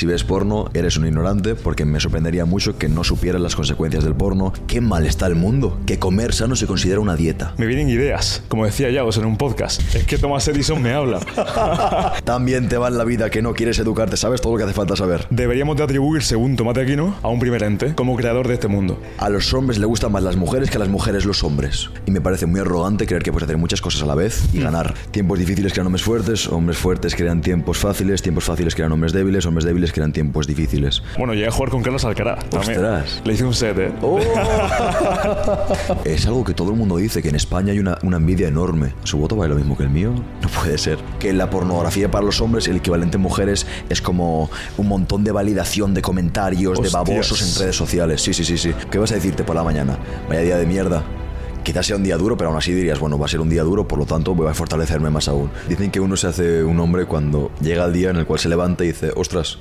Si ves porno, eres un ignorante porque me sorprendería mucho que no supieras las consecuencias del porno. Qué mal está el mundo, que comer sano se considera una dieta. Me vienen ideas, como decía Yagos en un podcast. Es que Thomas Edison me habla. También te va en la vida que no quieres educarte, sabes todo lo que hace falta saber. Deberíamos de atribuir, según Tomate Aquino, a un primer ente como creador de este mundo. A los hombres le gustan más las mujeres que a las mujeres los hombres. Y me parece muy arrogante creer que puedes hacer muchas cosas a la vez y ganar. Tiempos difíciles crean hombres fuertes, hombres fuertes crean tiempos fáciles, tiempos fáciles crean hombres débiles, hombres débiles crean tiempos difíciles. Bueno, llegué a jugar con Carlos Alcaraz. Ostras. Le hice un set, ¿eh? ¡Oh! es algo que todo el mundo dice, que en España hay una, una envidia enorme. ¿Su voto vale lo mismo que el mío? No puede ser. Que la pornografía para los hombres, el equivalente en mujeres, es como un montón de validación de comentarios, de babosos en redes sociales. Sí, sí, sí, sí. ¿Qué vas a decirte por la mañana? Vaya día de mierda. Quizás sea un día duro, pero aún así dirías, bueno, va a ser un día duro, por lo tanto voy a fortalecerme más aún. Dicen que uno se hace un hombre cuando llega el día en el cual se levanta y dice, ostras,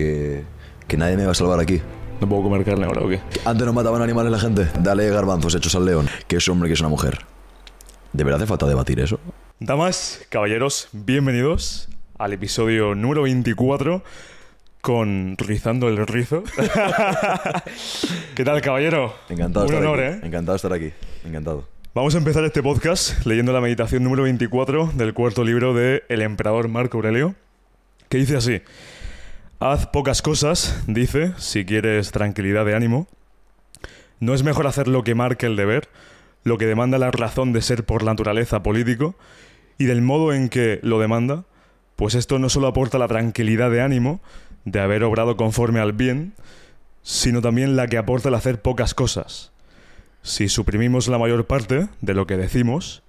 que, que nadie me va a salvar aquí. ¿No puedo comer carne ahora o qué? Antes no mataban animales la gente. Dale garbanzos hechos al león. Que es hombre, que es una mujer. ¿De verdad hace falta debatir eso? Damas, caballeros, bienvenidos al episodio número 24 con Rizando el Rizo. ¿Qué tal, caballero? Encantado Un estar honor, aquí. ¿eh? Encantado de estar aquí. Encantado. Vamos a empezar este podcast leyendo la meditación número 24 del cuarto libro de El emperador Marco Aurelio, que dice así: Haz pocas cosas, dice, si quieres tranquilidad de ánimo. No es mejor hacer lo que marque el deber, lo que demanda la razón de ser por naturaleza político, y del modo en que lo demanda, pues esto no solo aporta la tranquilidad de ánimo de haber obrado conforme al bien, sino también la que aporta el hacer pocas cosas. Si suprimimos la mayor parte de lo que decimos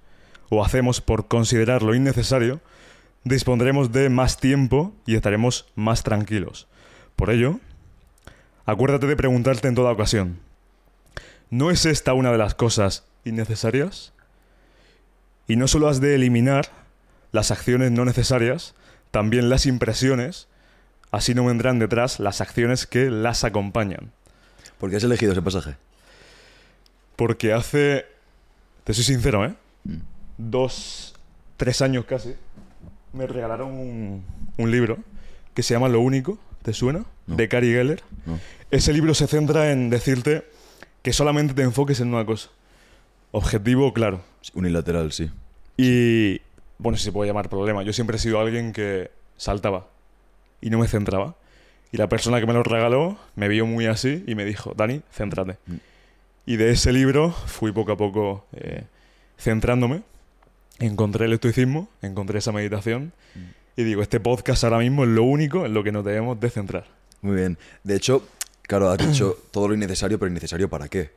o hacemos por considerarlo innecesario, dispondremos de más tiempo y estaremos más tranquilos. Por ello, acuérdate de preguntarte en toda ocasión, ¿no es esta una de las cosas innecesarias? Y no solo has de eliminar las acciones no necesarias, también las impresiones, así no vendrán detrás las acciones que las acompañan. ¿Por qué has elegido ese pasaje? Porque hace, te soy sincero, ¿eh? Mm. Dos, tres años casi, me regalaron un, un libro que se llama Lo Único, ¿te suena? No. De Cary Geller. No. Ese libro se centra en decirte que solamente te enfoques en una cosa. Objetivo claro. Unilateral, sí. Y, bueno, si se puede llamar problema. Yo siempre he sido alguien que saltaba y no me centraba. Y la persona que me lo regaló me vio muy así y me dijo, Dani, céntrate. Mm. Y de ese libro fui poco a poco eh, centrándome. Encontré el estoicismo, encontré esa meditación. Y digo, este podcast ahora mismo es lo único en lo que nos debemos de centrar. Muy bien. De hecho, claro, has dicho todo lo innecesario, pero innecesario para qué?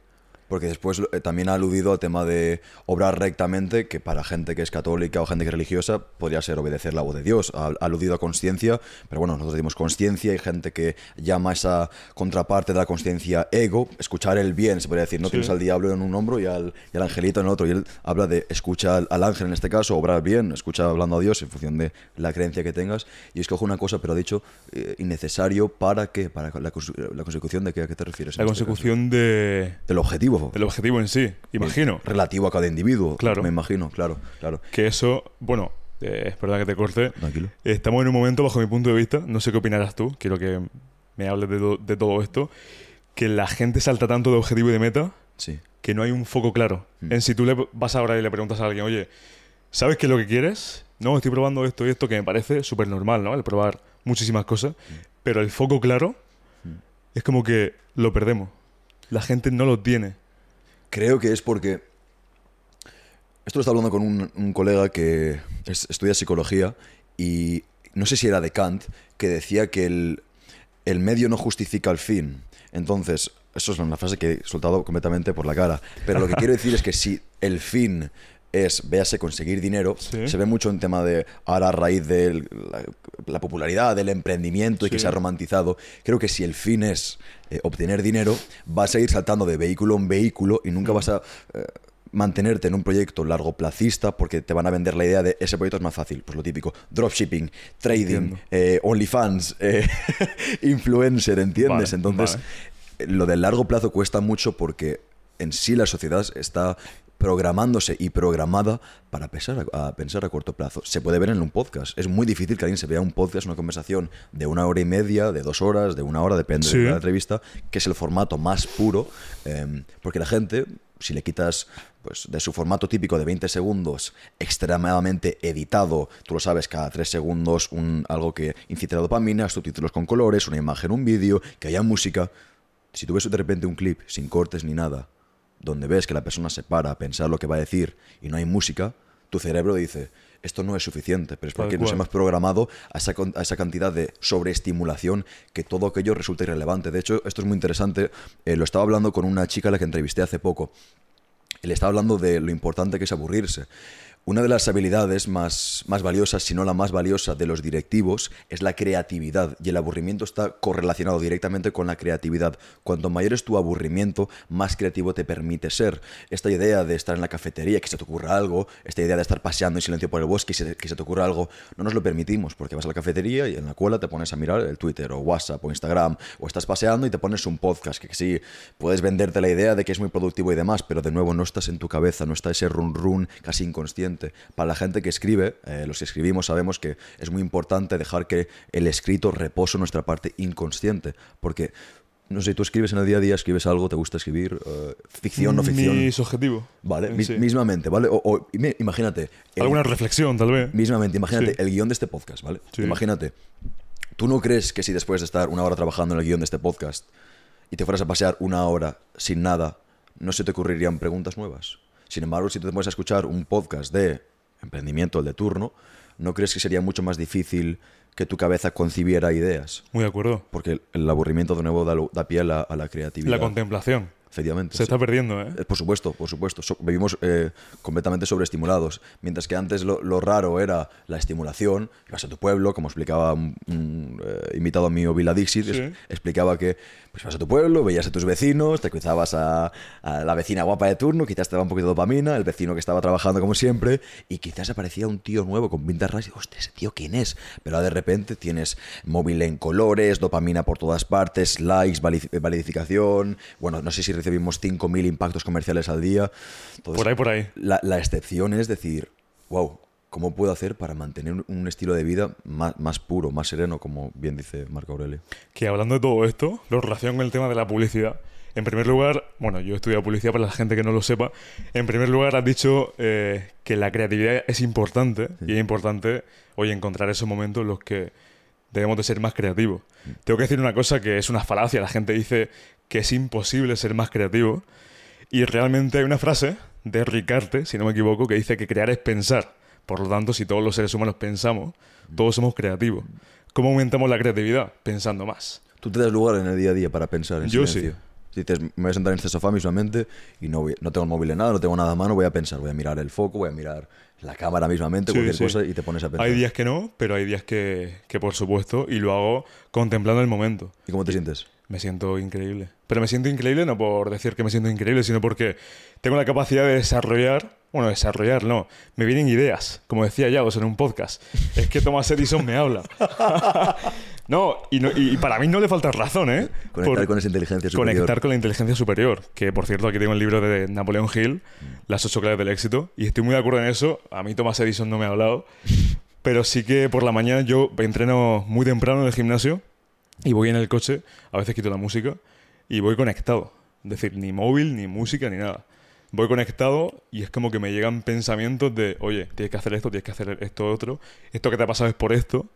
Porque después eh, también ha aludido al tema de obrar rectamente, que para gente que es católica o gente que es religiosa podría ser obedecer la voz de Dios. Ha, ha aludido a consciencia, pero bueno, nosotros decimos consciencia, hay gente que llama esa contraparte de la consciencia ego, escuchar el bien, se podría decir, no Sí. tienes al diablo en un hombro y al, y al angelito en el otro, y él habla de escucha al, al ángel en este caso, obrar bien, escucha hablando a Dios en función de la creencia que tengas, y escoge una cosa, pero ha dicho eh, innecesario para qué, para la, cons- la consecución de qué, a qué te refieres. La este caso? consecución de, Del objetivo. Del objetivo en sí, imagino. Relativo a cada individuo. Claro. Me imagino, claro, claro. Que eso, bueno, eh, es verdad que te corte. Tranquilo. Estamos en un momento, bajo mi punto de vista, no sé qué opinarás tú, quiero que me hables de, to- de todo esto, que la gente salta tanto de objetivo y de meta Sí. que no hay un foco claro. Mm. En si tú le vas ahora y le preguntas a alguien, oye, ¿sabes qué es lo que quieres? No, estoy probando esto y esto, que me parece súper normal, ¿no? El probar muchísimas cosas, pero el foco claro Mm. es como que lo perdemos. La gente no lo tiene. Creo que es porque. Esto lo estaba hablando con un, colega que es- estudia psicología y no sé si era de Kant, que decía que el, el medio no justifica el fin. Entonces, eso es una frase que he soltado completamente por la cara. Pero lo que quiero decir es que si el fin es, véase, conseguir dinero, Sí. se ve mucho en tema de, ahora a raíz de la, la popularidad, del emprendimiento y que se ha romantizado, creo que si el fin es eh, obtener dinero, vas a ir saltando de vehículo en vehículo y nunca vas a eh, mantenerte en un proyecto largoplacista porque te van a vender la idea de ese proyecto es más fácil. Pues lo típico, dropshipping, trading, eh, OnlyFans, eh, influencer, ¿entiendes? Vale, Entonces, vale. lo del largo plazo cuesta mucho porque en sí la sociedad está programándose y programada para pensar a, a pensar a corto plazo. Se puede ver en un podcast. Es muy difícil que alguien se vea un podcast, una conversación de una hora y media, de dos horas, de una hora, depende Sí. de la entrevista, que es el formato más puro, eh, porque la gente, si le quitas pues, de su formato típico de 20 segundos, extremadamente editado, tú lo sabes, cada 3 segundos un, algo que incite la dopamina, subtítulos con colores, una imagen, un vídeo, que haya música. Si tú ves de repente un clip sin cortes ni nada, donde ves que la persona se para a pensar lo que va a decir y no hay música, tu cerebro dice, esto no es suficiente, pero es porque nos hemos programado a esa, a esa cantidad de sobreestimulación que todo aquello resulta irrelevante. De hecho, esto es muy interesante, eh, lo estaba hablando con una chica a la que entrevisté hace poco. Le estaba hablando de lo importante que es aburrirse. Una de las habilidades más, más valiosas, si no la más valiosa de los directivos, es la creatividad. Y el aburrimiento está correlacionado directamente con la creatividad. Cuanto mayor es tu aburrimiento, más creativo te permite ser. Esta idea de estar en la cafetería, que se te ocurra algo, esta idea de estar paseando en silencio por el bosque y se- que se te ocurra algo, no nos lo permitimos, porque vas a la cafetería y en la cola te pones a mirar el Twitter o WhatsApp o Instagram, o estás paseando y te pones un podcast, que sí, puedes venderte la idea de que es muy productivo y demás, pero de nuevo no estás en tu cabeza, no está ese run run casi inconsciente. Para la gente que escribe, eh, los que escribimos sabemos que es muy importante dejar que el escrito repose nuestra parte inconsciente, porque no sé, tú escribes en el día a día, escribes algo, te gusta escribir, eh, ficción, no ficción. Mis objetivos. Vale, sí. mismamente, ¿vale? O, imagínate. el- Alguna reflexión, tal vez. Mismamente, imagínate Sí. el guion de este podcast, ¿vale? Sí. Imagínate, ¿tú no crees que si después de estar una hora trabajando en el guion de este podcast y te fueras a pasear una hora sin nada, no se te ocurrirían preguntas nuevas? Sin embargo, si te pones a escuchar un podcast de emprendimiento, el de turno, ¿no crees que sería mucho más difícil que tu cabeza concibiera ideas? Muy de acuerdo. Porque el, aburrimiento de nuevo da, da pie a la, a la creatividad. La contemplación. Efectivamente. Se sí. está perdiendo, ¿eh? Eh, Por supuesto, por supuesto. So- vivimos eh, completamente sobreestimulados. Mientras que antes lo, lo raro era la estimulación. Ibas a tu pueblo, como explicaba un, un, eh, invitado mío, Vila Dixit, es- Sí. explicaba que pues, ibas a tu pueblo, veías a tus vecinos, te cruzabas a, a la vecina guapa de turno, quizás te daba un poquito de dopamina, el vecino que estaba trabajando como siempre, y quizás aparecía un tío nuevo con pintas raras y digo, hostia, ese tío quién es. Pero de repente tienes móvil en colores, dopamina por todas partes, likes, vali- validificación. Bueno, no sé si recibimos 5.000 impactos comerciales al día. Entonces, Por ahí, por ahí. La, la excepción es decir, wow, ¿cómo puedo hacer para mantener un estilo de vida más, más puro, más sereno, como bien dice Marco Aurelio? Que hablando de todo esto, lo relaciono con el tema de la publicidad. En primer lugar, bueno, yo he estudiado publicidad para la gente que no lo sepa. En primer lugar, has dicho eh, que la creatividad es importante y es importante hoy encontrar esos momentos en los que debemos de ser más creativos. Tengo que decir una cosa que es una falacia. La gente dice que es imposible ser más creativo. Y realmente hay una frase de Ricarte, si no me equivoco, que dice que crear es pensar. Por lo tanto, si todos los seres humanos pensamos, todos somos creativos. ¿Cómo aumentamos la creatividad? Pensando más. ¿Tú te das lugar en el día a día para pensar en Yo silencio? Dices, me voy a sentar en este sofá mismamente y no, voy- no tengo el móvil en nada, no tengo nada a mano, voy a pensar, voy a mirar el foco, voy a mirar la cámara mismamente, Sí, cualquier sí. cosa y te pones a pensar. Hay días que no, pero hay días que, que por supuesto, y lo hago contemplando el momento. ¿Y cómo te sientes? Me siento increíble. Pero me siento increíble no por decir que me siento increíble, sino porque tengo la capacidad de desarrollar, bueno, desarrollar no, me vienen ideas, como decía Yagos en un podcast. Es que Thomas Edison me habla. no, y no- y para mí no le falta razón, ¿eh? Conectar Por- con esa inteligencia superior. Conectar con la inteligencia superior. Que por cierto, aquí tengo el libro de Napoleón Hill, Las ocho claves del éxito. Y estoy muy de acuerdo en eso. A mí Thomas Edison no me ha hablado. Pero sí que por la mañana yo entreno muy temprano en el gimnasio. Y voy en el coche. A veces quito la música. Y voy conectado. Es decir, ni móvil, ni música, ni nada. Voy conectado y es como que me llegan pensamientos de, oye, tienes que hacer esto, tienes que hacer esto otro. Esto que te ha pasado es por esto.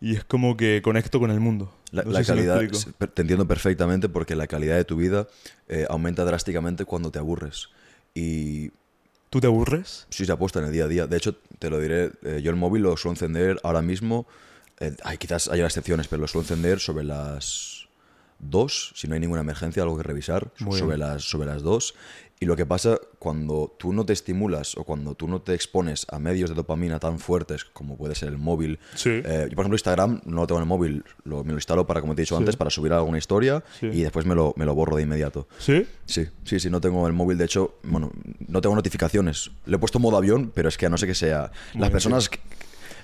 Y es como que conecto con el mundo. La, No la si calidad, explico. s- te entiendo perfectamente porque la calidad de tu vida eh, aumenta drásticamente cuando te aburres. Y ¿Tú te aburres? sí se apuesta en el día a día. De hecho, te lo diré, eh, yo el móvil lo suelo encender ahora mismo. eh, ay, quizás haya excepciones, pero lo suelo encender sobre las 2, si no hay ninguna emergencia, algo que revisar, Muy sobre bien. las, sobre las 2. Y lo que pasa cuando tú no te estimulas o cuando tú no te expones a medios de dopamina tan fuertes como puede ser el móvil. Sí. eh, yo, por ejemplo, Instagram no lo tengo en el móvil, lo, me lo instalo para, como te he dicho Sí. antes, para subir alguna historia Sí. y después me lo, me lo borro de inmediato. ¿Sí? Sí, sí, sí, no tengo el móvil. De hecho, bueno, no tengo notificaciones. Le he puesto modo avión, pero es que a no ser que sea. Muy Las bien, personas.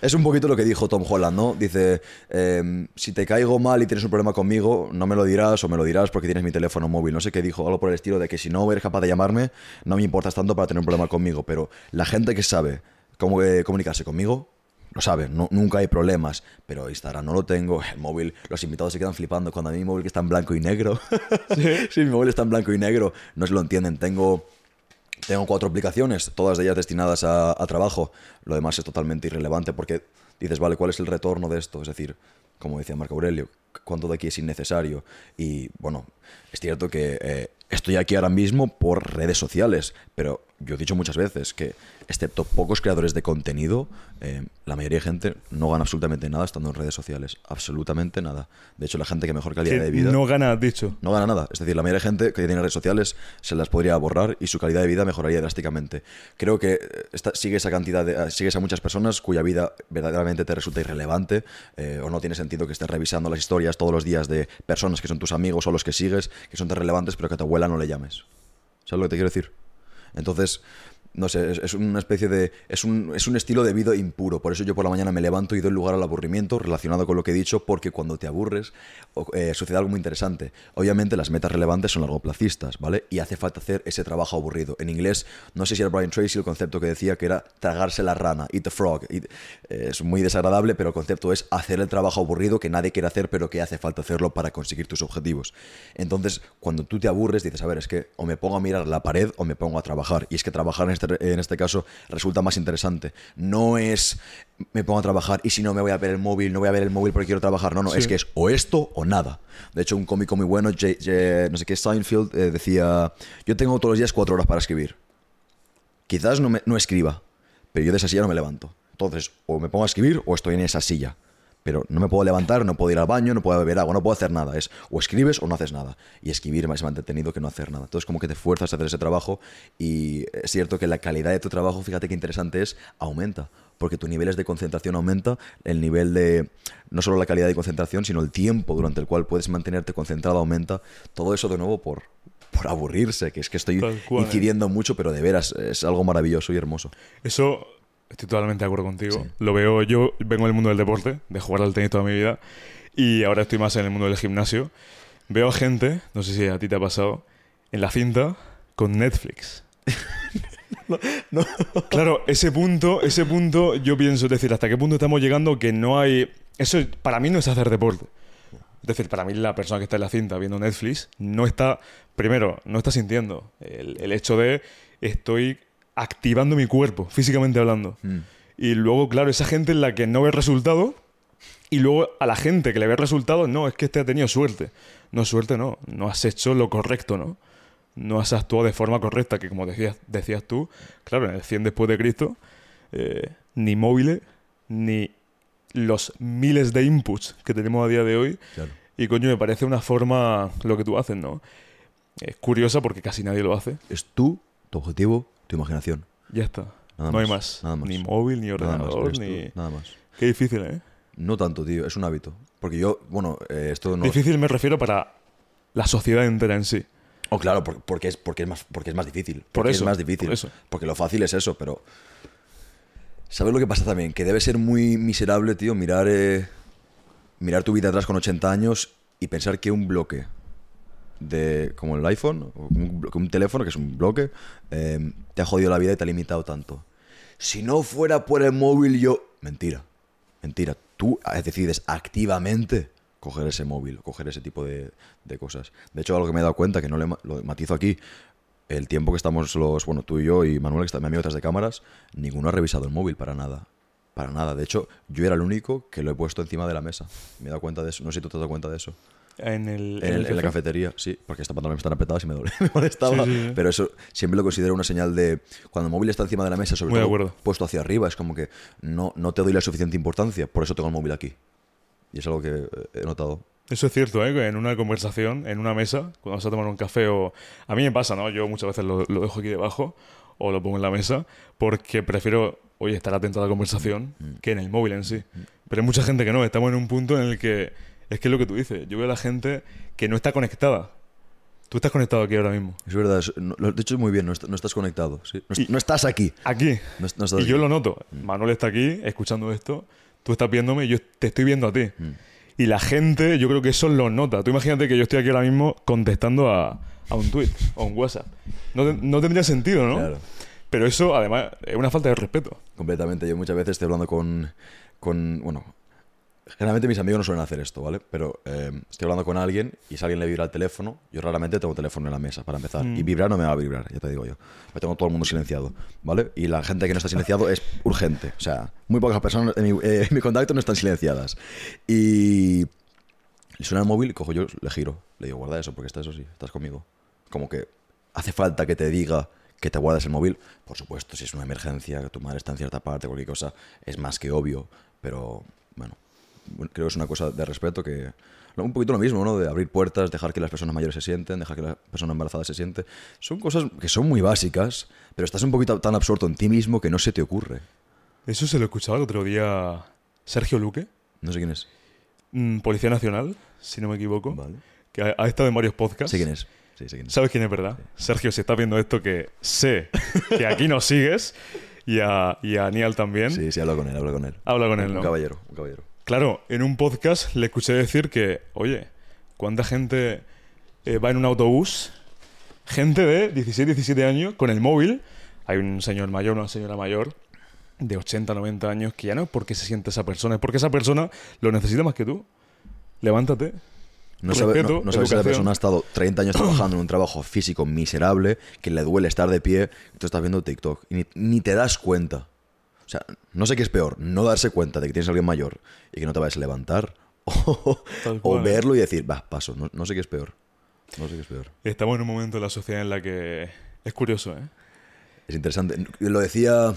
Es un poquito lo que dijo Tom Holland, ¿no? Dice, em, si te caigo mal y tienes un problema conmigo, no me lo dirás o me lo dirás porque tienes mi teléfono móvil. No sé qué dijo, algo por el estilo de que si no eres capaz de llamarme, no me importas tanto para tener un problema conmigo. Pero la gente que sabe cómo eh, comunicarse conmigo, lo sabe, no- nunca hay problemas. Pero Instagram no lo tengo, el móvil, los invitados se quedan flipando cuando a mí mi móvil que está en blanco y negro. si mi móvil está en blanco y negro, no se lo entienden. Tengo tengo cuatro aplicaciones, todas ellas destinadas a, a trabajo. Lo demás es totalmente irrelevante porque dices, vale, ¿cuál es el retorno de esto? Es decir, como decía Marco Aurelio, ¿cuánto de aquí es innecesario? Y bueno, es cierto que eh, estoy aquí ahora mismo por redes sociales, pero yo he dicho muchas veces que, excepto pocos creadores de contenido, eh, la mayoría de gente no gana absolutamente nada estando en redes sociales. Absolutamente nada. De hecho, la gente que mejor calidad Que de vida no gana, dicho. no gana nada. Es decir, la mayoría de gente que tiene redes sociales se las podría borrar y su calidad de vida mejoraría drásticamente. Creo que eh, esta- sigue esa cantidad de, sigues a muchas personas cuya vida verdaderamente te resulta irrelevante eh, o no tiene sentido que estés revisando las historias todos los días de personas que son tus amigos o los que sigues, que son tan relevantes, pero que a tu abuela no le llames. ¿Sabes lo que te quiero decir? Entonces, no sé, es, una especie de. Es un, es un estilo de vida impuro. Por eso yo por la mañana me levanto y doy lugar al aburrimiento relacionado con lo que he dicho, porque cuando te aburres eh, sucede algo muy interesante. Obviamente, las metas relevantes son largoplacistas, ¿vale? Y hace falta hacer ese trabajo aburrido. En inglés, no sé si era Brian Tracy el concepto que decía que era tragarse la rana, eat the frog. Eh, es muy desagradable, pero el concepto es hacer el trabajo aburrido que nadie quiere hacer, pero que hace falta hacerlo para conseguir tus objetivos. Entonces, cuando tú te aburres, dices, a ver, es que o me pongo a mirar la pared o me pongo a trabajar. Y es que trabajar en este, en este caso resulta más interesante. No es me pongo a trabajar y si no me voy a ver el móvil, no voy a ver el móvil porque quiero trabajar. No, no, Sí. es que es o esto o nada. De hecho, un cómico muy bueno, J- J- no sé qué, Seinfeld, eh, decía, yo tengo todos los días cuatro horas para escribir. Quizás no, me- no escriba, pero yo de esa silla no me levanto. Entonces, o me pongo a escribir o estoy en esa silla. Pero no me puedo levantar, no puedo ir al baño, no puedo beber agua, no puedo hacer nada. Es o escribes o no haces nada. Y escribir es más entretenido que no hacer nada. Entonces, como que te fuerzas a hacer ese trabajo y es cierto que la calidad de tu trabajo, fíjate qué interesante es, aumenta. Porque tu niveles de concentración aumenta, el nivel de, no solo la calidad de concentración, sino el tiempo durante el cual puedes mantenerte concentrado aumenta. Todo eso de nuevo por, por aburrirse, que es que estoy ¿eh? incidiendo mucho, pero de veras es algo maravilloso y hermoso. Eso, estoy totalmente de acuerdo contigo. Sí. Lo veo, yo vengo del mundo del deporte, de jugar al tenis toda mi vida, y ahora estoy más en el mundo del gimnasio. Veo a gente, no sé si a ti te ha pasado, en la cinta con Netflix. Claro, ese punto, ese punto, yo pienso, es decir, hasta qué punto estamos llegando que no hay. Eso para mí no es hacer deporte. Es decir, para mí la persona que está en la cinta viendo Netflix no está, primero, no está sintiendo el, el hecho de estoy activando mi cuerpo, físicamente hablando. Mm. Y luego, claro, esa gente en la que no ve resultado y luego a la gente que le ve resultado, no, es que este ha tenido suerte. No, suerte no, no has hecho lo correcto, ¿no? No has actuado de forma correcta, que como decías, decías tú, claro, en el 100 después de Cristo, eh, ni móviles, ni los miles de inputs que tenemos a día de hoy. Claro. Y coño, me parece una forma lo que tú haces, ¿no? Es curiosa porque casi nadie lo hace. Es tú, tu objetivo, tu imaginación. Ya está. Nada no hay más, más. nada más. Ni móvil, ni Nada más, ordenador, eres tú, ni... nada más. Qué difícil, ¿eh? No tanto, tío, es un hábito. Porque yo, bueno, eh, esto no... Difícil me refiero para la sociedad entera en sí. Oh, claro, por- porque es, porque es, más, porque es más difícil. Por Porque eso, es más difícil. por eso. Porque lo fácil es eso, pero... ¿Sabes lo que pasa también? Que debe ser muy miserable, tío, mirar, eh, mirar tu vida atrás con 80 años y pensar que un bloque de como el iPhone, o un, un teléfono, que es un bloque, eh, te ha jodido la vida y te ha limitado tanto. Si no fuera por el móvil, yo... Mentira, mentira. Tú eh, decides activamente coger ese móvil, coger ese tipo de, de cosas. De hecho, algo que me he dado cuenta, que no le lo matizo aquí, el tiempo que estamos los, bueno, tú y yo y Manuel, que está mi amigo detrás de cámaras, ninguno ha revisado el móvil para nada. Para nada. De hecho, yo era el único que lo he puesto encima de la mesa. Me he dado cuenta de eso. No sé si tú te has dado cuenta de eso. En, el, En, el- en la cafetería, sí, porque estas pantalones están apretadas y me, doble- me molestaba. Sí, sí, sí. Pero eso siempre lo considero una señal de cuando el móvil está encima de la mesa, sobre Muy todo puesto hacia arriba, es como que no, no te doy la suficiente importancia, por eso tengo el móvil aquí. Y es algo que eh, he notado. Eso es cierto, ¿eh? En una conversación, en una mesa, cuando vas a tomar un café o... A mí me pasa, ¿no? Yo muchas veces lo, lo dejo aquí debajo o lo pongo en la mesa porque prefiero, oye, estar atento a la conversación Mm. que en el móvil en sí. Pero hay mucha gente que no. Estamos en un punto en el que... Es que es lo que tú dices. Yo veo a la gente que no está conectada. Tú estás conectado aquí ahora mismo. Es verdad, es- no- lo has dicho muy bien, no, est- no estás conectado. ¿sí? No, Y- no estás aquí. Aquí. Estás Y yo lo noto. Manuel está aquí escuchando esto. Tú estás viéndome y yo te estoy viendo a ti. Mm. Y la gente, yo creo que eso lo nota. Tú imagínate que yo estoy aquí ahora mismo contestando a, a un tweet o un WhatsApp. No, te- no tendría sentido, ¿no? Claro, Pero eso, además, es una falta de respeto. completamente. Yo muchas veces estoy hablando con, con. Bueno, generalmente mis amigos no suelen hacer esto, ¿vale? Pero eh, estoy hablando con alguien y si alguien le vibra el teléfono, yo raramente tengo teléfono en la mesa para empezar. Mm. Y vibrar no me va a vibrar, ya te digo yo. Yo tengo todo el mundo silenciado, ¿vale? Y la gente que no está silenciado es urgente. O sea, muy pocas personas en mi, eh, en mi contacto no están silenciadas. Y. Y suena el móvil cojo yo, le giro. Le digo, guarda eso, porque está eso sí, estás conmigo. Como que hace falta que te diga que te guardes el móvil. Por supuesto, si es una emergencia, que tu madre está en cierta parte, cualquier cosa, es más que obvio. Pero, bueno, creo que es una cosa de respeto que... Un poquito lo mismo, ¿no? De abrir puertas, dejar que las personas mayores se sienten, dejar que la persona embarazada se siente. Son cosas que son muy básicas, pero estás un poquito tan absorto en ti mismo que no se te ocurre. Eso se lo escuchaba el otro día Sergio Luque, No sé quién es. mm, Policía Nacional, si no me equivoco, Vale. que ha, ha estado en varios podcasts. Sé quién es. Sí, sé quién es. ¿Sabes quién es, verdad? Sergio, si estás viendo esto, que sé que aquí nos sigues y a, y a Nial también. Sí, sí, habla con él, habla con él. Habla con él, Un ¿no? caballero, un caballero. Claro, en un podcast le escuché decir que, oye, ¿cuánta gente eh, va en un autobús? Gente de 16, 17 años con el móvil. Hay un señor mayor, una señora mayor de 80, 90 años que ya no es porque se siente esa persona, es porque esa persona lo necesita más que tú. Levántate. No sabe, no, no sabe si la persona ha estado 30 años trabajando en un trabajo físico miserable, que le duele estar de pie, y tú estás viendo TikTok y ni, ni te das cuenta. O sea, no sé qué es peor, no darse cuenta de que tienes a alguien mayor y que no te vayas a levantar, o, verlo y decir, va, paso, no, no sé qué es peor. No sé qué es peor. Estamos en un momento de la sociedad en la que es curioso, ¿eh? Es interesante. Lo decía,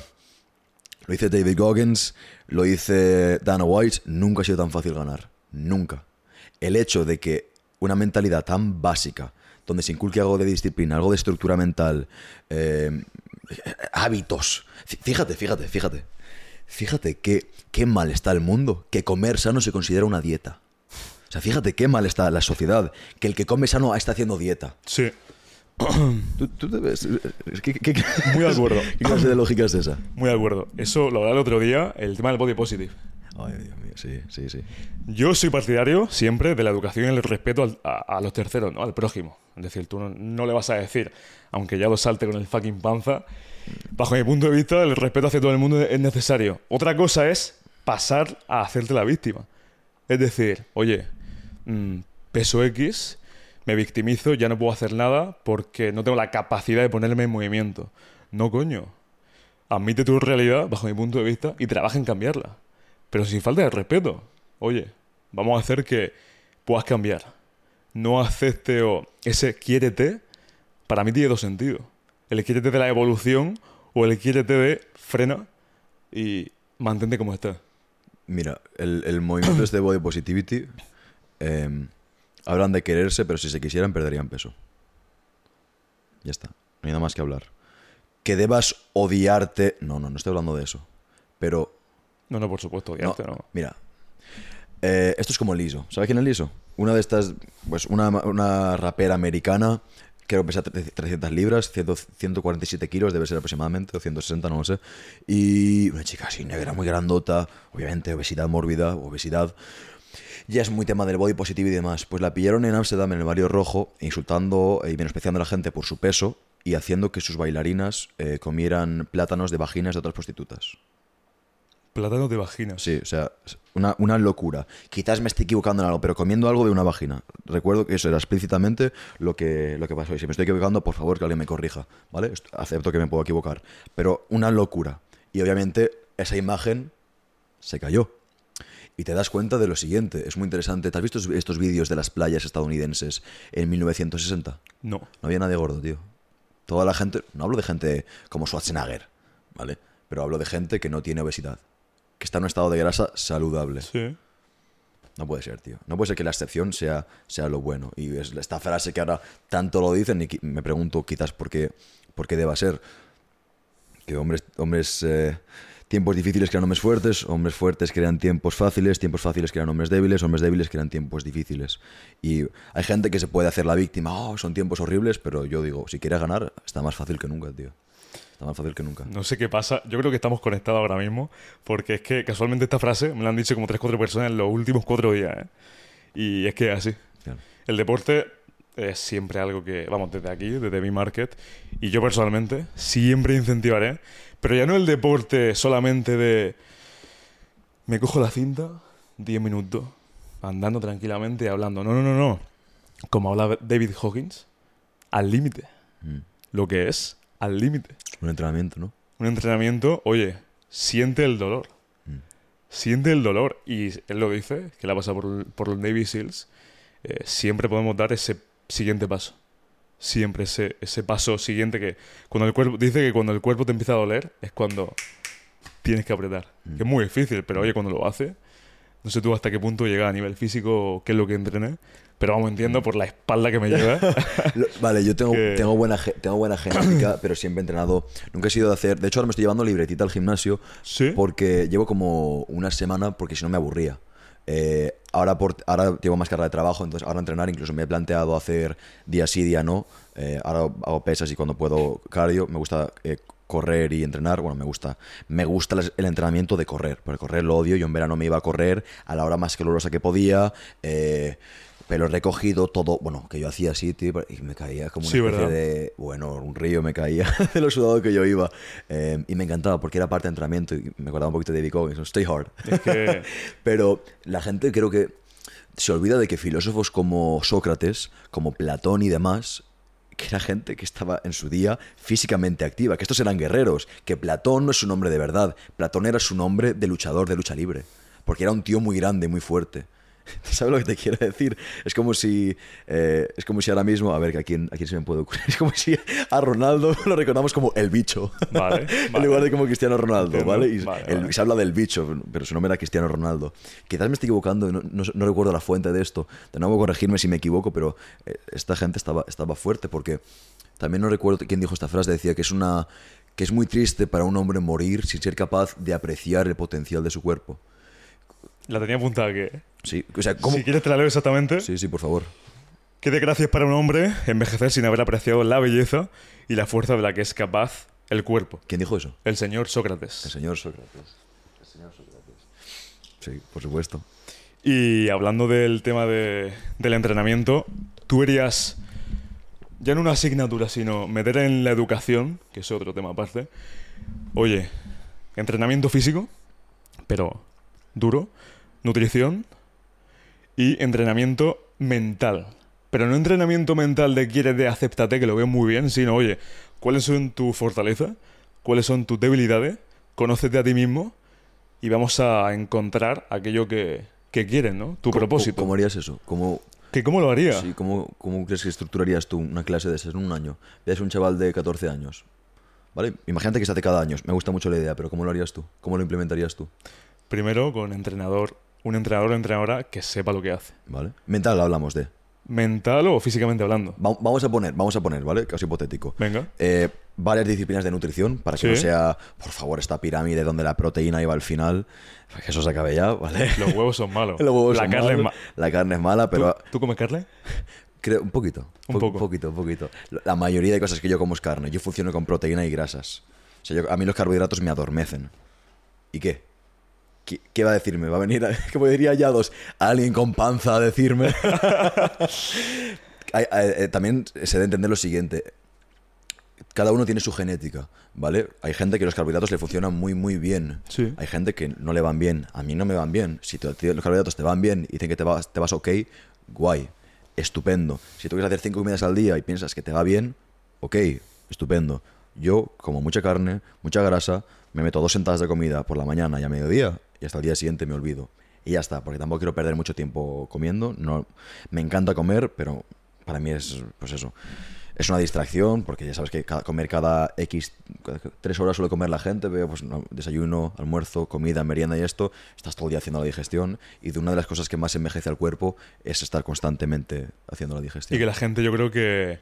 lo dice David Goggins, lo dice Dana White, nunca ha sido tan fácil ganar. Nunca. El hecho de que una mentalidad tan básica, donde se inculque algo de disciplina, algo de estructura mental, eh, hábitos. Fí- Fíjate, fíjate, fíjate. Fíjate qué, qué mal está el mundo, que comer sano se considera una dieta. O sea, fíjate qué mal está la sociedad, que el que come sano está haciendo dieta. Sí, ¿Tú, tú te ves? ¿Qué, qué- qué- Muy de acuerdo. ¿Qué clase de lógica es esa? muy de acuerdo. Eso lo hablaba el otro día, el tema del body positive. Ay, Dios mío, sí, sí, sí. Yo soy partidario siempre de la educación y el respeto a, los terceros, ¿no? al prójimo. Es decir, tú no, no le vas a decir, aunque ya lo salte con el fucking panza, bajo mi punto de vista, el respeto hacia todo el mundo es necesario. Otra cosa es pasar a hacerte la víctima. Es decir, oye, mm, peso X, me victimizo, ya no puedo hacer nada porque no tengo la capacidad de ponerme en movimiento. No, coño. Admite tu realidad, bajo mi punto de vista, y trabaja en cambiarla. Pero sin falta de respeto. Oye, vamos a hacer que puedas cambiar. No acepte o ese quiérete, para mí tiene dos sentidos. El quiérete de la evolución o el quiérete de frena y mantente como estás. Mira, el, el movimiento este de body positivity eh, hablan de quererse, pero si se quisieran perderían peso. Ya está, no hay nada más que hablar. Que debas odiarte, no, no, no estoy hablando de eso. Pero No, no, por supuesto, No, odiarte, no. Mira, eh, esto es como Liso. ¿Sabes quién es Liso? Una de estas, pues una, una rapera americana, creo que pesa tre- 300 libras, 100 147 kilos, debe ser aproximadamente, o 160, no lo sé. Y una chica así negra, muy grandota, obviamente obesidad mórbida, obesidad. Ya es muy tema del body positive y demás. Pues la pillaron en Ámsterdam, en el barrio rojo, insultando y menospreciando a la gente por su peso y haciendo que sus bailarinas eh, comieran plátanos de vaginas de otras prostitutas. Plátano de vaginas. Sí, o sea, una, una locura. Quizás me estoy equivocando en algo, pero comiendo algo de una vagina. Recuerdo que eso era explícitamente lo que, lo que pasó. Y si me estoy equivocando, por favor, que alguien me corrija. ¿Vale? Acepto que me puedo equivocar. Pero una locura. Y obviamente esa imagen se cayó. Y te das cuenta de lo siguiente. Es muy interesante. ¿Te has visto estos vídeos de las playas estadounidenses en 1960? No. No había nadie gordo, tío. Toda la gente, no hablo de gente como Schwarzenegger, ¿vale? Pero hablo de gente que no tiene obesidad, que está en un estado de grasa saludable. Sí. No puede ser, tío. No puede ser que la excepción sea, sea lo bueno. Y es esta frase que ahora tanto lo dicen y me pregunto quizás por qué, por qué deba ser. Que hombres, hombres eh, Tiempos difíciles crean hombres fuertes, hombres fuertes crean tiempos fáciles, tiempos fáciles crean hombres débiles, hombres débiles crean tiempos difíciles. Y hay gente que se puede hacer la víctima, oh, son tiempos horribles, pero yo digo, si quieres ganar, está más fácil que nunca, tío. Está más fácil que nunca. No sé qué pasa. Yo creo que estamos conectados ahora mismo. Porque es que casualmente esta frase me la han dicho como 3-4 personas en los últimos 4 días. ¿eh? Y es que es así. Claro. El deporte es siempre algo que, vamos, desde aquí, desde mi market. Y yo personalmente siempre incentivaré. Pero ya no el deporte solamente de. Me cojo la cinta, 10 minutos, andando tranquilamente y hablando. No, no, no, no. Como habla David Hawkins, al límite. Mm. Lo que es al límite. Un entrenamiento, ¿no? Un entrenamiento, oye, siente el dolor. Mm. Siente el dolor. Y él lo dice, que la pasa por, por los Navy SEALs. eh, siempre podemos dar ese siguiente paso. Siempre ese, ese paso siguiente que cuando el cuerpo dice que cuando el cuerpo te empieza a doler es cuando tienes que apretar. Mm. Que es muy difícil, pero oye, cuando lo hace, no sé tú hasta qué punto llega a nivel físico, qué es lo que entrené, pero vamos, entiendo por la espalda que me lleva. Vale, yo tengo, Que- tengo, buena, tengo buena genética, pero siempre he entrenado. Nunca he sido de hacer. De hecho, ahora me estoy llevando libretita al gimnasio sí. porque llevo como una semana porque si no me aburría. Eh, ahora, por, ahora llevo más carga de trabajo, entonces ahora entrenar incluso me he planteado hacer día sí, día no. Eh, ahora hago pesas y cuando puedo cardio. Me gusta eh, correr y entrenar. Bueno, me gusta, me gusta el- el entrenamiento de correr, porque correr lo odio. Yo en verano me iba a correr a la hora más calurosa que podía. eh, pero recogido todo, bueno, que yo hacía así, tío, y me caía como una Sí, especie ¿verdad? de, bueno, un río me caía de lo sudado que yo iba. Eh, y me encantaba porque era parte de entrenamiento y me acordaba un poquito de David Goggins. Stay hard. Es que Pero la gente creo que se olvida de que filósofos como Sócrates, como Platón y demás, que era gente que estaba en su día físicamente activa, que estos eran guerreros, que Platón no es su nombre de verdad, Platón era su nombre de luchador de lucha libre, porque era un tío muy grande, muy fuerte. ¿Sabes lo que te quiero decir? Es como si eh, es como si ahora mismo, a ver, que ¿a quién, a quién se me puede ocurrir? Es como si a Ronaldo lo recordamos como el bicho. Vale, en vale. lugar de como Cristiano Ronaldo. ¿vale? Y Vale, el- se habla del bicho, pero su nombre era Cristiano Ronaldo. Quizás me estoy equivocando, no, no- no recuerdo la fuente de esto. De nuevo, corregirme si me equivoco, pero eh, esta gente estaba, estaba fuerte porque también no recuerdo quién dijo esta frase. Decía que es una que es muy triste para un hombre morir sin ser capaz de apreciar el potencial de su cuerpo. la tenía apuntada que... Sí, o sea, ¿cómo? Si quieres te la leo exactamente. Sí, sí, por favor. Qué desgracia es para un hombre envejecer sin haber apreciado la belleza y la fuerza de la que es capaz el cuerpo. ¿Quién dijo eso? El señor El Sócrates. señor Sócrates. El señor Sócrates. Sí, por supuesto. Y hablando del tema de- del entrenamiento, tú harías, ya no una asignatura, sino meter en la educación, que es otro tema aparte, oye, entrenamiento físico, pero duro, nutrición y entrenamiento mental. Pero no entrenamiento mental de quieres de acéptate, que lo veo muy bien, sino, oye, ¿cuáles son tus fortalezas? ¿Cuáles son tus debilidades? Conócete a ti mismo y vamos a encontrar aquello que, que quieres, ¿no? Tu ¿Cómo- propósito. ¿Cómo harías eso? ¿Cómo, ¿Que ¿Cómo lo haría? Sí, ¿cómo, cómo crees que estructurarías tú una clase de esas en un año? Ves un chaval de 14 años. ¿Vale? Imagínate que se hace cada año. Me gusta mucho la idea, pero ¿cómo lo harías tú? ¿Cómo lo implementarías tú? Primero con entrenador, un entrenador o entrenadora que sepa lo que hace. ¿Vale? Mental hablamos de. Mental o físicamente hablando. Va- vamos a poner, vamos a poner, ¿vale? Caso hipotético. Venga. Eh, varias disciplinas de nutrición para que Sí. no sea, por favor, esta pirámide donde la proteína iba al final. Que eso se acabe ya, ¿vale? Los huevos son malos. Los huevos la son carne es malos, ma- La carne es mala, pero ¿Tú, tú comes carne? creo un poquito. Un po- poco. poquito, un poquito. La mayoría de cosas que yo como es carne. Yo funciono con proteína y grasas. O sea, yo- a mí los carbohidratos me adormecen. ¿Y qué? ¿Qué, qué va a decirme? ¿Va a venir, a- como diría Yados, alguien con panza a decirme? Eh, también se debe entender lo siguiente. Cada uno tiene su genética, ¿vale? Hay gente que los carbohidratos le funcionan muy, muy bien. Sí. Hay gente que no le van bien. A mí no me van bien. Si te- los carbohidratos te van bien y dicen que te vas, te vas ok, guay, estupendo. Si tú quieres hacer cinco comidas al día y piensas que te va bien, ok, estupendo. Yo, como mucha carne, mucha grasa, me meto dos sentadas de comida por la mañana y a mediodía y hasta el día siguiente me olvido. Y ya está, porque tampoco quiero perder mucho tiempo comiendo. No, me encanta comer, pero para mí es, pues eso, es una distracción, porque ya sabes que cada- comer cada X, tres horas suele comer la gente, veo pues no, desayuno, almuerzo, comida, merienda y esto, estás todo el día haciendo la digestión y de una de las cosas que más envejece al cuerpo es estar constantemente haciendo la digestión. Y que la gente yo creo que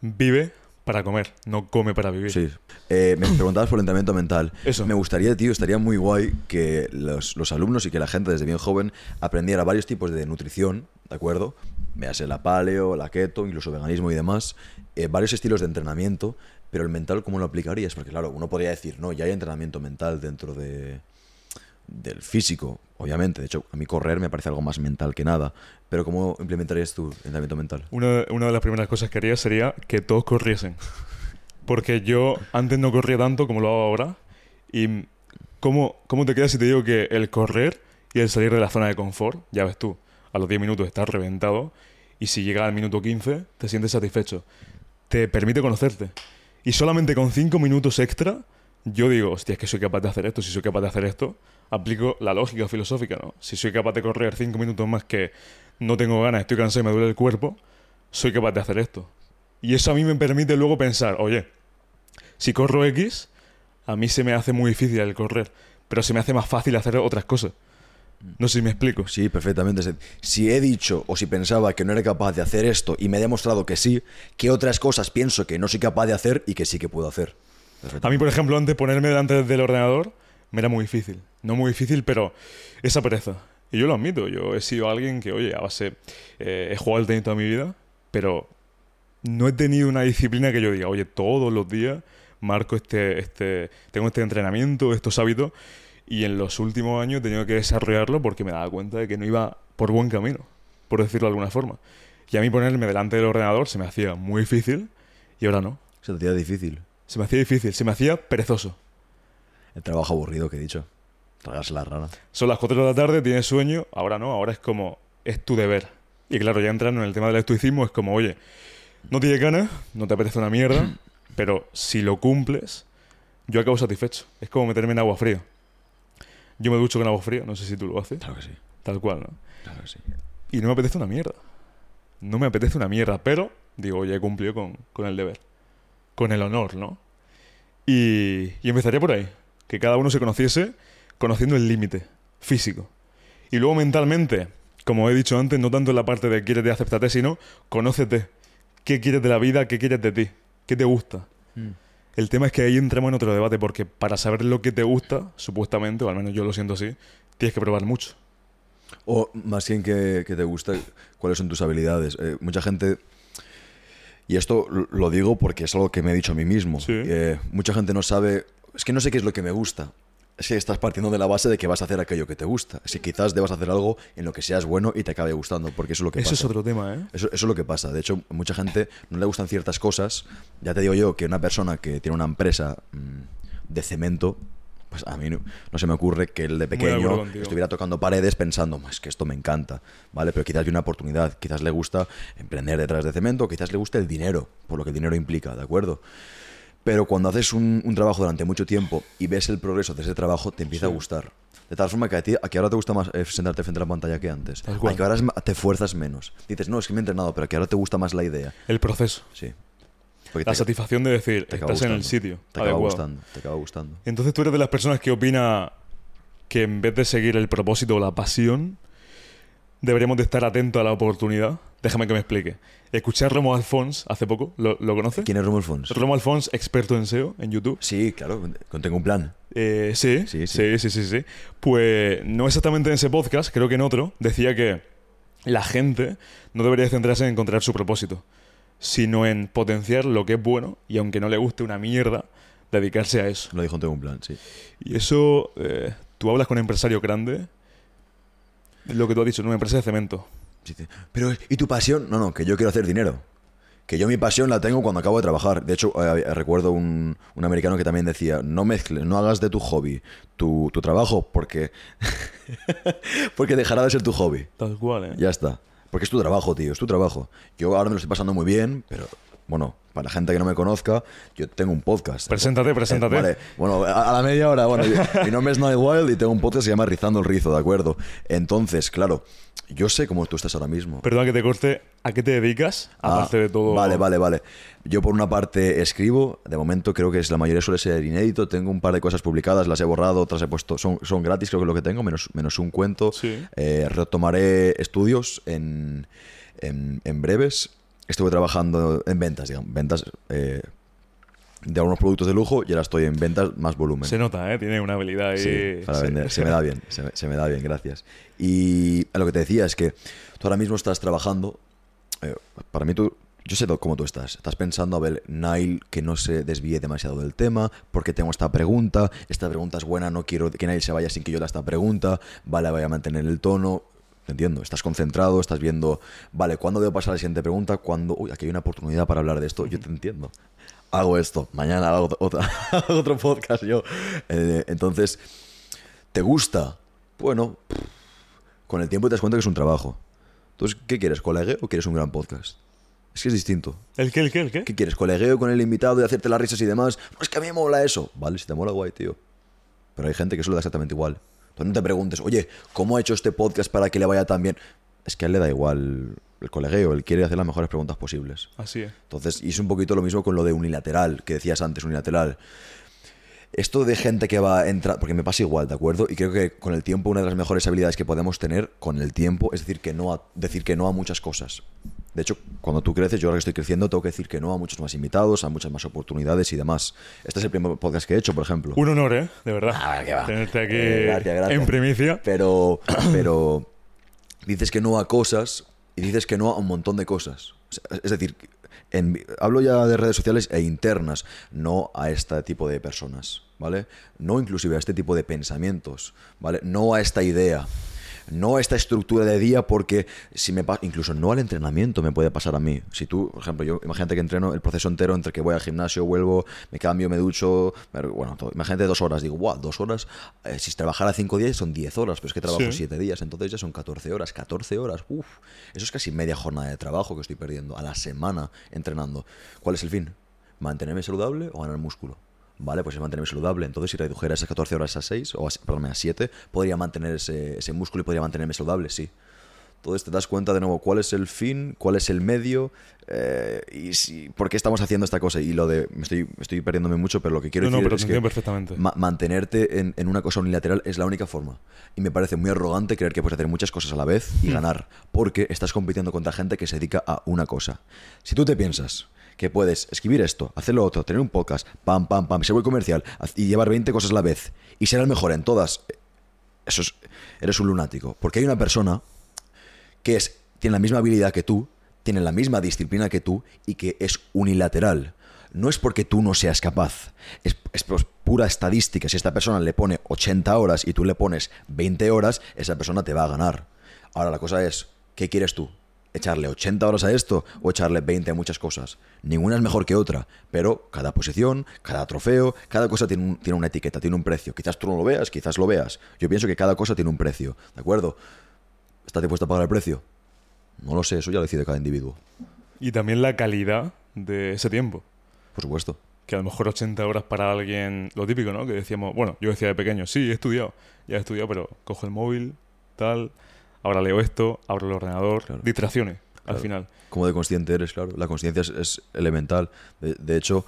vive para comer, no come para vivir. Sí. Eh, me preguntabas por el entrenamiento mental. Eso. Me gustaría, tío, estaría muy guay que los, los alumnos y que la gente desde bien joven aprendiera varios tipos de nutrición, ¿de acuerdo? Véase la paleo, la keto, incluso veganismo y demás. eh, varios estilos de entrenamiento, pero el mental, ¿cómo lo aplicarías? Porque, claro, uno podría decir, no, ya hay entrenamiento mental dentro de, del físico, obviamente. De hecho, a mí correr me parece algo más mental que nada. Pero, ¿cómo implementarías tu entrenamiento mental? Una, una de las primeras cosas que haría sería que todos corriesen. Porque yo antes no corría tanto como lo hago ahora. ¿Y cómo, cómo te quedas si te digo que el correr y el salir de la zona de confort, ya ves tú, a los 10 minutos estás reventado y si llega al minuto 15 te sientes satisfecho? Te permite conocerte. Y solamente con 5 minutos extra, yo digo, hostia, es que soy capaz de hacer esto. Si soy capaz de hacer esto, aplico la lógica filosófica, ¿no? Si soy capaz de correr 5 minutos más que no tengo ganas, estoy cansado y me duele el cuerpo, soy capaz de hacer esto. Y eso a mí me permite luego pensar, oye, si corro X, a mí se me hace muy difícil el correr, pero se me hace más fácil hacer otras cosas. No sé si me explico. Sí, perfectamente. Si he dicho o si pensaba que no era capaz de hacer esto y me he demostrado que sí, ¿qué otras cosas pienso que no soy capaz de hacer y que sí que puedo hacer? A mí, por ejemplo, antes ponerme delante del ordenador me era muy difícil. No muy difícil, pero esa pereza. Y yo lo admito, yo he sido alguien que, oye, a base, eh, he jugado al tenis toda mi vida, pero no he tenido una disciplina que yo diga, oye, todos los días marco este, este, tengo este entrenamiento, estos hábitos, y en los últimos años he tenido que desarrollarlo porque me daba cuenta de que no iba por buen camino, por decirlo de alguna forma. Y a mí ponerme delante del ordenador se me hacía muy difícil y ahora no. Se te hacía difícil. Se me hacía difícil, se me hacía perezoso. El trabajo aburrido que he dicho. Tragarse la rana. Son las 4 de la tarde, tienes sueño, ahora no, ahora es como, es tu deber. Y claro, ya entrando en el tema del estoicismo, es como, oye, no tienes ganas, no te apetece una mierda, pero si lo cumples, yo acabo satisfecho. Es como meterme en agua fría. Yo me ducho con agua fría, no sé si tú lo haces, Claro que sí. tal cual, ¿no? Claro que sí. Y no me apetece una mierda. No me apetece una mierda, pero digo, ya he cumplido con, con el deber. Con el honor, ¿no? Y, y empezaría por ahí. Que cada uno se conociese conociendo el límite físico. Y luego mentalmente, como he dicho antes, no tanto en la parte de quieres de aceptarte, sino conócete. ¿Qué quieres de la vida? ¿Qué quieres de ti? ¿Qué te gusta? El tema es que ahí entramos en otro debate, porque para saber lo que te gusta, supuestamente, o al menos yo lo siento así, tienes que probar mucho. O más bien que, que te gusta, cuáles son tus habilidades. Eh, mucha gente, y esto lo- lo digo porque es algo que me he dicho a mí mismo, Sí. eh, mucha gente no sabe, es que no sé qué es lo que me gusta. Es que estás partiendo de la base de que vas a hacer aquello que te gusta. Que quizás debas hacer algo en lo que seas bueno y te acabe gustando, porque eso es lo que Eso pasa. es otro tema, ¿eh? Eso, eso es lo que pasa. De hecho, a mucha gente no le gustan ciertas cosas. Ya te digo yo que una persona que tiene una empresa mm, de cemento, pues a mí no, no se me ocurre que él de pequeño estuviera tocando paredes pensando, es que esto me encanta, ¿vale? Pero quizás hay una oportunidad, quizás le gusta emprender detrás de cemento, quizás le guste el dinero, por lo que el dinero implica, ¿de acuerdo? Pero cuando haces un, un trabajo durante mucho tiempo y ves el progreso de ese trabajo, te empieza a gustar. De tal forma que a ti, a que ahora te gusta más eh, sentarte frente a la pantalla que antes. Tal cual. A que ahora te fuerzas menos. Dices, no, es que me he entrenado, pero que ahora te gusta más la idea. El proceso. Sí. Porque La te, satisfacción de decir, estás en el sitio Te acaba adecuado. gustando. Te acaba gustando. Entonces tú eres de las personas que opina que en vez de seguir el propósito o la pasión, deberíamos de estar atentos a la oportunidad. Déjame que me explique. Escuché a Romo Alfons hace poco, ¿lo, lo conoces? ¿Quién es Romuald Fons? Romo Alfons, experto en SEO en YouTube. Sí, claro, con- tengo un plan. Eh, sí, Sí, sí, sí. sí, sí, Pues no exactamente en ese podcast, creo que en otro, decía que la gente no debería centrarse en encontrar su propósito, sino en potenciar lo que es bueno y aunque no le guste una mierda, dedicarse a eso. Lo dijo en un plan, sí. Y eso, eh, tú hablas con empresarios grandes, lo que tú has dicho, en una empresa de cemento. Pero, ¿y tu pasión? No, no, que yo quiero hacer dinero. Que yo mi pasión la tengo cuando acabo de trabajar. De hecho, eh, recuerdo un, un americano que también decía, no mezcles, no hagas de tu hobby tu, tu trabajo porque, porque dejará de ser tu hobby. Tal cual, ¿eh? Ya está. Porque es tu trabajo, tío, es tu trabajo. Yo ahora me lo estoy pasando muy bien, pero bueno, para la gente que no me conozca, yo tengo un podcast. Preséntate, preséntate. Eh, vale, bueno, a, a la media hora, bueno, yo- mi nombre es Night Wild y tengo un podcast que se llama Rizando el Rizo, ¿de acuerdo? Entonces, claro, yo sé cómo tú estás ahora mismo. Perdona que te corte, ¿a qué te dedicas? Ah, Aparte de todo. Vale, vale, vale. Yo por una parte escribo, de momento creo que es la mayoría suele ser inédito, tengo un par de cosas publicadas, las he borrado, otras he puesto, son, son gratis creo que es lo que tengo, menos, menos un cuento. Sí. Eh, retomaré estudios en, en, en breves estuve trabajando en ventas, digamos, ventas eh, de algunos productos de lujo y ahora estoy en ventas más volumen. Se nota, ¿eh? Tiene una habilidad ahí. Sí, para sí. vender. Se me da bien, se me, se me da bien, gracias. Y lo que te decía es que tú ahora mismo estás trabajando. eh, para mí, tú. Yo sé cómo tú estás. Estás pensando, a ver, Nile, que no se desvíe demasiado del tema, porque tengo esta pregunta. Esta pregunta es buena, no quiero que Nile se vaya sin que yo haga esta pregunta. Vale, voy a mantener el tono. Te entiendo, estás concentrado, estás viendo, vale, ¿cuándo debo pasar a la siguiente pregunta? ¿Cuándo? Uy, aquí hay una oportunidad para hablar de esto. Yo te entiendo. Hago esto, mañana hago otra, otro podcast yo. Eh, entonces, ¿te gusta? Bueno, con el tiempo te das cuenta que es un trabajo. Entonces, ¿qué quieres? ¿Colegueo o quieres un gran podcast? Es que es distinto. ¿El qué, el qué, el qué? ¿Qué quieres? ¿Colegueo con el invitado y hacerte las risas y demás? No, es que a mí me mola eso. Vale, si te mola, guay, tío. Pero hay gente que eso le da exactamente igual. Entonces no te preguntes, oye, ¿cómo ha hecho este podcast para que le vaya tan bien? Es que a él le da igual el colegueo, él quiere hacer las mejores preguntas posibles. Así es. Entonces, y es un poquito lo mismo con lo de unilateral, que decías antes, unilateral. Esto de gente que va a entrar, porque me pasa igual, ¿de acuerdo? Y creo que con el tiempo una de las mejores habilidades que podemos tener con el tiempo es decir que no a, decir que no a muchas cosas. De hecho, cuando tú creces, yo ahora que estoy creciendo, tengo que decir que no a muchos más invitados, a muchas más oportunidades y demás. Este es el primer podcast que he hecho, por ejemplo. Un honor, ¿eh? De verdad. Ah, qué va. Tenerte aquí Eh, gracias, gracias. en primicia. Pero, pero dices que no a cosas y dices que no a un montón de cosas. O sea, Es decir, en- hablo ya de redes sociales e internas, no a este tipo de personas, ¿vale? No inclusive a este tipo de pensamientos, ¿vale? No a esta idea. No esta estructura de día porque si me incluso no al entrenamiento me puede pasar a mí. Si tú, por ejemplo, yo imagínate que entreno el proceso entero entre que voy al gimnasio, vuelvo, me cambio, me ducho, bueno, todo. imagínate dos horas, digo, wow, dos horas, eh, si trabajara cinco días son 10 horas, pero es que trabajo Sí. siete días, entonces ya son 14 horas, 14 horas, uff, eso es casi media jornada de trabajo que estoy perdiendo a la semana entrenando. ¿Cuál es el fin? ¿Mantenerme saludable o ganar músculo? Vale, pues es mantenerme saludable. Entonces, si redujera esas 14 horas a 6, o a, perdón, a 7, podría mantener ese, ese músculo y podría mantenerme saludable, sí. Entonces te das cuenta de nuevo cuál es el fin, cuál es el medio eh, y si, por qué estamos haciendo esta cosa. Y lo de. Me estoy, estoy perdiéndome mucho, pero lo que quiero No, no, decir pero es que perfectamente. ma- mantenerte en, en una cosa unilateral es la única forma. Y me parece muy arrogante creer que puedes hacer muchas cosas a la vez y ganar, porque estás compitiendo contra gente que se dedica a una cosa. Si tú te piensas que puedes escribir esto, hacer lo otro, tener un podcast, pam, pam, pam, ser muy comercial y llevar 20 cosas a la vez y ser el mejor en todas, eso es, eres un lunático. Porque hay una persona que es, tiene la misma habilidad que tú, tiene la misma disciplina que tú y que es unilateral. No es porque tú no seas capaz, es, pura estadística. Si esta persona le pone 80 horas y tú le pones 20 horas, esa persona te va a ganar. Ahora la cosa es, ¿qué quieres tú? ¿Echarle 80 horas a esto o echarle 20 a muchas cosas? Ninguna es mejor que otra, pero cada posición, cada trofeo, cada cosa tiene, un- tiene una etiqueta, tiene un precio. Quizás tú no lo veas, quizás lo veas. Yo pienso que cada cosa tiene un precio, ¿de acuerdo? ¿Estás dispuesto a pagar el precio? No lo sé, eso ya lo decide cada individuo, Y también la calidad de ese tiempo. por supuesto. Que a lo mejor 80 horas para alguien, lo típico, ¿no? Que decíamos, bueno, yo decía de pequeño, sí, he estudiado, ya he estudiado, pero cojo el móvil, tal, ahora leo esto, abro el ordenador, Claro. distracciones, al final. Cómo de consciente eres, claro. La conciencia es, es elemental. De, de hecho,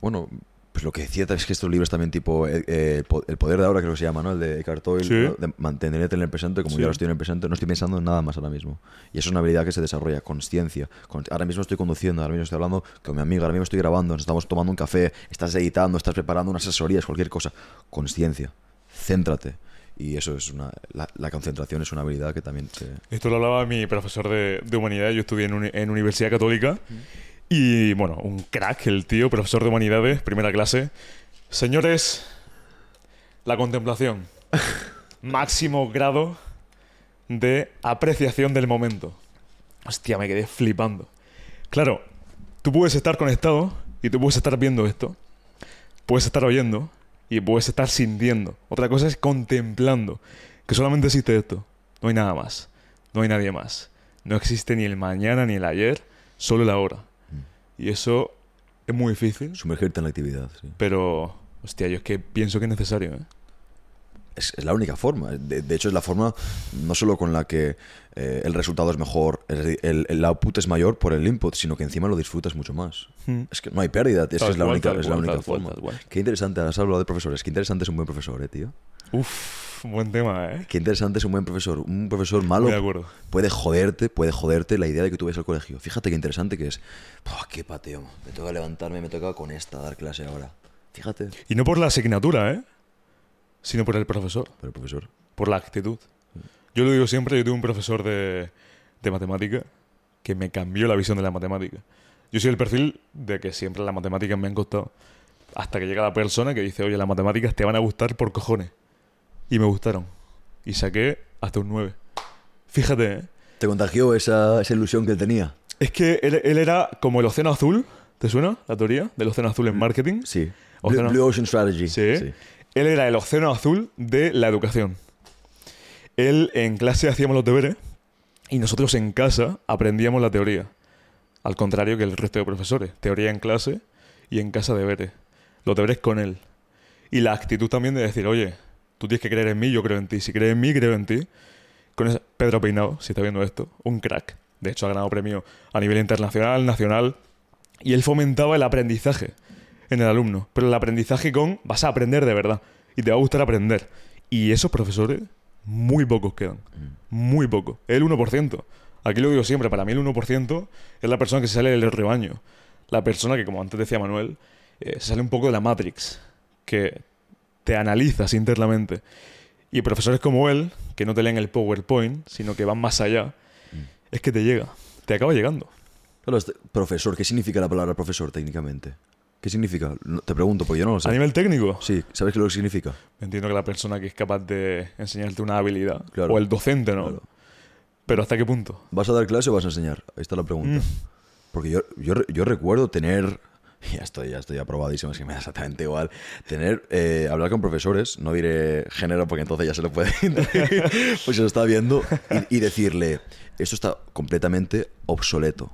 bueno, pues lo que decía es que estos libros también tipo eh, eh, el po- El poder de ahora creo que se llama, ¿no? El de Eckhart Tolle, Sí. ¿no? de mantenerte en el presente, como Sí. yo ahora estoy en el presente, no estoy pensando en nada más ahora mismo. Y eso es una habilidad que se desarrolla, conciencia. Con- Ahora mismo estoy conduciendo, ahora mismo estoy hablando con mi amiga, ahora mismo estoy grabando, nos estamos tomando un café, estás editando, estás preparando unas asesorías, cualquier cosa. Conciencia, céntrate. Y eso es una. La, la concentración es una habilidad que también se. Esto lo hablaba mi profesor de, de humanidad. Yo estudié en, uni- en Universidad Católica. Y bueno, un crack, el tío, profesor de humanidades, primera clase. Señores, la contemplación. Máximo grado de apreciación del momento. Hostia, me quedé flipando. Claro, tú puedes estar conectado y tú puedes estar viendo esto. Puedes estar oyendo y puedes estar sintiendo. Otra cosa es contemplando. Que solamente existe esto. No hay nada más. No hay nadie más. No existe ni el mañana ni el ayer, solo el ahora. Y eso es muy difícil, Sumergirte en la actividad, sí. pero, hostia, yo es que pienso que es necesario. ¿eh? Es, es la única forma. De, de hecho, es la forma no solo con la que eh, el resultado es mejor, el, el- el output es mayor por el input, sino que encima lo disfrutas mucho más. Mm. Es que no hay pérdida, es, es la única, es la única forma. Qué interesante, has hablado de profesores, qué interesante es un buen profesor, eh, tío. Uf, buen tema, ¿eh? Qué interesante es un buen profesor. Un profesor malo Muy de acuerdo. puede joderte, puede joderte la idea de que tú vayas al colegio. Fíjate qué interesante que es. Buah, qué pateo. Me toca levantarme, me toca con esta dar clase ahora. Fíjate. Y no por la asignatura, ¿eh? Sino por el profesor, Pero profesor. por la actitud. Yo lo digo siempre, yo tuve un profesor de, de matemática que me cambió la visión de la matemática. Yo soy el perfil de que siempre las matemáticas me han costado. Hasta que llega la persona que dice, oye, las matemáticas te van a gustar por cojones. Y me gustaron. Y saqué hasta un 9. Fíjate, ¿eh? ¿Te contagió esa, esa ilusión que él tenía? Es que él, él era como el océano azul. ¿Te suena la teoría del océano azul en marketing? Sí. Blue, Blue Ocean Strategy. Sí. Él era el océano azul de la educación. Él en clase hacíamos los deberes y nosotros en casa aprendíamos la teoría. Al contrario que el resto de profesores. Teoría en clase y en casa deberes. Los deberes con él. Y la actitud también de decir, oye, tú tienes que creer en mí, yo creo en ti. Si crees en mí, creo en ti. Con Pedro Peinado, si está viendo esto, un crack. De hecho, ha ganado premio a nivel internacional, nacional. Y él fomentaba el aprendizaje en el alumno. Pero el aprendizaje con vas a aprender de verdad. Y te va a gustar aprender. Y esos profesores, muy pocos quedan. Muy pocos. El 1%. Aquí lo digo siempre, para mí el 1% es la persona que se sale del rebaño. La persona que, como antes decía Manuel, eh, se sale un poco de la Matrix. Que te analizas internamente. Y profesores como él, que no te leen el PowerPoint, sino que van más allá, es que te llega. Te acaba llegando. Claro, este- profesor, ¿qué significa la palabra profesor técnicamente? ¿Qué significa? No- te pregunto, porque yo no lo sé. A nivel técnico, Sí, ¿sabes qué es lo que significa? Entiendo que la persona que es capaz de enseñarte una habilidad. Claro. O el docente, ¿no? Claro. Pero ¿hasta qué punto? ¿Vas a dar clase o vas a enseñar? Ahí está la pregunta. Mm. Porque yo, yo, yo recuerdo tener, ya estoy, ya estoy aprobadísimo, es que me da exactamente igual, tener, eh, hablar con profesores, no diré género porque entonces ya se lo puede pues se lo está viendo, y, y decirle, esto está completamente obsoleto.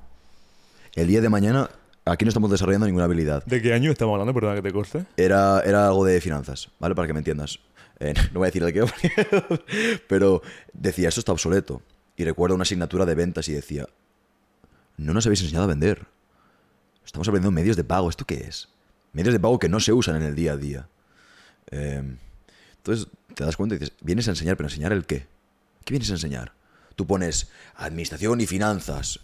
El día de mañana, aquí no estamos desarrollando ninguna habilidad. ¿De qué año estamos hablando? Perdona que te corte. Era, era algo de finanzas, ¿vale? Para que me entiendas. Eh, no voy a decir de qué, pero decía, esto está obsoleto. Y recuerdo una asignatura de ventas y decía, no nos habéis enseñado a vender. Estamos aprendiendo medios de pago. ¿Esto qué es? Medios de pago que no se usan en el día a día. Eh, entonces te das cuenta y dices, vienes a enseñar, pero ¿enseñar el qué? ¿Qué vienes a enseñar? Tú pones administración y finanzas,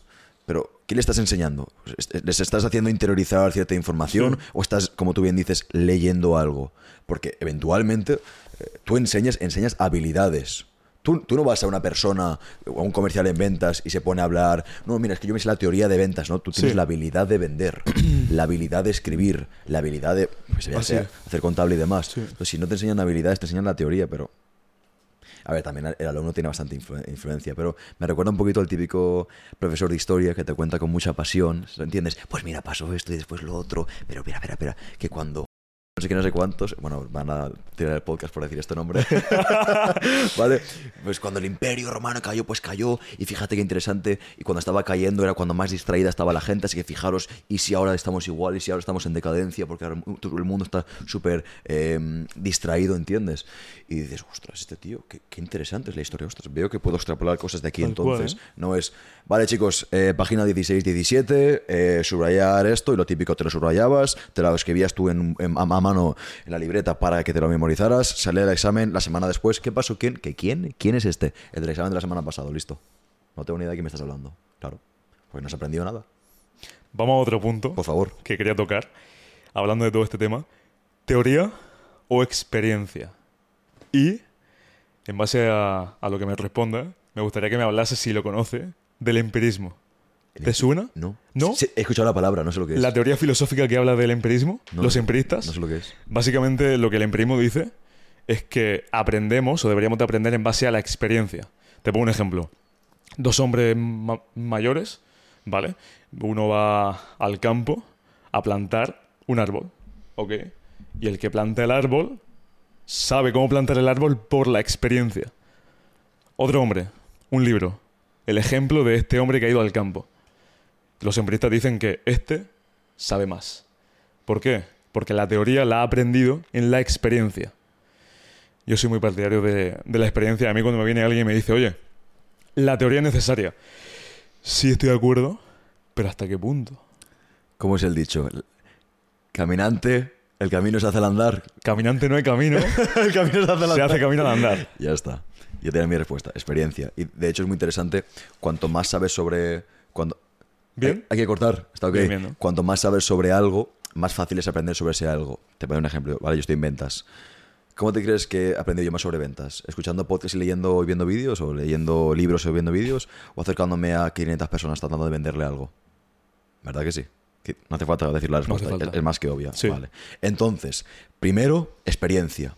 pero ¿qué le estás enseñando? ¿Est- ¿Les estás haciendo interiorizar cierta información o estás, como tú bien dices, leyendo algo? Porque eventualmente eh, tú enseñas, enseñas habilidades. Tú, tú no vas a una persona o a un comercial en ventas y se pone a hablar, no, mira, es que yo me sé la teoría de ventas, ¿no? Tú tienes Sí. la habilidad de vender, la habilidad de escribir, la habilidad de pues, hacer contable y demás. Sí. Entonces, si no te enseñan habilidades, te enseñan la teoría, pero... A ver, también el alumno tiene bastante influ- influencia, pero me recuerda un poquito al típico profesor de historia que te cuenta con mucha pasión, ¿entiendes? Pues mira, pasó esto y después lo otro, pero espera, espera, espera, que cuando... No sé qué, no sé cuántos, bueno, van a tirar el podcast por decir este nombre, ¿vale? Pues cuando el imperio romano cayó, pues cayó, y fíjate qué interesante, y cuando estaba cayendo era cuando más distraída estaba la gente, así que fijaros, y si ahora estamos igual, y si ahora estamos en decadencia, porque ahora el mundo está súper eh, distraído, ¿entiendes? Y dices, ostras, este tío, qué, qué interesante es la historia, ostras, veo que puedo extrapolar cosas de aquí Tal cual, entonces. ¿eh? No es, vale chicos, eh, página 16-17, eh, subrayar esto, y lo típico te lo subrayabas, te lo escribías tú en, en- a mano en la libreta para que te lo memorizaras, salía el examen la semana después, ¿qué pasó? ¿Quién? ¿Qué quién? ¿Quién es este? El del examen de la semana pasada, listo. No tengo ni idea de qué me estás hablando, claro. Porque no has aprendido nada. Vamos a otro punto Por favor. que quería tocar, hablando de todo este tema. ¿Teoría o experiencia? Y, en base a, a lo que me responda, me gustaría que me hablase, si lo conoce, del empirismo. ¿Te suena? No. ¿No? He escuchado la palabra, no sé lo que es. La teoría filosófica que habla del empirismo, No los empiristas, No sé lo que es. básicamente lo que el empirismo dice es que aprendemos o deberíamos de aprender en base a la experiencia. Te pongo un ejemplo. Dos hombres ma- mayores, ¿vale? Uno va al campo a plantar un árbol, ¿ok? Y el que planta el árbol sabe cómo plantar el árbol por la experiencia. Otro hombre, un libro, el ejemplo de este hombre que ha ido al campo. Los empiristas dicen que este sabe más. ¿Por qué? Porque la teoría la ha aprendido en la experiencia. Yo soy muy partidario de, de la experiencia. A mí cuando me viene alguien y me dice, oye, la teoría es necesaria. Sí estoy de acuerdo, pero ¿hasta qué punto? ¿Cómo es el dicho? Caminante El camino se hace al andar. Caminante no hay camino, el camino se hace al se hace camino al andar. Ya está. Ya tenía mi respuesta. Experiencia. Y de hecho es muy interesante. Cuanto más sabes sobre. Cuando... ¿Bien? Hay, hay que cortar. Está ok. Bien, bien, ¿no? Cuanto más sabes sobre algo, más fácil es aprender sobre ese algo. Te pongo un ejemplo. Vale, yo estoy en ventas. ¿Cómo te crees que he aprendido yo más sobre ventas? ¿Escuchando podcasts y leyendo y viendo vídeos? ¿O leyendo libros y viendo vídeos? ¿O acercándome a 500 personas tratando de venderle algo? ¿Verdad que sí? Que no hace falta decir la respuesta. es más que obvia. Sí. Vale. Entonces, primero, experiencia.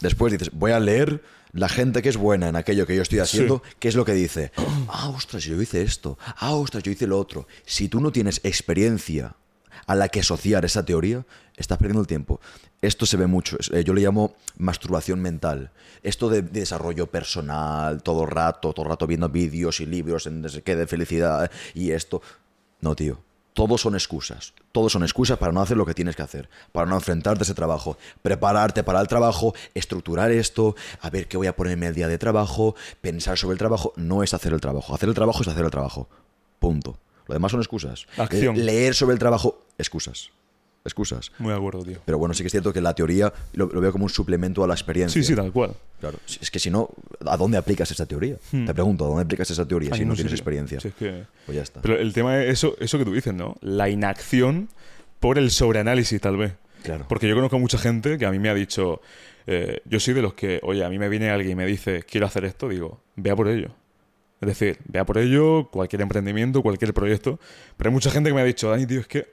Después dices, voy a leer la gente que es buena en aquello que yo estoy haciendo, qué es lo que dice. Ah, ostras, yo hice esto. Ah, ostras, yo hice lo otro. Si tú no tienes experiencia a la que asociar esa teoría, estás perdiendo el tiempo. Esto se ve mucho. eh, Yo le llamo masturbación mental. Esto de, de desarrollo personal, todo el rato, todo el rato viendo vídeos y libros en de felicidad y esto. No, tío. Todos son excusas. Todos son excusas para no hacer lo que tienes que hacer. Para no enfrentarte a ese trabajo. Prepararte para el trabajo, estructurar esto, a ver qué voy a ponerme el día de trabajo, pensar sobre el trabajo. No es hacer el trabajo. Hacer el trabajo es hacer el trabajo. Punto. Lo demás son excusas. Acción. Le- leer sobre el trabajo, excusas. Excusas. Muy de acuerdo, tío. Pero bueno, sí que es cierto que la teoría lo, lo veo como un suplemento a la experiencia. Sí, sí, tal cual. Claro. Es que si no, ¿a dónde aplicas esa teoría? Te pregunto, ¿a dónde aplicas esa teoría Ay, si no, tienes experiencia? Si es que- Pues ya está. Pero el tema es eso, eso que tú dices, ¿no? La inacción por el sobreanálisis, tal vez. Claro. Porque yo conozco a mucha gente que a mí me ha dicho, eh, yo soy de los que, oye, a mí me viene alguien y me dice, quiero hacer esto, digo, vea por ello. Es decir, vea por ello cualquier emprendimiento, cualquier proyecto. Pero hay mucha gente que me ha dicho, Dani, tío, es que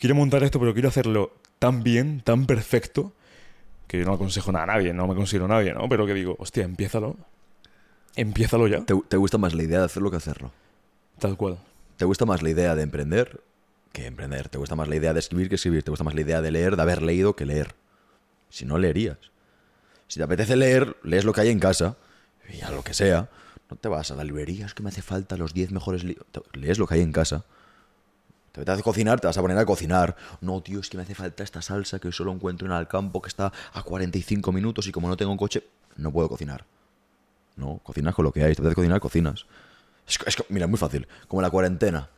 quiero montar esto, pero quiero hacerlo tan bien, tan perfecto, que yo no aconsejo nada a nadie, no me considero nadie, ¿no? Pero que digo, hostia, empiézalo. Empiézalo ya. ¿Te, te gusta más la idea de hacerlo que hacerlo? Tal cual. ¿Te gusta más la idea de emprender que emprender? ¿Te gusta más la idea de escribir que escribir? ¿Te gusta más la idea de leer, de haber leído que leer? Si no, leerías. Si te apetece leer, lees lo que hay en casa, y a lo que sea. No te vas a la librería, es que me hace falta los 10 mejores libros. Lees lo que hay en casa. Te apetece cocinar, te vas a poner a cocinar. No, tío, es que me hace falta esta salsa que solo encuentro en Alcampo, que está a 45 minutos y como no tengo coche, no puedo cocinar. No, cocinas con lo que hay. Te apetece cocinar, cocinas. Es, que- es que, mira, muy fácil. Como la cuarentena.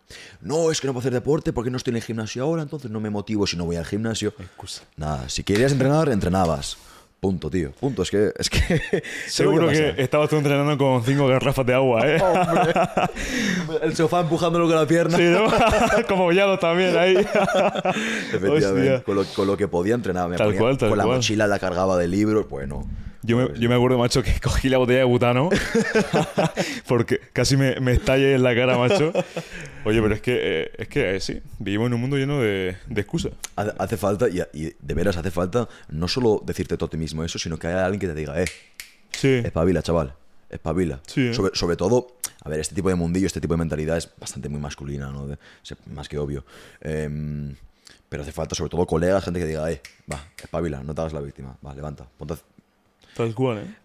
No, es que no puedo hacer deporte porque no estoy en el gimnasio ahora, entonces no me motivo si no voy al gimnasio. Excusa. Nada, si querías entrenar, entrenabas. Punto, tío. Punto. Es que. Es que Seguro ¿sabes que pasa? estabas tú entrenando con cinco garrafas de agua, ¿eh? Hombre, el sofá empujándolo con la pierna. Sí, ¿no? Como Vallado también ahí. Efectivamente. Con lo, con lo que podía entrenar. Me Tal ponía- cual, tal con la mochila la cargaba de libros. Bueno. Yo me, yo me acuerdo, macho, que cogí la botella de butano porque casi me, me estallé en la cara, macho. Oye, pero es que, eh, es que eh, sí, vivimos en un mundo lleno de, de excusas. Hace hace falta, y, y de veras hace falta, no solo decirte tú a ti mismo eso, sino que haya alguien que te diga, eh, Sí, espabila, chaval, espabila. Sí, ¿eh? sobre, sobre todo, a ver, este tipo de mundillo, este tipo de mentalidad es bastante muy masculina, ¿no? De- más que obvio. Em, pero hace falta, sobre todo, colegas, gente que diga, eh, va, espabila, no te hagas la víctima, va, levanta, ponte tal cual, ¿eh?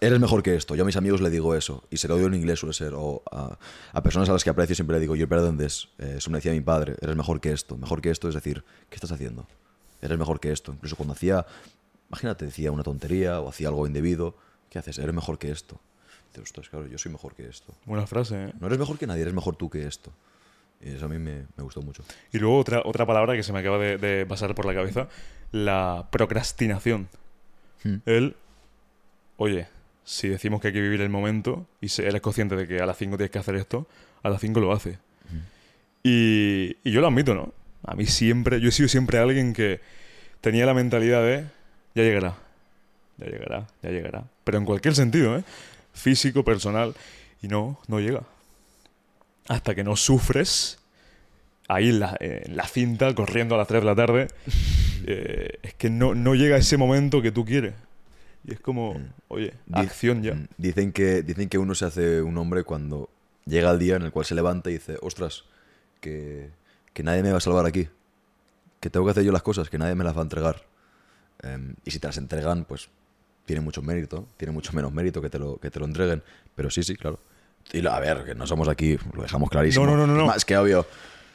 Eres mejor que esto. Yo a mis amigos le digo eso. Y se lo digo en inglés, suele ser. O a, a personas a las que aprecio siempre le digo, better than this. Eh, eso me decía mi padre. Eres mejor que esto. Mejor que esto es decir, ¿qué estás haciendo? Eres mejor que esto. Incluso cuando hacía, imagínate, decía una tontería o hacía algo indebido. ¿Qué haces? Eres mejor que esto. Dices, claro, yo soy mejor que esto. Buena frase, ¿eh? No eres mejor que nadie, eres mejor tú que esto. Y eso a mí me, me gustó mucho. Y luego otra, otra palabra que se me acaba de, de pasar por la cabeza, la procrastinación. Hmm. El, oye, si decimos que hay que vivir el momento y eres consciente de que a las 5 tienes que hacer esto, a las 5 lo hace. Y, y yo lo admito, ¿no? A mí siempre, yo he sido siempre alguien que tenía la mentalidad de, ya llegará, ya llegará, ya llegará. Pero en cualquier sentido, ¿eh? Físico, personal, y no, no llega. Hasta que no sufres ahí en la, en la cinta, corriendo a las 3 de la tarde, eh, es que no, no llega ese momento que tú quieres. Y es como, oye, Di- acción ya. Mm, Dicen que, dicen que uno se hace un hombre cuando llega el día en el cual se levanta y dice, ostras, que, que nadie me va a salvar aquí. Que tengo que hacer yo las cosas, que nadie me las va a entregar. Em, y si te las entregan, pues tiene mucho mérito, tiene mucho menos mérito que te lo, que te lo entreguen. Pero sí, sí, claro. Y a ver, que no somos aquí, lo dejamos clarísimo. No, no, no, no. Más que obvio.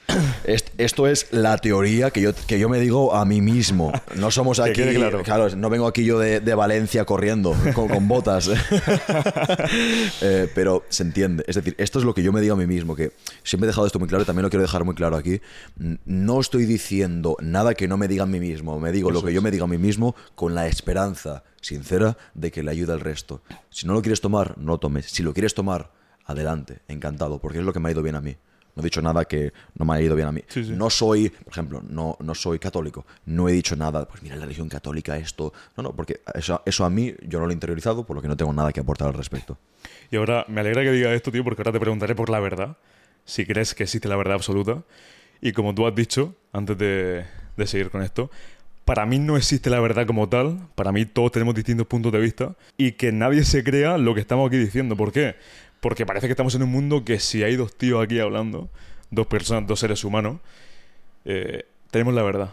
Est- esto es la teoría que yo, que yo me digo a mí mismo. No somos aquí. claro. no vengo aquí yo de, de Valencia corriendo con, con botas. Eh, pero se entiende. Es decir, esto es lo que yo me digo a mí mismo. Que siempre he dejado esto muy claro y también lo quiero dejar muy claro aquí. No estoy diciendo nada que no me diga a mí mismo. Me digo lo que yo me digo a mí mismo con la esperanza sincera de que le ayude al resto. Si no lo quieres tomar, no lo tomes. Si lo quieres tomar, adelante, encantado, porque es lo que me ha ido bien a mí. No he dicho nada que no me haya ido bien a mí. Sí, sí. No soy, por ejemplo, no, no soy católico. No he dicho nada, pues mira la religión católica, esto. No, no, porque eso, eso a mí yo no lo he interiorizado, por lo que no tengo nada que aportar al respecto. Y ahora me alegra que diga esto, tío, porque ahora te preguntaré por la verdad. Si crees que existe la verdad absoluta. Y como tú has dicho, antes de, de seguir con esto, para mí no existe la verdad como tal. Para mí todos tenemos distintos puntos de vista. Y que nadie se crea lo que estamos aquí diciendo. ¿Por qué? Porque parece que estamos en un mundo que si hay dos tíos aquí hablando, dos personas, dos seres humanos, eh, tenemos la verdad.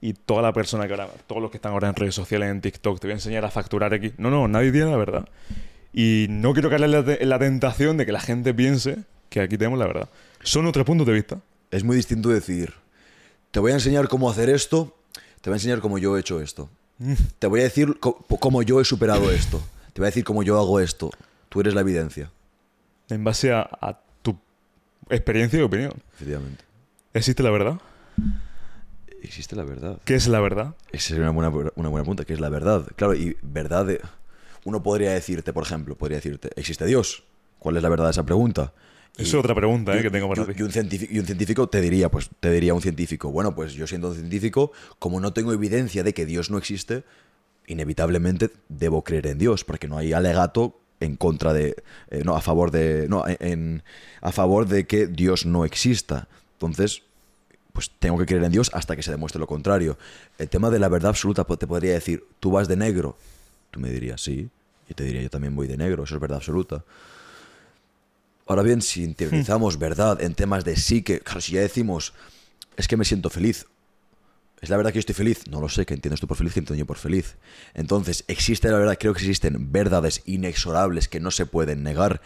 Y toda la persona que ahora, todos los que están ahora en redes sociales, en TikTok, te voy a enseñar a facturar aquí. No, no, nadie tiene la verdad. Y no quiero caer en la, te- la tentación de que la gente piense que aquí tenemos la verdad. Son otros puntos de vista. Es muy distinto decir, te voy a enseñar cómo hacer esto, te voy a enseñar cómo yo he hecho esto. Te voy a decir cómo yo he superado esto. Te voy a decir cómo yo hago esto. Tú eres la evidencia, En base a, a tu experiencia y opinión. efectivamente. ¿Existe la verdad? Existe la verdad. ¿Qué es la verdad? Esa sería una buena, una buena pregunta, que es la verdad. Claro, y verdad. de- Uno podría decirte, por ejemplo, podría decirte, ¿existe Dios? ¿Cuál es la verdad de esa pregunta? Y- es otra pregunta eh, y- que tengo para y- ti. Y un, científico, y un científico te diría, pues te diría un científico, bueno, pues yo siendo un científico, como no tengo evidencia de que Dios no existe, inevitablemente debo creer en Dios, porque no hay alegato en contra de, eh, no, a favor de, no, en- a favor de que Dios no exista. Entonces, pues tengo que creer en Dios hasta que se demuestre lo contrario. El tema de la verdad absoluta po- te podría decir, tú vas de negro. Tú me dirías, sí. Yo te diría, yo también voy de negro. Eso es verdad absoluta. Ahora bien, si interiorizamos verdad en temas de psique, claro, si ya decimos, es que me siento feliz. ¿Es la verdad que yo estoy feliz? No lo sé, que entiendes tú por feliz, que entiendo yo por feliz. Entonces, existe la verdad, creo que existen verdades inexorables que no se pueden negar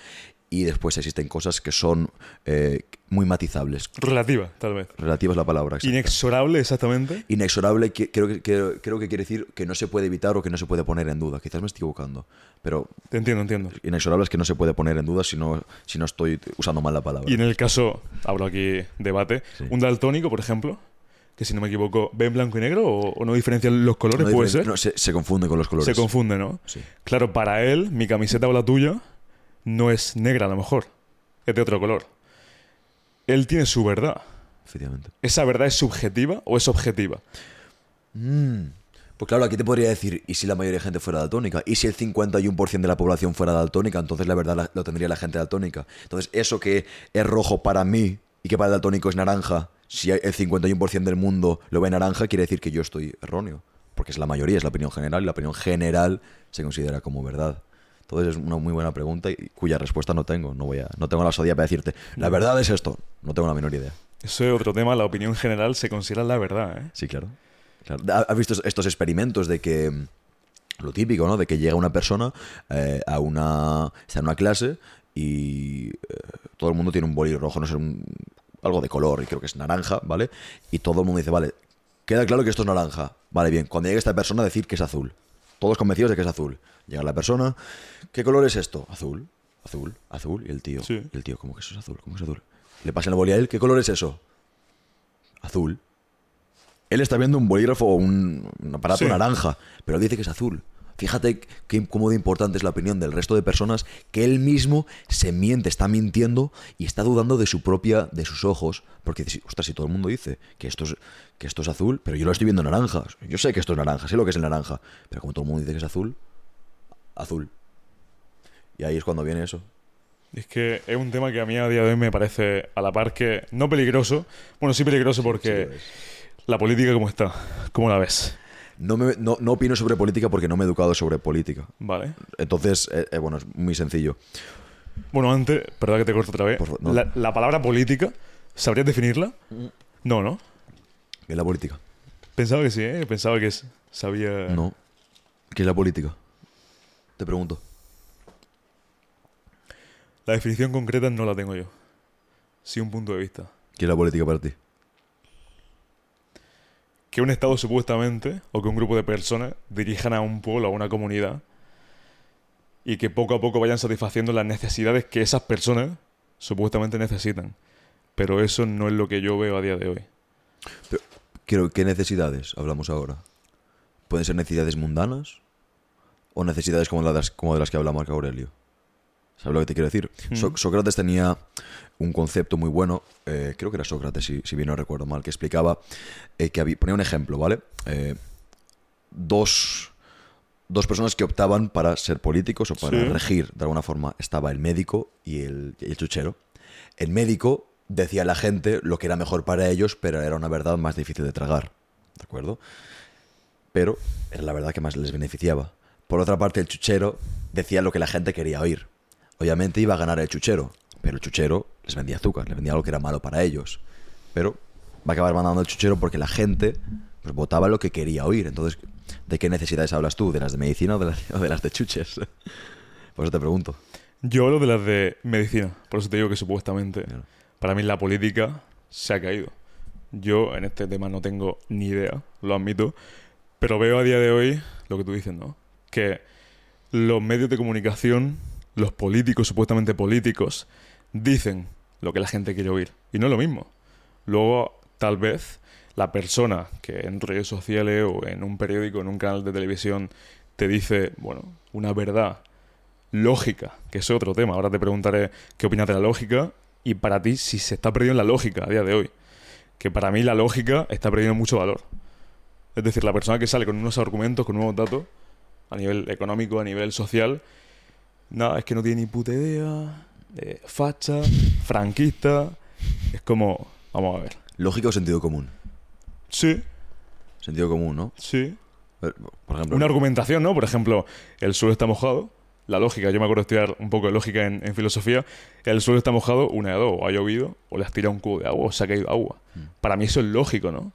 y después existen cosas que son eh, muy matizables. Relativa, tal vez. Relativa es la palabra. exacta. Inexorable, exactamente. Inexorable que- creo, que, creo, creo que quiere decir que no se puede evitar o que no se puede poner en duda. Quizás me estoy equivocando, pero Te entiendo, entiendo. inexorable es que no se puede poner en duda si no, si no estoy usando mal la palabra. Y en el caso, hablo aquí debate, Sí. un daltónico, por ejemplo, que si no me equivoco, ve en blanco y negro o, o no diferencia los colores, No puede ser. no, se, se confunde con los colores. Se confunde, ¿no? Sí. Claro, para él, mi camiseta o la tuya no es negra a lo mejor, es de otro color. Él tiene su verdad. Efectivamente. ¿Esa verdad es subjetiva o es objetiva? Pues claro, aquí te podría decir, ¿y si la mayoría de gente fuera daltónica? ¿Y si el 51% de la población fuera daltónica? Entonces la verdad la- lo tendría la gente daltónica. Entonces eso que es rojo para mí y que para el daltónico es naranja, si el 51% del mundo lo ve naranja, quiere decir que yo estoy erróneo. Porque es la mayoría, es la opinión general, y la opinión general se considera como verdad. Entonces es una muy buena pregunta y cuya respuesta no tengo. No, voy a, no tengo la osadía para decirte, la verdad es esto. No tengo la menor idea. Eso es otro tema, la opinión general se considera la verdad, ¿eh? Sí, claro. Claro. ¿Ha- ¿Has visto estos experimentos de que mm, lo típico, ¿no? De que llega una persona eh, a una está en una clase y eh, todo el mundo tiene un boli rojo, no sé, un- algo de color y creo que es naranja, ¿vale? Y todo el mundo dice, vale, queda claro que esto es naranja, vale, bien. Cuando llegue esta persona decir que es azul, todos convencidos de que es azul. Llega la persona, ¿qué color es esto? Azul, azul, azul y el tío, Sí. y el tío, ¿cómo que eso es azul? ¿Cómo que es azul? Le pasan el boli a él, ¿qué color es eso? Azul. Él está viendo un bolígrafo o un, un aparato Sí. naranja, pero dice que es azul. Fíjate qué, cómo de importante es la opinión del resto de personas que él mismo se miente, está mintiendo y está dudando de su propia, de sus ojos. Porque, dice, ostras, si todo el mundo dice que esto, es, que esto es azul, pero yo lo estoy viendo naranja. Yo sé que esto es naranja, sé lo que es el naranja. Pero como todo el mundo dice que es azul, azul. Y ahí es cuando viene eso. Es que es un tema que a mí a día de hoy me parece a la par que no peligroso, bueno, sí peligroso porque Sí la política cómo está, ¿cómo la ves? No, me- no, no opino sobre política porque no me he educado sobre política. Vale. Entonces, eh, eh, bueno, es muy sencillo. Bueno, antes, perdón que te corto otra vez. Por favor, no. la, la palabra política, ¿sabrías definirla? No, ¿no? ¿Qué es la política? Pensaba que sí, ¿eh? Pensaba que sabía... No. ¿Qué es la política? Te pregunto. La definición concreta no la tengo yo. Sí un punto de vista. ¿Qué es la política para ti? Que un Estado supuestamente, o que un grupo de personas, dirijan a un pueblo, a una comunidad, y que poco a poco vayan satisfaciendo las necesidades que esas personas supuestamente necesitan. Pero eso no es lo que yo veo a día de hoy. Quiero, ¿Qué necesidades hablamos ahora? ¿Pueden ser necesidades mundanas? ¿O necesidades como, las, como de las que habla Marco Aurelio? ¿Sabes lo que te quiero decir? So- Sócrates tenía un concepto muy bueno, eh, creo que era Sócrates, si, si bien no recuerdo mal, que explicaba eh, que había, ponía un ejemplo, ¿vale? Eh, dos, dos personas que optaban para ser políticos o para Sí. regir de alguna forma. Estaba el médico y el, y el chuchero. El médico decía a la gente lo que era mejor para ellos, pero era una verdad más difícil de tragar, ¿de acuerdo? Pero era la verdad que más les beneficiaba. Por otra parte, el chuchero decía lo que la gente quería oír. Obviamente iba a ganar el chuchero, pero el chuchero les vendía azúcar, les vendía algo que era malo para ellos. Pero va a acabar mandando el chuchero porque la gente pues, votaba lo que quería oír. Entonces, ¿de qué necesidades hablas tú? ¿De las de medicina o de las, o de, las de chuches? Por eso te pregunto. Yo hablo de las de medicina, por eso te digo que supuestamente Claro. para mí la política se ha caído. Yo en este tema no tengo ni idea, lo admito, pero veo a día de hoy lo que tú dices, ¿no? Que los medios de comunicación, los políticos, supuestamente políticos, dicen lo que la gente quiere oír. Y no es lo mismo. Luego, tal vez, la persona que en redes sociales o en un periódico, en un canal de televisión, te dice, bueno, una verdad lógica, que es otro tema. Ahora te preguntaré qué opinas de la lógica y para ti si se está perdiendo la lógica a día de hoy. Que para mí la lógica está perdiendo mucho valor. Es decir, la persona que sale con unos argumentos, con nuevos datos, a nivel económico, a nivel social, nada, es que no tiene ni puta idea, eh, facha, franquista. Es como, vamos a ver. ¿Lógica o sentido común? Sí, Sentido común, ¿no? sí. Por ejemplo, Una argumentación, ¿no? Por ejemplo, el suelo está mojado. La lógica, yo me acuerdo de estudiar un poco de lógica en, en filosofía. El suelo está mojado, una de dos, o ha llovido, o le has tirado un cubo de agua, o se ha caído agua. Para mí eso es lógico, ¿no?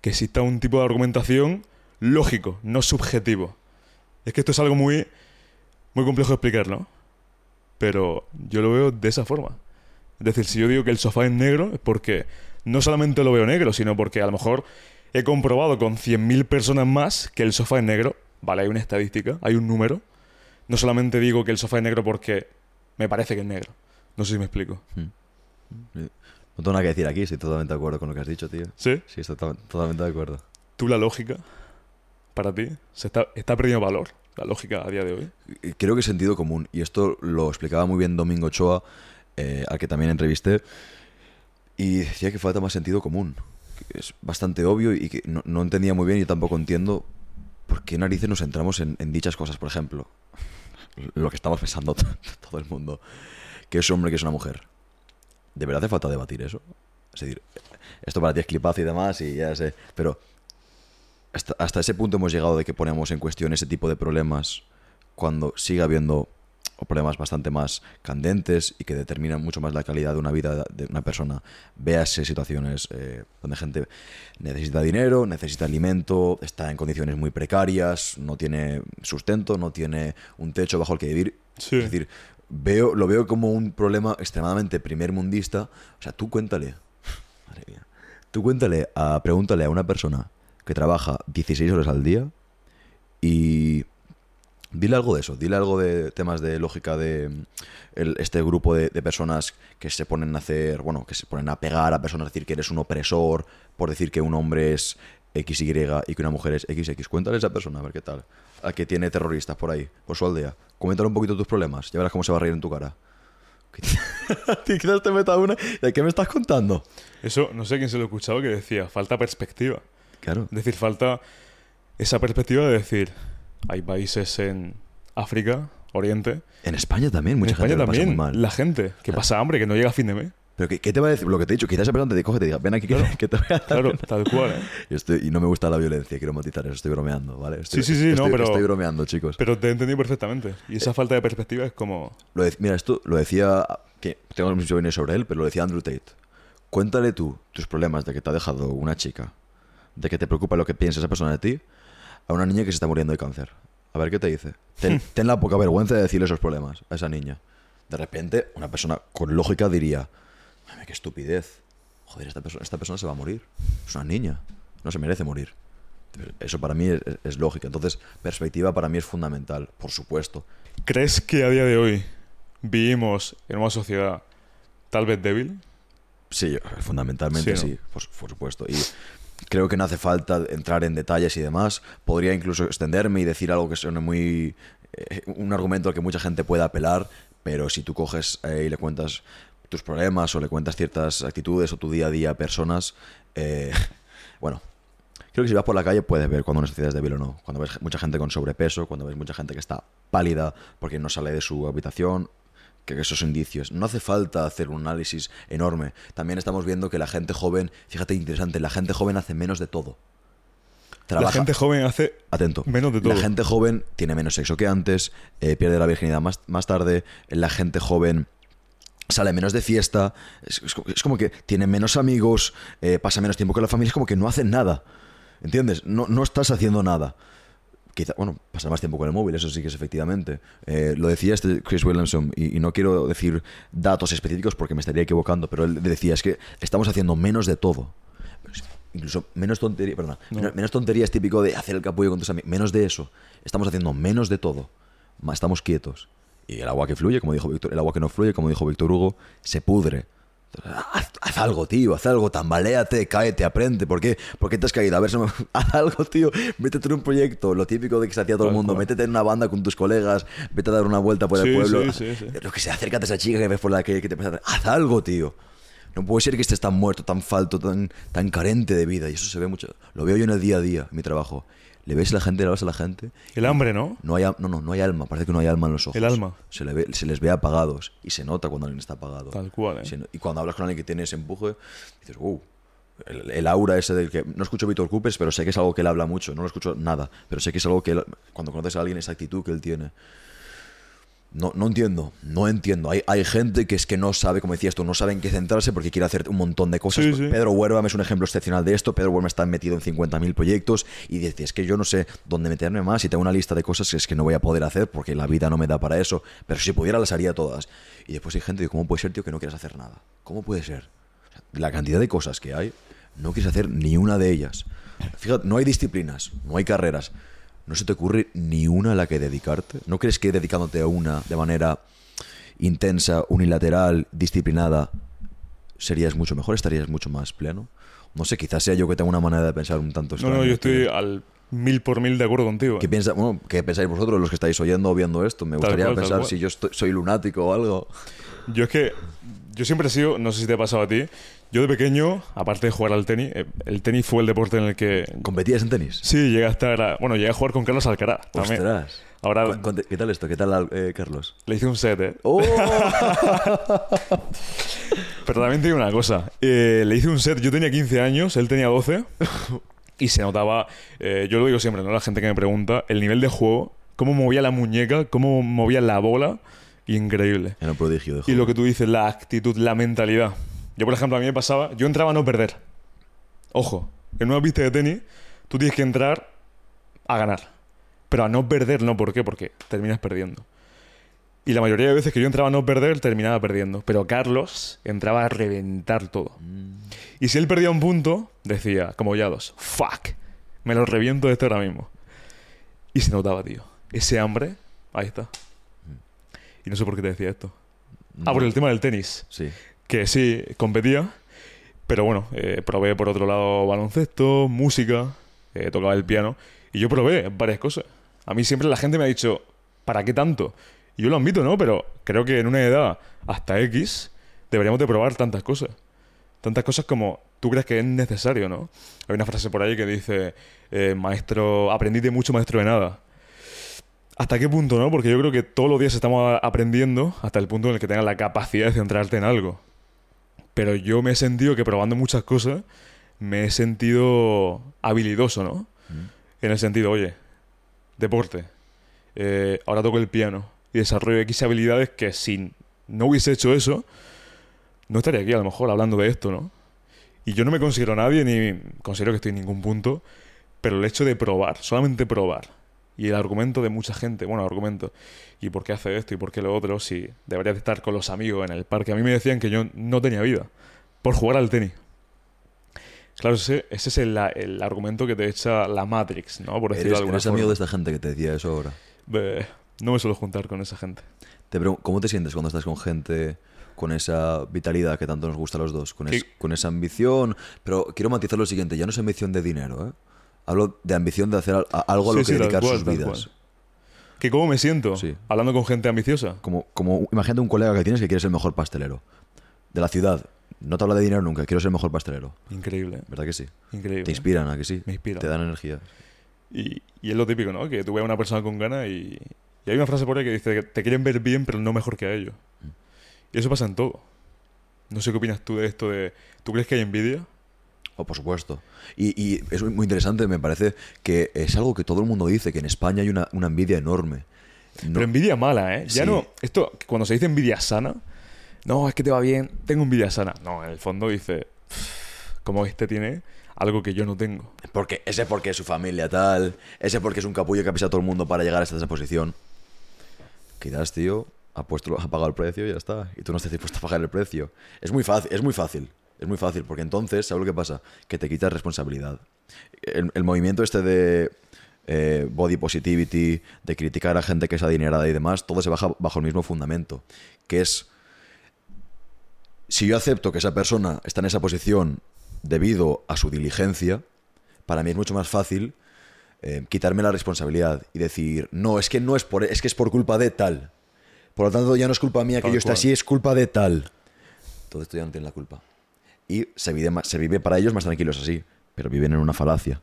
Que exista un tipo de argumentación lógico, no subjetivo. Es que esto es algo muy, muy complejo de explicar, ¿no? Pero yo lo veo de esa forma. Es decir, si yo digo que el sofá es negro, es porque no solamente lo veo negro, sino porque a lo mejor he comprobado con 100.000 personas más que el sofá es negro. Vale, hay una estadística, hay un número. No solamente digo que el sofá es negro porque me parece que es negro. No sé si me explico. no tengo nada que decir aquí, estoy totalmente de acuerdo con lo que has dicho, tío. ¿Sí? Sí, estoy to- totalmente de acuerdo. ¿Tú la lógica, para ti, se está, está perdiendo valor? La lógica a día de hoy. Y Creo que sentido común, y esto lo explicaba muy bien Domingo Ochoa, eh, al que también entrevisté, y decía que falta más sentido común. que Es bastante obvio y que no, no entendía muy bien y tampoco entiendo por qué narices nos centramos en, en dichas cosas. Por ejemplo, lo que estamos pensando to- todo el mundo, que es hombre, que es una mujer. ¿De verdad hace falta debatir eso? Es decir, esto para ti es clipazo y demás, y ya sé, pero hasta, hasta ese punto hemos llegado de que ponemos en cuestión ese tipo de problemas cuando sigue habiendo problemas bastante más candentes y que determinan mucho más la calidad de una vida de una persona. Véase situaciones eh, donde gente necesita dinero, necesita alimento, está en condiciones muy precarias, no tiene sustento, no tiene un techo bajo el que vivir. Sí. Es decir, veo, lo veo como un problema extremadamente primermundista. O sea, tú cuéntale, madre mía, tú cuéntale, a, pregúntale a una persona que trabaja 16 horas al día y dile algo de eso, dile algo de temas de lógica de mm, este grupo de, personas que se ponen a hacer, bueno, que se ponen a pegar a personas, decir que eres un opresor por decir que un hombre es XY y que una mujer es XX. Cuéntale a esa persona, a ver qué tal. A que tiene terroristas por ahí, por su aldea. Coméntale un poquito tus problemas, ya verás cómo se va a reír en tu cara. Te meta una. ¿De qué me estás contando? Eso, no sé quién se lo ha escuchado que decía, falta perspectiva. Claro. Es decir, falta esa perspectiva de decir, hay países en África, Oriente, En España también, en mucha España gente lo pasa también, muy mal. la gente que pasa hambre, que no llega a fin de mes. Pero ¿qué, qué te va a decir? Lo que te he dicho, quizás esa persona te coge y te diga, ven aquí que, que te voy a dar Claro, tal cual, ¿eh? Y, estoy- y no me gusta la violencia, quiero matizar eso, estoy bromeando, ¿vale? Estoy- Sí, sí, sí, no, estoy- pero- Estoy bromeando, chicos. Pero te he entendido perfectamente. Y Eh, esa falta de perspectiva es como... Lo de- mira, esto lo decía, que tengo mucho opinión sobre él, pero lo decía Andrew Tate. Cuéntale tú tus problemas de que te ha dejado una chica, de que te preocupa lo que piensa esa persona de ti, a una niña que se está muriendo de cáncer. A ver qué te dice. Ten, ten la poca vergüenza de decirle esos problemas a esa niña. De repente, una persona con lógica diría, "Mame, qué estupidez. joder, esta persona, esta persona se va a morir. Es una niña. No se merece morir. Eso para mí es, es lógico. Entonces, perspectiva para mí es fundamental, por supuesto. ¿Crees que a día de hoy vivimos en una sociedad tal vez débil? Sí, fundamentalmente Sí, ¿no? sí, por, por supuesto. Y creo que no hace falta entrar en detalles y demás. Podría incluso extenderme y decir algo que suene muy... eh, un argumento al que mucha gente pueda apelar, pero si tú coges eh, y le cuentas tus problemas o le cuentas ciertas actitudes o tu día a día a personas, eh, bueno, creo que si vas por la calle puedes ver cuando una sociedad es débil o no. Cuando ves mucha gente con sobrepeso, cuando ves mucha gente que está pálida porque no sale de su habitación, que esos indicios. No hace falta hacer un análisis enorme. También estamos viendo que la gente joven, fíjate interesante, la gente joven hace menos de todo. La Trabaja, gente joven hace atento. menos de todo. La gente joven tiene menos sexo que antes, eh, pierde la virginidad más, más tarde, la gente joven sale menos de fiesta, es, es co- es como que tiene menos amigos, eh, pasa menos tiempo con la familia, es como que no hacen nada. ¿Entiendes? No, no estás haciendo nada. Quizá, bueno, pasar más tiempo con el móvil, eso sí que es efectivamente. Eh, lo decía este Chris Williamson, y, y no quiero decir datos específicos porque me estaría equivocando, pero él decía, es que estamos haciendo menos de todo. Incluso menos tonterías, perdón, No. menos, menos tonterías típico de hacer el capullo con tus amigos, menos de eso. Estamos haciendo menos de todo. Estamos quietos. Y el agua que fluye, como dijo Víctor, el agua que no fluye, como dijo Víctor Hugo, se pudre. Haz, haz algo, tío, haz algo, tambaleate, cáete, aprende. ¿Por qué? ¿Por qué te has caído? A ver, me- haz algo, tío. Métete en un proyecto, lo típico de que se hacía todo el mundo. Métete en una banda con tus colegas, vete a dar una vuelta por Sí, el pueblo. sí, sí, sí. Lo que sea, acércate a esa chica que ves por la calle que te pasa. Haz algo, tío. No puede ser que estés tan muerto, tan falto, tan, tan carente de vida. Y eso se ve mucho. Lo veo yo en el día a día, en mi trabajo. Le ves a la gente, le hablas a la gente. El hambre, ¿no? No hay, no, no, no hay alma. Parece que no hay alma en los ojos. El alma. Se, le ve- se les ve apagados. Y se nota cuando alguien está apagado. Tal cual, ¿eh? Se y cuando hablas con alguien que tiene ese empuje, dices, wow. El, el aura ese del que. No escucho Víctor Cupes, pero sé que es algo que él habla mucho. No lo escucho nada. Pero sé que es algo que él- cuando conoces a alguien, esa actitud que él tiene. No, no entiendo, no entiendo. Hay, hay gente que es que no sabe, como decías tú, no sabe en qué centrarse porque quiere hacer un montón de cosas. Sí, sí. Pedro Huerva es un ejemplo excepcional de esto. Pedro Huerva está metido en 50.000 proyectos y dice, es que yo no sé dónde meterme más y tengo una lista de cosas que es que no voy a poder hacer porque la vida no me da para eso. Pero si pudiera las haría todas. Y después hay gente que, ¿cómo puede ser, tío, que no quieras hacer nada? ¿Cómo puede ser? O sea, la cantidad de cosas que hay, no quieres hacer ni una de ellas. Fíjate, no hay disciplinas, no hay carreras. ¿No se te ocurre ni una a la que dedicarte? ¿No crees que dedicándote a una de manera intensa, unilateral, disciplinada, serías mucho mejor, estarías mucho más pleno? No sé, quizás sea yo que tengo una manera de pensar un tanto No, extraña. no, yo estoy al mil por mil de acuerdo contigo. ¿Qué, ¿eh? piensa, bueno, ¿Qué pensáis vosotros, los que estáis oyendo o viendo esto? Me gustaría cual, pensar si yo estoy- soy lunático o algo. Yo es que yo siempre he sido, no sé si te ha pasado a ti, yo de pequeño, aparte de jugar al tenis, eh, el tenis fue el deporte en el que ¿Competías en tenis? sí llegué a estar, a- bueno, llegué a jugar con Carlos Alcaraz también. Ostras. Ahora ¿Qué tal esto? ¿Qué tal, eh, Carlos? le hice un set, ¿eh? ¡Oh! Pero también te digo una cosa. eh, le hice un set, yo tenía 15 años, él tenía 12. Y se notaba, eh, yo lo digo siempre, ¿no? La gente que me pregunta, el nivel de juego, cómo movía la muñeca, cómo movía la bola, increíble. Era un prodigio de Y juego. lo que tú dices, la actitud, la mentalidad. Yo, por ejemplo, a mí me pasaba, yo entraba a no perder. Ojo, en una pista de tenis, tú tienes que entrar a ganar. Pero a no perder, no, ¿por qué? Porque terminas perdiendo. Y la mayoría de veces que yo entraba a no perder, terminaba perdiendo. Pero Carlos entraba a reventar todo. Y si él perdía un punto, decía, como ya dos, fuck, me lo reviento de esto ahora mismo. Y se notaba, tío. Ese hambre, ahí está. Y no sé por qué te decía esto. Ah, por el tema del tenis. Sí. Que sí, competía, pero bueno, eh, probé por otro lado baloncesto, música, eh, tocaba el piano, y yo probé varias cosas. A mí siempre la gente me ha dicho, ¿para qué tanto? Y yo lo admito, ¿no? Pero creo que en una edad hasta X deberíamos de probar tantas cosas. Tantas cosas como tú crees que es necesario, ¿no? Hay una frase por ahí que dice, eh, maestro, aprendí de mucho, maestro de nada. ¿Hasta qué punto, no? Porque yo creo que todos los días estamos aprendiendo hasta el punto en el que tengas la capacidad de centrarte en algo. Pero yo me he sentido que probando muchas cosas me he sentido habilidoso, ¿no? En el sentido, oye, deporte, eh, ahora toco el piano y desarrollo X habilidades que si no hubiese hecho eso, no estaría aquí a lo mejor hablando de esto, ¿no? Y yo no me considero nadie ni considero que estoy en ningún punto, pero el hecho de probar, solamente probar, y el argumento de mucha gente, bueno, argumento, ¿y por qué hace esto y por qué lo otro? Si deberías de estar con los amigos en el parque. A mí me decían que yo no tenía vida por jugar al tenis. Claro, ese, ese es el, el argumento que te echa la Matrix, ¿no? Por decirlo de ¿Eres, alguna eres amigo forma. de esta gente que te decía eso ahora? No me suelo juntar con esa gente. Te ¿Cómo te sientes cuando estás con gente con esa vitalidad que tanto nos gusta a los dos? Con, con esa ambición. Pero quiero matizar lo siguiente: ya no es ambición de dinero, ¿eh? Hablo de ambición de hacer a- algo a lo que sí, dedicar cual, sus vidas. ¿Que cómo me siento? Sí. Hablando con gente ambiciosa. Como, como imagínate un colega que tienes que quiere ser el mejor pastelero de la ciudad. No te habla de dinero nunca, quiero ser el mejor pastelero. Increíble, ¿Verdad que sí? increíble. Te inspiran, ¿a que sí? Me inspiran. Te dan energía. Y, y es lo típico, ¿no? Que tú veas a una persona con ganas y, y hay una frase por ahí que dice que te quieren ver bien, pero no mejor que a ellos. Y eso pasa en todo. No sé qué opinas tú de esto de... ¿Tú crees que hay envidia? Oh, por supuesto. Y, y es muy interesante, me parece que es algo que todo el mundo dice, que en España hay una, una envidia enorme. No- Pero envidia mala, ¿eh? Ya Sí. no... Esto, cuando se dice envidia sana... No, es que te va bien, tengo envidia sana. No, en el fondo dice... Como este tiene algo que yo no tengo. Porque ese porque es su familia tal, ese porque es un capullo que ha pisado a todo el mundo para llegar hasta esa posición. Quizás, tío, ha puesto, ha pagado el precio y ya está. Y tú no estás dispuesto a pagar el precio. Es muy fácil, es muy fácil. Es muy fácil, porque entonces, ¿sabes lo que pasa? Que te quitas responsabilidad. El, el movimiento este de eh, body positivity, de criticar a gente que es adinerada y demás, todo se baja bajo el mismo fundamento, que es si yo acepto que esa persona está en esa posición debido a su diligencia, para mí es mucho más fácil eh, quitarme la responsabilidad y decir, no, es que no es por, es que es por culpa de tal. Por lo tanto, ya no es culpa mía que yo esté así, es culpa de tal. Todo esto ya no tiene la culpa. Y se vive, más- se vive para ellos más tranquilos así, pero viven en una falacia.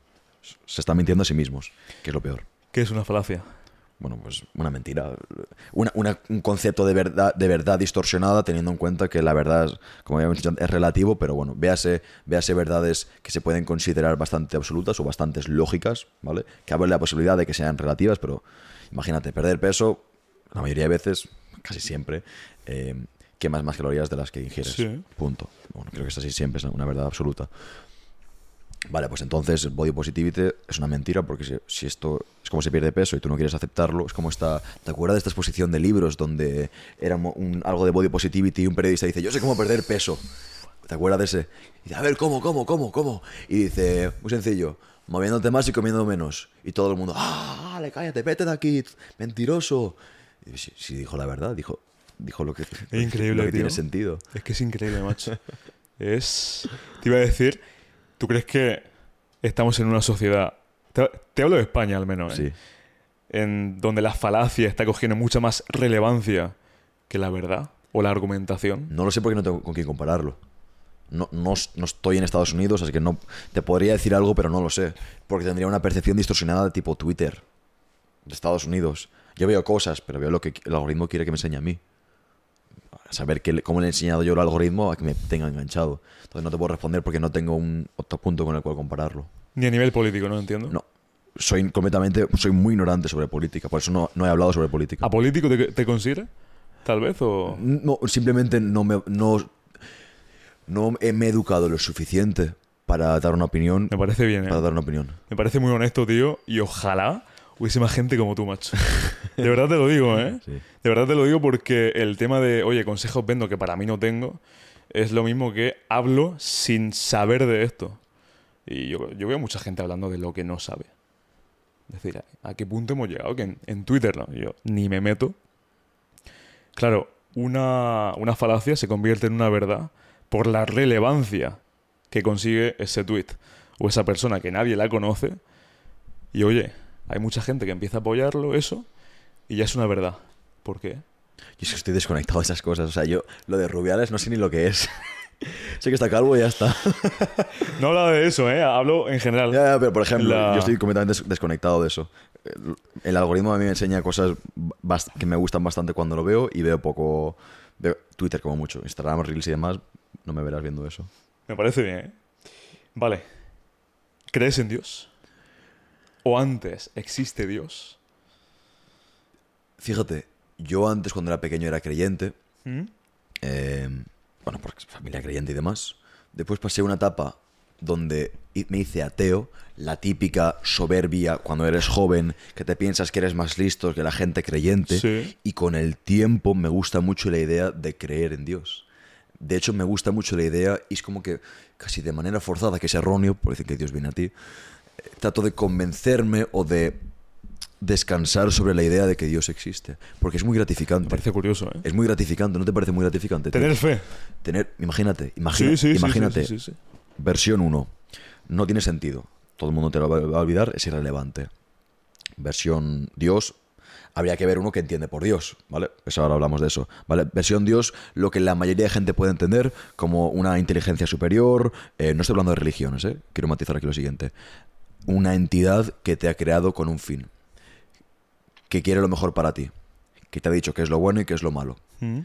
Se están mintiendo a sí mismos, que es lo peor. ¿Qué es una falacia? Bueno, pues una mentira. Una- una- un concepto de verdad, de verdad distorsionada, teniendo en cuenta que la verdad, es, como habíamos dicho, es relativo, pero bueno, véase, véase verdades que se pueden considerar bastante absolutas o bastantes lógicas, ¿vale? Que abre la posibilidad de que sean relativas, pero imagínate, perder peso, la mayoría de veces, casi siempre, eh, quemas más calorías de las que ingieres. Sí. Punto. Bueno, creo que es así siempre, es una verdad absoluta. Vale, pues entonces el body positivity es una mentira porque si, si esto es como se pierde peso y tú no quieres aceptarlo, es como esta... ¿Te acuerdas de esta exposición de libros donde era un- algo de body positivity y un periodista dice, yo sé cómo perder peso? ¿Te acuerdas de ese? Y dice, a ver, ¿cómo, cómo, cómo, cómo? Y dice, muy sencillo, moviéndote más y comiendo menos. Y todo el mundo, ah, vale, cállate, vete de aquí, mentiroso. Y si, si dijo la verdad, dijo, dijo lo que, Es increíble, lo que tío. tiene sentido. Es que es increíble, macho. Es. Te iba a decir, ¿tú crees que estamos en una sociedad. Te, te hablo de España al menos, ¿eh? Sí. En donde la falacia está cogiendo mucha más relevancia que la verdad o la argumentación. No lo sé porque no tengo con quién compararlo. No, no, no estoy en Estados Unidos, así que no te podría decir algo, pero no lo sé. Porque tendría una percepción distorsionada de tipo Twitter de Estados Unidos. Yo veo cosas, pero veo lo que el algoritmo quiere que me enseñe a mí. A saber qué le- cómo le he enseñado yo al algoritmo a que me tenga enganchado. Entonces no te puedo responder porque no tengo un otro punto con el cual compararlo. Ni a nivel político, ¿no? Entiendo. No. Soy completamente, soy muy ignorante sobre política, por eso no, no he hablado sobre política. ¿A político te, te considera? Tal vez, o. No, simplemente no me, no, no he- me he educado lo suficiente para dar una opinión. Me parece bien, ¿eh? Para dar una opinión. Me parece muy honesto, tío. Y ojalá hubiese más gente como tú, macho. De verdad te lo digo, ¿eh? Sí. De verdad te lo digo porque el tema de, oye, consejos vendo que para mí no tengo, es lo mismo que hablo sin saber de esto. Y yo, yo veo mucha gente hablando de lo que no sabe. Es decir, ¿a, a qué punto hemos llegado? Que en, en Twitter no, yo ni me meto. Claro, una, una falacia se convierte en una verdad por la relevancia que consigue ese tweet o esa persona que nadie la conoce. Y oye, hay mucha gente que empieza a apoyarlo, eso, y ya es una verdad. ¿Por qué? Yo es que estoy desconectado de esas cosas. O sea, yo lo de Rubiales no sé ni lo que es. sé que está calvo y ya está. No hablo de eso, ¿eh? Hablo en general. Ya, ya, pero por ejemplo, La- yo estoy completamente des- desconectado de eso. El, el algoritmo a mí me enseña cosas que me gustan bastante cuando lo veo y veo poco. Veo Twitter como mucho. Instagram, Reels y demás, no me verás viendo eso. Me parece bien, ¿eh? Vale. ¿Crees en Dios? ¿O antes existe Dios? Fíjate, yo antes cuando era pequeño era creyente. ¿Mm? eh, bueno, porque familia creyente y demás. Después pasé una etapa donde me hice ateo, la típica soberbia cuando eres joven, que te piensas que eres más listo que la gente creyente. Sí. Y con el tiempo me gusta mucho la idea de creer en Dios. De hecho, me gusta mucho la idea y es como que casi de manera forzada, que es erróneo, por decir que Dios viene a ti, trato de convencerme o de descansar sobre la idea de que Dios existe. Porque es muy gratificante. Me parece curioso, ¿eh? Es muy gratificante, ¿no te parece muy gratificante? tío? Tener fe. Tener, imagínate, imagina- Sí, sí, imagínate, sí, sí, sí, sí. versión 1, no tiene sentido, todo el mundo te lo va a olvidar, es irrelevante. Versión Dios, habría que ver uno que entiende por Dios, ¿vale? Eso ahora hablamos de eso, ¿vale? Versión Dios, lo que la mayoría de gente puede entender como una inteligencia superior, eh, no estoy hablando de religiones, ¿eh? Quiero matizar aquí lo siguiente. Una entidad que te ha creado con un fin, que quiere lo mejor para ti, que te ha dicho qué es lo bueno y qué es lo malo. Mm.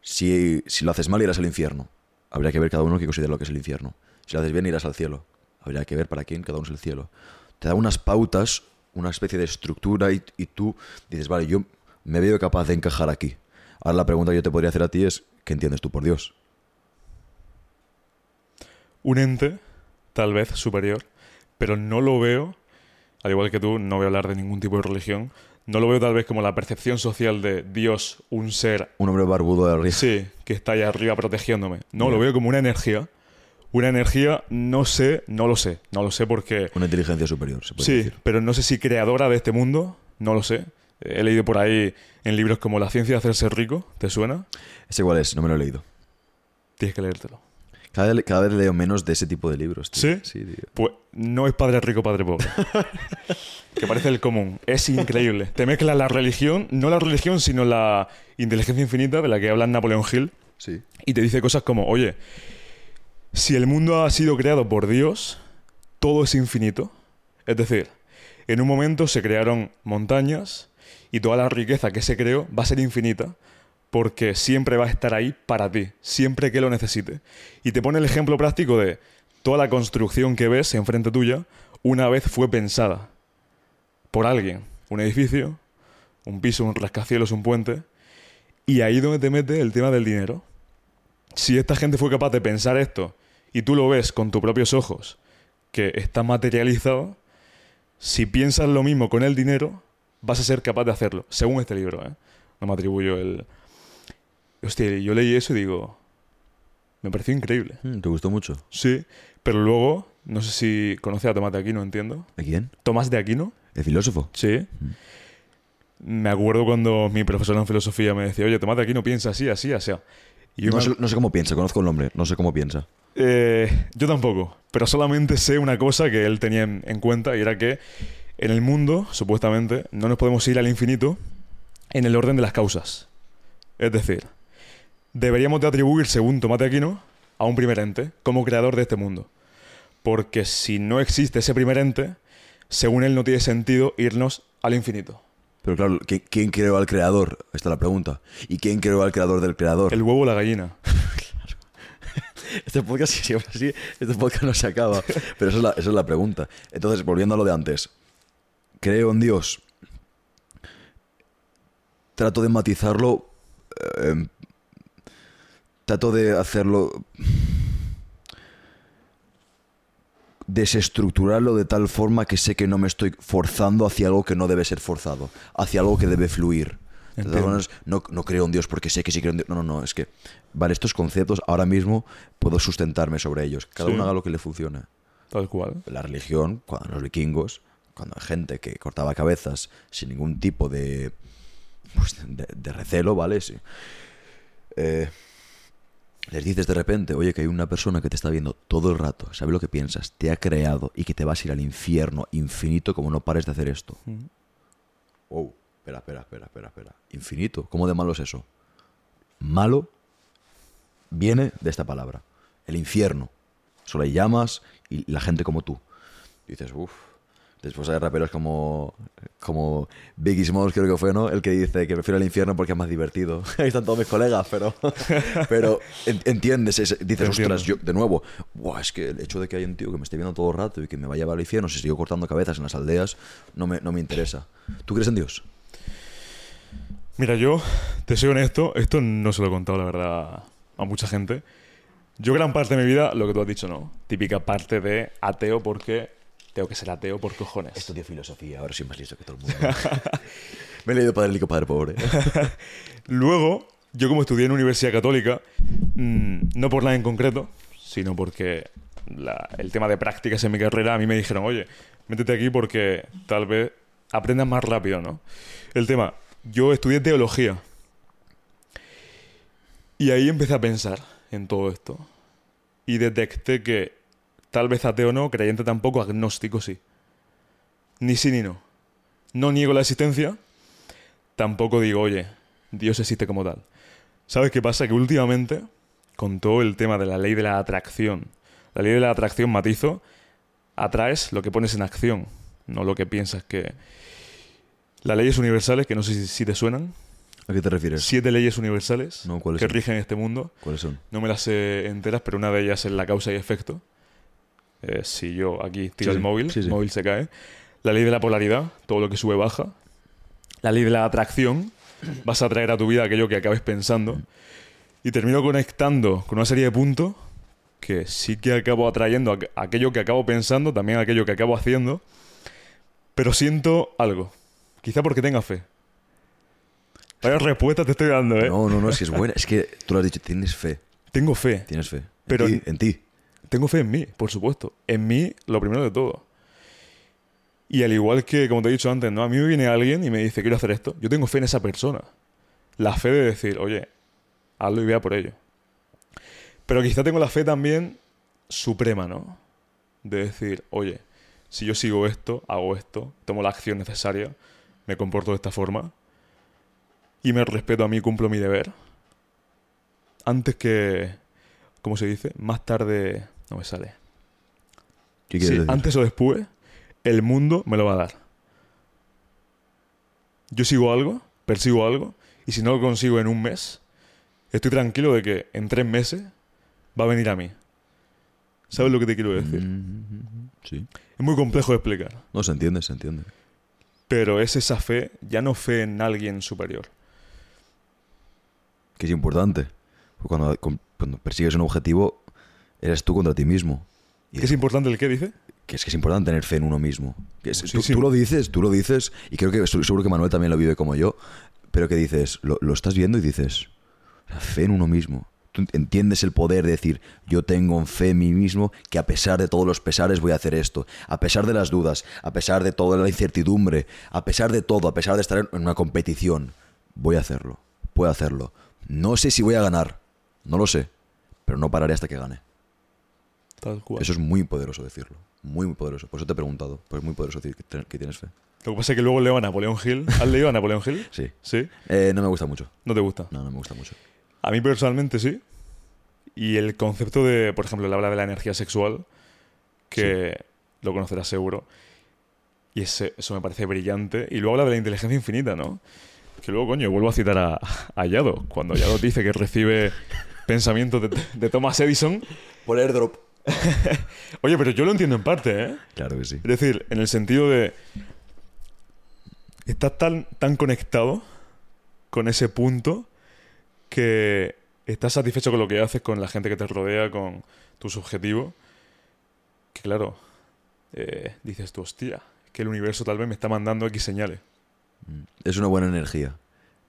Si, si lo haces mal, irás al infierno. Habría que ver cada uno que considera lo que es el infierno. Si lo haces bien, irás al cielo. Habría que ver para quién cada uno es el cielo. Te da unas pautas, una especie de estructura y, y tú dices, vale, yo me veo capaz de encajar aquí. Ahora la pregunta que yo te podría hacer a ti es, ¿qué entiendes tú por Dios? Un ente, tal vez superior, pero no lo veo, al igual que tú, no voy a hablar de ningún tipo de religión, no lo veo tal vez como la percepción social de Dios, un ser Un hombre barbudo de risa. Sí, que está allá arriba protegiéndome. No, lo veo como una energía. Una energía, no sé, no lo sé. No lo sé porque. Una inteligencia superior, se puede Sí, decir. pero no sé si creadora de este mundo, no lo sé. Eh, He leído por ahí en libros como La ciencia de hacerse rico, ¿te suena? ¿Ese cuál es? No me lo he leído. Tienes que leértelo. Cada vez, cada vez leo menos de ese tipo de libros. tío. ¿Sí? Sí, tío. Pues no es padre rico, padre pobre. que parece el común. Es increíble. Te mezcla la religión, no la religión, sino la inteligencia infinita de la que habla Napoleón Hill. Sí. y te dice cosas como, oye, si el mundo ha sido creado por Dios, todo es infinito. Es decir, en un momento se crearon montañas y toda la riqueza que se creó va a ser infinita porque siempre va a estar ahí para ti, siempre que lo necesite. Y te pone el ejemplo práctico de toda la construcción que ves enfrente tuya una vez fue pensada por alguien. Un edificio, un piso, un rascacielos, un puente. Y ahí donde te mete el tema del dinero si esta gente fue capaz de pensar esto y tú lo ves con tus propios ojos, que está materializado, si piensas lo mismo con el dinero, vas a ser capaz de hacerlo, según este libro, ¿eh? No me atribuyo el... Hostia, yo leí eso y digo, me pareció increíble. Mm, ¿Te gustó mucho? Sí, pero luego, no sé si conoces a Tomás de Aquino, entiendo. ¿A quién? Tomás de Aquino, ¿El filósofo? sí. Me acuerdo cuando mi profesor en filosofía me decía, oye, Tomás de Aquino piensa así, así, así. Y No me- sé, no sé cómo piensa, conozco el nombre, no sé cómo piensa. Eh, yo tampoco, pero solamente sé una cosa que él tenía en, en cuenta y era que en el mundo, supuestamente, no nos podemos ir al infinito en el orden de las causas. Es decir, deberíamos de atribuir, según Tomás de Aquino, a un primer ente como creador de este mundo. Porque si no existe ese primer ente, según él no tiene sentido irnos al infinito. Pero claro, ¿qui- ¿quién creó al creador? Esta es la pregunta. ¿Y quién creó al creador del creador? El huevo o la gallina. Este podcast, si siempre así, este podcast no se acaba. Pero esa es, la, esa es la pregunta. Entonces, volviendo a lo de antes. Creo en Dios. Trato de matizarlo. eh, trato de hacerlo. Desestructurarlo de tal forma que sé que no me estoy forzando hacia algo que no debe ser forzado. Hacia algo que debe fluir. Maneras, no, no creo en Dios porque sé que sí creo en Dios. No, no, no. Es que, vale, estos conceptos ahora mismo puedo sustentarme sobre ellos. Cada Sí. uno haga lo que le funcione. Tal cual. La religión, cuando los vikingos, cuando hay gente que cortaba cabezas sin ningún tipo de, pues, de, de recelo, ¿vale? Sí. Eh, les dices de repente, oye, que hay una persona que te está viendo todo el rato, sabe lo que piensas, te ha creado y que te vas a ir al infierno infinito como no pares de hacer esto. Mm. Wow, espera, espera, espera, espera, espera. Infinito, ¿cómo de malo es eso? Malo viene de esta palabra, el infierno. Solo hay llamas y la gente como tú. Y dices, uff. Después hay raperos como, como Biggie Smalls, creo que fue, ¿no? El que dice que prefiero el infierno porque es más divertido. Ahí están todos mis colegas, pero, pero en- entiendes, es- dices, ostras, yo, de nuevo, "Buah, es que el hecho de que hay un tío que me esté viendo todo el rato y que me vaya a llevar al infierno si sigo cortando cabezas en las aldeas, no me, no me interesa. ¿Tú crees en Dios? Mira, yo te soy honesto, esto no se lo he contado, la verdad, a mucha gente. Yo gran parte de mi vida, lo que tú has dicho, ¿no? Típica parte de ateo porque tengo que ser ateo por cojones. Estudio filosofía, ahora soy más listo que todo el mundo. me he leído Padre Rico, Padre Pobre. Luego, yo como estudié en Universidad Católica, mm, no por nada en concreto, sino porque la- el tema de prácticas en mi carrera, a mí me dijeron, oye, métete aquí porque tal vez aprendas más rápido, ¿no? El tema, yo estudié teología. Y ahí empecé a pensar en todo esto. Y detecté que tal vez ateo no, creyente tampoco, agnóstico sí. Ni sí ni no. No niego la existencia, tampoco digo, oye, Dios existe como tal. ¿Sabes qué pasa? Que últimamente, con todo el tema de la ley de la atracción, la ley de la atracción matizo, atraes lo que pones en acción, no lo que piensas que... Las leyes universales, que no sé si, te suenan, ¿A qué te refieres? siete leyes universales No, ¿cuáles que son? rigen este mundo. ¿Cuáles son? No me las sé enteras, pero una de ellas es la causa y efecto. Eh, si yo aquí tiro Sí, el móvil, Sí, sí. el móvil se cae. La ley de la polaridad, todo lo que sube baja. La ley de la atracción, vas a atraer a tu vida aquello que acabes pensando. Y termino conectando con una serie de puntos que sí que acabo atrayendo aqu- aquello que acabo pensando, también aquello que acabo haciendo. Pero siento algo. Quizá porque tenga fe. Vaya respuesta te estoy dando, ¿eh? No, no, no, es que es buena. Es que tú lo has dicho, tienes fe. Tengo fe. Tienes fe. Pero- en ti. Tengo fe en mí, por supuesto. En mí, lo primero de todo. Y al igual que, como te he dicho antes, ¿no? A mí me viene alguien y me dice, quiero hacer esto. Yo tengo fe en esa persona. La fe de decir, oye, hazlo y vea por ello. Pero quizá tengo la fe también suprema, ¿no? De decir, oye, si yo sigo esto, hago esto, tomo la acción necesaria, me comporto de esta forma y me respeto a mí, cumplo mi deber. Antes que, ¿cómo se dice? Más tarde, no me sale. ¿Qué Sí, quieres decir? antes o después, el mundo me lo va a dar. Yo sigo algo, persigo algo, y si no lo consigo en un mes, estoy tranquilo de que en tres meses va a venir a mí. ¿Sabes lo que te quiero decir? Mm, sí. Es muy complejo de explicar, No, se entiende, se entiende. pero es esa fe, ya no fe en alguien superior. Que es importante. Porque Cuando, con- cuando persigues un objetivo, eres tú contra ti mismo. Y ¿Qué es importante el qué dice? que es que es importante tener fe en uno mismo. Que es- Sí, tú, sí. tú lo dices, tú lo dices, y creo que seguro que Manuel también lo vive como yo, pero que dices, lo, lo estás viendo y dices, "La fe en uno mismo. Tú entiendes el poder de decir, yo tengo fe en mí mismo, que a pesar de todos los pesares voy a hacer esto, a pesar de las dudas, a pesar de toda la incertidumbre, a pesar de todo, a pesar de estar en una competición, voy a hacerlo, puedo hacerlo. No sé si voy a ganar, no lo sé, pero no pararé hasta que gane. Tal cual. Eso es muy poderoso decirlo. Muy, muy poderoso. Por eso te he preguntado. Pues es muy poderoso decir que tienes fe. Lo que pasa es que luego leo a Napoleón Hill. ¿Has leído a Napoleón Hill? Sí. Sí. Eh, no me gusta mucho. ¿No te gusta? No, no me gusta mucho. A mí personalmente sí. Y el concepto de, por ejemplo, él habla de la energía sexual, que lo conocerás seguro. Y ese- eso me parece brillante. Y luego habla de la inteligencia infinita, ¿no? Que luego, coño, vuelvo a citar a, a Yado. Cuando Yado dice que recibe pensamientos de, de Thomas Edison. Por airdrop. Oye, pero yo lo entiendo en parte, ¿eh? Claro que sí. Es decir, en el sentido de. Estás tan, tan conectado con ese punto que estás satisfecho con lo que haces, con la gente que te rodea, con tus objetivos. Que claro, eh, dices tú, hostia, que el universo tal vez me está mandando X señales. Mm. Es una buena energía.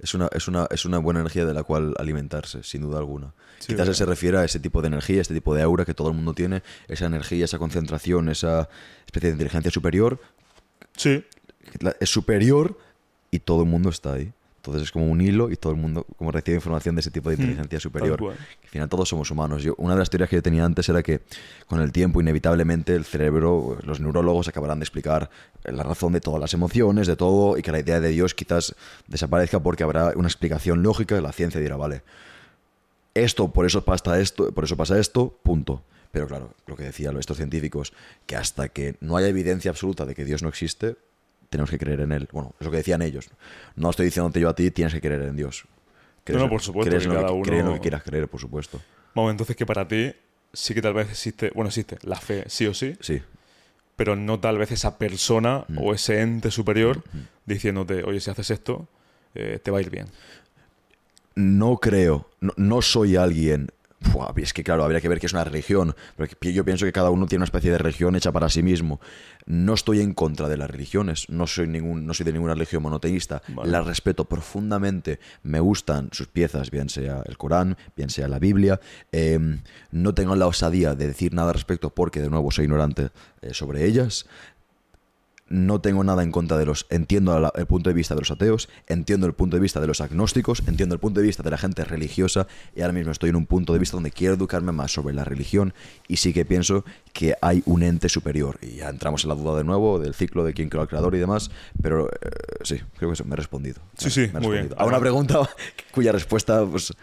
Es una, es, una, es una buena energía de la cual alimentarse, sin duda alguna. Sí, Quizás se refiere a ese tipo de energía, este tipo de aura que todo el mundo tiene, esa energía, esa concentración, esa especie de inteligencia superior, Sí, es superior y todo el mundo está ahí. Entonces es como un hilo y todo el mundo como recibe información de ese tipo de Mm, inteligencia superior. Al final todos somos humanos. Yo, una de las teorías que yo tenía antes era que con el tiempo, inevitablemente, el cerebro, los neurólogos acabarán de explicar la razón de todas las emociones, de todo, y que la idea de Dios quizás desaparezca porque habrá una explicación lógica y la ciencia dirá, vale, esto, por eso pasa esto, por eso pasa esto, punto. Pero claro, lo que decían estos científicos, que hasta que no haya evidencia absoluta de que Dios no existe, tenemos que creer en él. Bueno, es lo que decían ellos. No estoy diciéndote yo a ti, tienes que creer en Dios. No, no, por supuesto, crees en lo que, uno- en lo que quieras creer, por supuesto. Vamos, entonces que para ti sí que tal vez existe, bueno, existe la fe, sí o sí, Sí. pero no tal vez esa persona Mm. o ese ente superior Mm. diciéndote, oye, si haces esto, eh, te va a ir bien. No creo, no, no soy alguien Es que claro, habría que ver qué es una religión. Porque yo pienso que cada uno tiene una especie de religión hecha para sí mismo. No estoy en contra de las religiones. No soy, ningún, no soy de ninguna religión monoteísta. Vale. Las respeto profundamente. Me gustan sus piezas, bien sea el Corán, bien sea la Biblia. Eh, no tengo la osadía de decir nada al respecto porque, de nuevo, soy ignorante eh, sobre ellas no tengo nada en contra de los. Entiendo el punto de vista de los ateos, entiendo el punto de vista de los agnósticos, entiendo el punto de vista de la gente religiosa y ahora mismo estoy en un punto de vista donde quiero educarme más sobre la religión y sí que pienso que hay un ente superior. Y ya entramos en la duda de nuevo del ciclo de quién creó al creador y demás, pero eh, sí, creo que eso, me he respondido. Sí, sí, me he muy bien. respondido. A una pregunta cuya respuesta pues,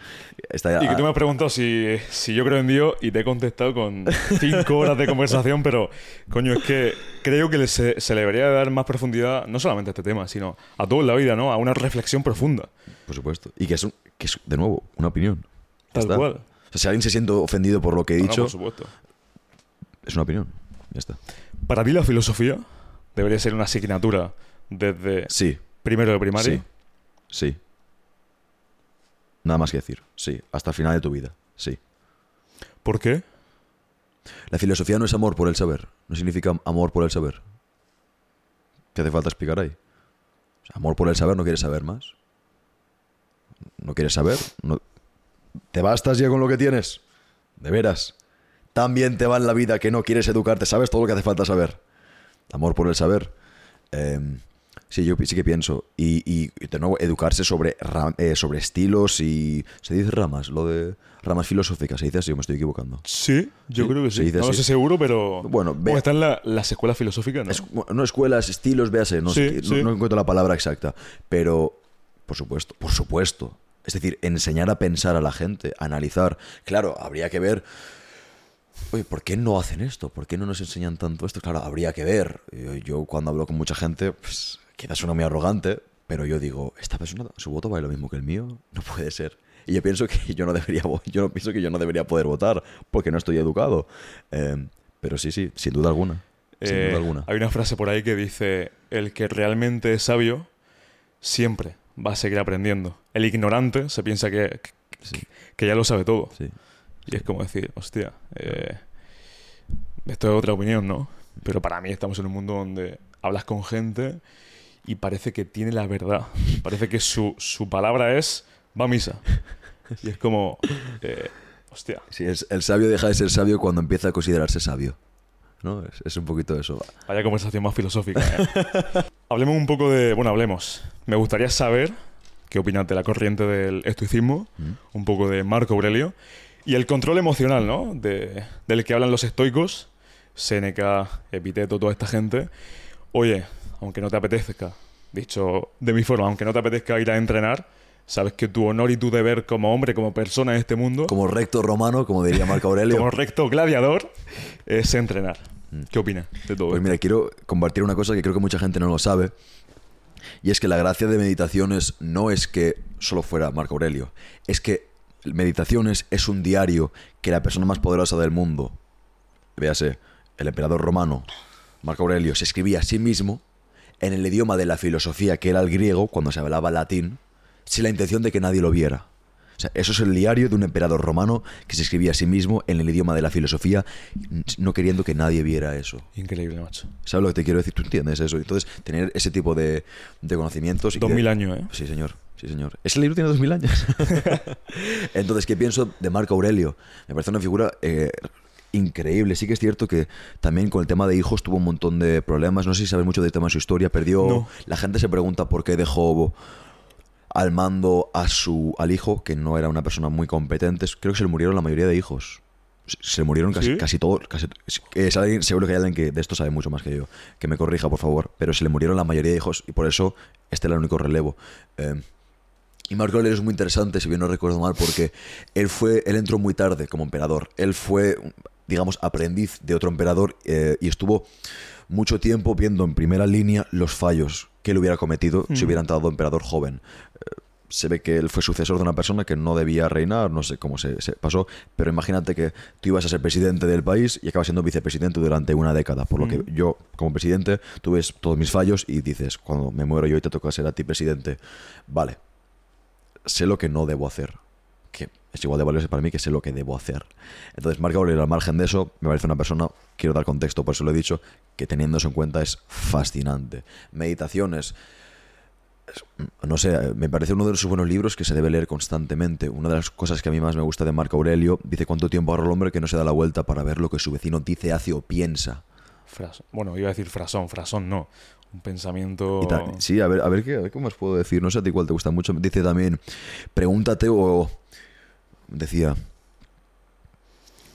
está Y que tú me has preguntado si, si yo creo en Dios y te he contestado con cinco horas de conversación, pero coño, es que creo que se, se le debería dar más profundidad, no solamente a este tema, sino a todo en la vida, ¿no? A una reflexión profunda. Por supuesto. Y que es, un- que es de nuevo, una opinión. Tal está. cual. O sea, si alguien se siente ofendido por lo que he No, no, dicho, por supuesto. es una opinión. Ya está. Para ti la filosofía debería ser una asignatura desde Sí, primero de primaria. sí, sí. Nada más que decir. Sí, hasta el final de tu vida. Sí. ¿Por qué? La filosofía no es amor por el saber. No significa amor por el saber. ¿Qué hace falta explicar ahí? Amor por el saber, no quieres saber más. ¿No quieres saber? ¿Te bastas ya con lo que tienes? De veras. También te va en la vida que no quieres educarte. ¿Sabes todo lo que hace falta saber? Amor por el saber. Eh, sí, yo sí que pienso. Y, y, de nuevo, educarse sobre, eh, sobre estilos y... ¿Se dice ramas? Lo de ramas filosóficas. ¿Se dice así o me estoy equivocando? Sí, yo Sí, creo que sí. No lo sé seguro, pero. Bueno, ve- están la- las escuelas filosóficas, ¿no? Es- no escuelas, estilos, véase, no, sí. no, no encuentro la palabra exacta, pero por supuesto, por supuesto. Es decir, enseñar a pensar a la gente, a analizar. Claro, habría que ver, oye, ¿por qué no hacen esto? ¿Por qué no nos enseñan tanto esto? Claro, habría que ver. Yo, yo cuando hablo con mucha gente, pues quizás suena muy arrogante, pero yo digo, ¿esta persona, su voto vale lo mismo que el mío? No puede ser. Y yo pienso que yo no debería, yo no pienso que yo no debería poder votar porque no estoy educado. Eh, pero sí, sí, sin duda alguna. Sin Eh, duda alguna. Hay una frase por ahí que dice: El que realmente es sabio siempre va a seguir aprendiendo. El ignorante se piensa que, que, Sí. que ya lo sabe todo. Sí. Y es como decir, hostia, eh, esto es otra opinión, ¿no? Pero para mí estamos en un mundo donde hablas con gente y parece que tiene la verdad. Parece que su, su palabra es, va a misa. Y es como, eh, hostia, Sí, es, el sabio deja de ser sabio cuando empieza a considerarse sabio. ¿No? Es, es un poquito eso. vaya conversación más filosófica. ¿eh? hablemos un poco de, bueno, hablemos. Me gustaría saber qué opinas de la corriente del estoicismo, ¿Mm? un poco de Marco Aurelio, y el control emocional, ¿no? De, del que hablan los estoicos, Séneca, Epiteto, toda esta gente. Oye, aunque no te apetezca, dicho de mi forma, aunque no te apetezca ir a entrenar, sabes que tu honor y tu deber como hombre, como persona en este mundo, como, Como recto romano, como diría Marco Aurelio. recto gladiador, es entrenar. ¿Qué opinas de todo Pues esto? mira, quiero compartir una cosa que creo que mucha gente no lo sabe. Y es que la gracia de Meditaciones no es que solo fuera Marco Aurelio. Es que Meditaciones es un diario que la persona más poderosa del mundo, véase, el emperador romano, Marco Aurelio, se escribía a sí mismo en el idioma de la filosofía, que era el griego, cuando se hablaba latín, sin la intención de que nadie lo viera. O sea, eso es el diario de un emperador romano que se escribía a sí mismo en el idioma de la filosofía, no queriendo que nadie viera eso. Increíble, macho. ¿Sabes lo que te quiero decir? ¿Tú entiendes eso? Entonces, tener ese tipo de, de conocimientos... y Dos mil años, ¿eh? Sí, señor. Sí, señor. Ese libro tiene dos mil años. Entonces, ¿qué pienso de Marco Aurelio? Me parece una figura eh, increíble. Sí que es cierto que también con el tema de hijos tuvo un montón de problemas. No sé si sabes mucho del tema de su historia. Perdió... No. La gente se pregunta por qué dejó al mando a su, al hijo, que no era una persona muy competente. Creo que se le murieron la mayoría de hijos. Se- le murieron casi, ¿Sí? casi todos. Casi, es alguien, seguro que hay alguien que de esto sabe mucho más que yo. Que me corrija, por favor. Pero se le murieron la mayoría de hijos y por eso este era el único relevo. Eh, y Marco Aurelio es muy interesante, si bien no recuerdo mal, porque él fue, él entró muy tarde como emperador. Él fue, digamos, aprendiz de otro emperador eh, y estuvo mucho tiempo viendo en primera línea los fallos que él hubiera cometido si Mm. hubiera entrado emperador joven. Eh, se ve que él fue sucesor de una persona que no debía reinar, no sé cómo se, se pasó, pero imagínate que tú ibas a ser presidente del país y acabas siendo vicepresidente durante una década, por lo que Mm. yo como presidente tú ves todos mis fallos y dices, cuando me muero yo y te toca ser a ti presidente, vale, sé lo que no debo hacer, que es igual de valioso para mí que sé lo que debo hacer. Entonces, Marco Aurelio, al margen de eso, me parece una persona, quiero dar contexto, por eso lo he dicho, que teniendo eso en cuenta es fascinante. Meditaciones, no sé, me parece uno de los buenos libros que se debe leer constantemente. Una de las cosas que a mí más me gusta de Marco Aurelio, dice cuánto tiempo ahorra el hombre que no se da la vuelta para ver lo que su vecino dice, hace o piensa. Bueno, iba a decir frasón, frasón no. Un pensamiento... sí, a ver, a ver, qué, a ver cómo os puedo decir. No sé a ti cuál te gusta mucho. Dice también, pregúntate o... Decía,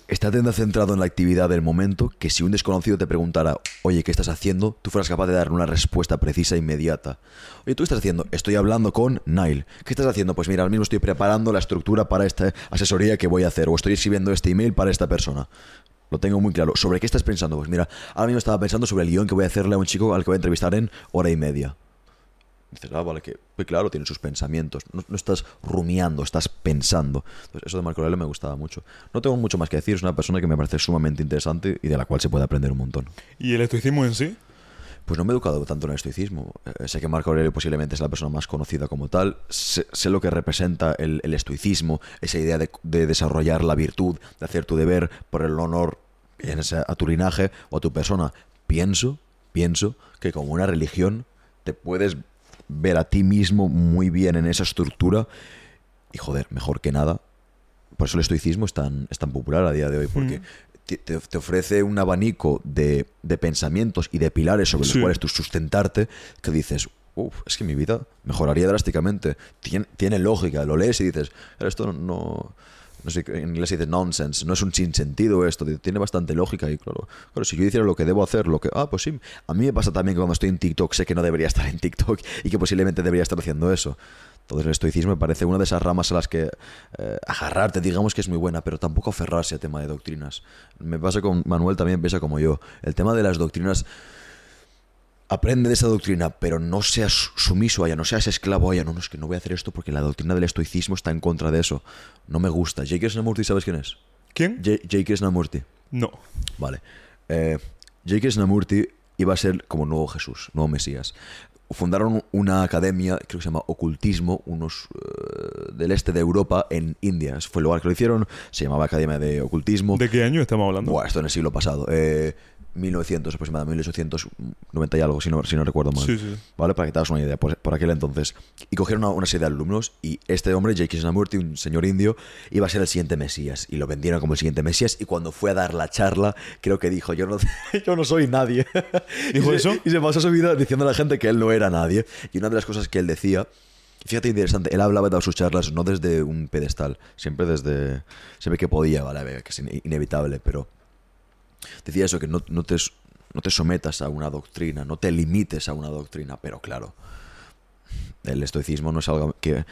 Estate tan centrado en la actividad del momento que si un desconocido te preguntara, oye, ¿qué estás haciendo? Tú fueras capaz de dar una respuesta precisa e inmediata. Oye, ¿tú estás haciendo? Estoy hablando con Nile. ¿Qué estás haciendo? Pues mira, ahora mismo estoy preparando la estructura para esta asesoría que voy a hacer o estoy escribiendo este email para esta persona. Lo tengo muy claro. ¿Sobre qué estás pensando? Pues mira, ahora mismo estaba pensando sobre el guion que voy a hacerle a un chico al que voy a entrevistar en hora y media. Dices, ah, vale, que pues claro, tiene sus pensamientos. No, estás rumiando, estás pensando. eso de Marco Aurelio me gustaba mucho. No tengo mucho más que decir, es una persona que me parece sumamente interesante y de la cual se puede aprender un montón. ¿Y el estoicismo en sí? Pues no me he educado tanto en el estoicismo. Eh, sé que Marco Aurelio posiblemente es la persona más conocida como tal. Sé, lo que representa el, estoicismo, esa idea de, desarrollar la virtud, de hacer tu deber por el honor a tu linaje o a tu persona. Pienso, pienso que como una religión te puedes ver a ti mismo muy bien en esa estructura. Y joder, mejor que nada. Por eso el estoicismo es tan, es tan popular a día de hoy, porque mm. te, ofrece un abanico de, pensamientos y de pilares sobre los cuales tú sustentarte, que dices, uff, es que mi vida mejoraría drásticamente. Tiene, tiene, lógica, lo lees y dices, esto no, no sé, en inglés se dice nonsense, no es un sinsentido esto, tiene bastante lógica y claro, claro, si yo hiciera lo que debo hacer, lo que, ah, pues sí, a mí me pasa también que cuando estoy en TikTok sé que no debería estar en TikTok y que posiblemente debería estar haciendo eso. Entonces el estoicismo me parece una de esas ramas a las que eh, agarrarte, digamos que es muy buena, pero tampoco aferrarse a tema de doctrinas. Me pasa con Manuel también, piensa como yo. El tema de las doctrinas aprende de esa doctrina, pero no seas sumiso a ella, no seas esclavo a ella. No, no, es que no voy a hacer esto porque la doctrina del estoicismo está en contra de eso. No me gusta. J.K. Krishnamurti, ¿sabes quién es? ¿Quién? J.K. Krishnamurti. No. Vale. Eh, J.K. Krishnamurti iba a ser como nuevo Jesús, nuevo Mesías. Fundaron una academia, creo que se llama Ocultismo, unos eh, del este de Europa en India. Fue el lugar que lo hicieron, se llamaba Academia de Ocultismo. ¿De qué año estamos hablando? Buah, esto en el siglo pasado. Eh, 1900 aproximadamente, 1890 y algo, si no, si no recuerdo mal. Sí, sí. ¿Vale? Para que te hagas una idea, por, aquel entonces. Y cogieron una, serie de alumnos y este hombre, J.K. Krishnamurti, un señor indio, iba a ser el siguiente Mesías. Y lo vendieron como el siguiente Mesías. Y cuando fue a dar la charla, creo que dijo, yo no, yo no soy nadie. ¿Dijo y eso? y se pasó su vida diciendo a la gente que él no era nadie. Y una de las cosas que él decía Fíjate interesante, él hablaba de sus charlas no desde un pedestal, siempre desde. Siempre que podía, ¿vale? Que es inevitable, pero decía eso, que no, te, no te sometas a una doctrina, no te limites a una doctrina, pero claro, el estoicismo no es algo que,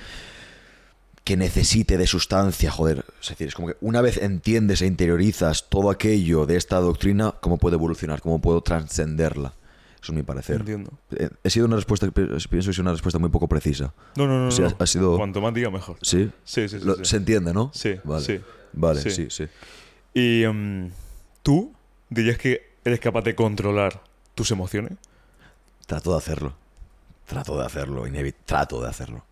que necesite de sustancia, joder. Es decir, es como que una vez entiendes e interiorizas todo aquello de esta doctrina, ¿cómo puede evolucionar? ¿Cómo puedo trascenderla? Eso es mi parecer. Entiendo. Eh, he sido una respuesta, pienso que es una respuesta muy poco precisa. No, no, no. Ha, sido... Cuanto más diga, mejor. ¿Sí? Sí, sí, sí, Se entiende, ¿no? Sí. Vale. Vale, sí, sí. Y um, tú ¿Dirías que eres capaz de controlar tus emociones? Trato de hacerlo. Trato de hacerlo, trato de hacerlo.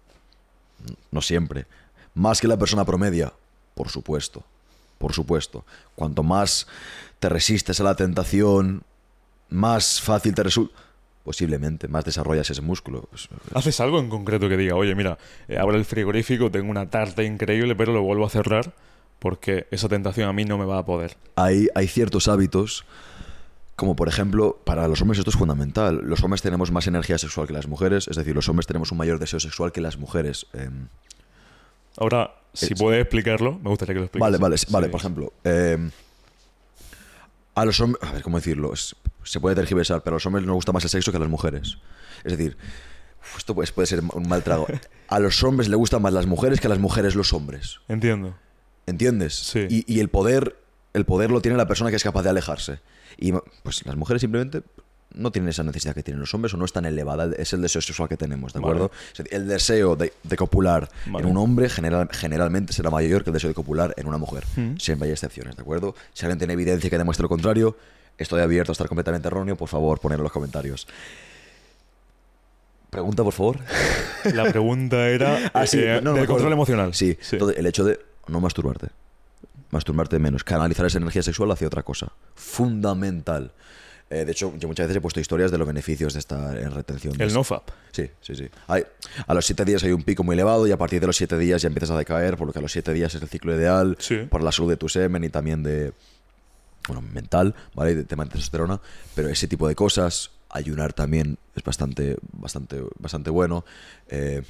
No siempre. Más que la persona promedia, por supuesto. Por supuesto. Cuanto más te resistes a la tentación, más fácil te resulta. Posiblemente, más desarrollas ese músculo. ¿Haces algo en concreto que diga, oye, mira, eh, abro el frigorífico, tengo una tarta increíble, pero lo vuelvo a cerrar? Porque esa tentación a mí no me va a poder. Hay, hay ciertos hábitos, como por ejemplo, para los hombres esto es fundamental. Los hombres tenemos más energía sexual que las mujeres, es decir, los hombres tenemos un mayor deseo sexual que las mujeres. Em. Ahora, si puedes explicarlo, me gustaría que lo expliques. Vale, vale, vale, por ejemplo. Em, a los hombres, a ver cómo decirlo, se puede tergiversar, pero a los hombres nos gusta más el sexo que a las mujeres. Es decir, esto puede, puede ser un mal trago. A los hombres le gustan más las mujeres que a las mujeres los hombres. Entiendo. ¿Entiendes? Sí. Y, el poder el poder lo tiene la persona que es capaz de alejarse. Y pues las mujeres simplemente no tienen esa necesidad que tienen los hombres o no es tan elevada. Es el deseo sexual que tenemos, ¿de acuerdo? El deseo de, copular en un hombre general, generalmente será mayor que el deseo de copular en una mujer. Mm. Siempre hay excepciones, ¿de acuerdo? Si alguien tiene evidencia que demuestre lo contrario, estoy abierto a estar completamente erróneo, por favor, ponedlo en los comentarios. Pregunta, por favor. La pregunta era Ah, sí, eh, no, no del control emocional. Sí, entonces el hecho de no masturbarte. Masturbarte menos. Canalizar esa energía sexual hacia otra cosa. Fundamental. Eh, de hecho, yo muchas veces he puesto historias de los beneficios de estar en retención. El nofap. Sí, sí, sí. Hay, a los siete días hay un pico muy elevado y a partir de los siete días ya empiezas a decaer, por lo que a los siete días es el ciclo ideal Sí. para la salud de tu semen y también de, bueno, mental, ¿vale? De tema de testosterona. Pero ese tipo de cosas, ayunar también es bastante, bastante, bastante bueno. Eh,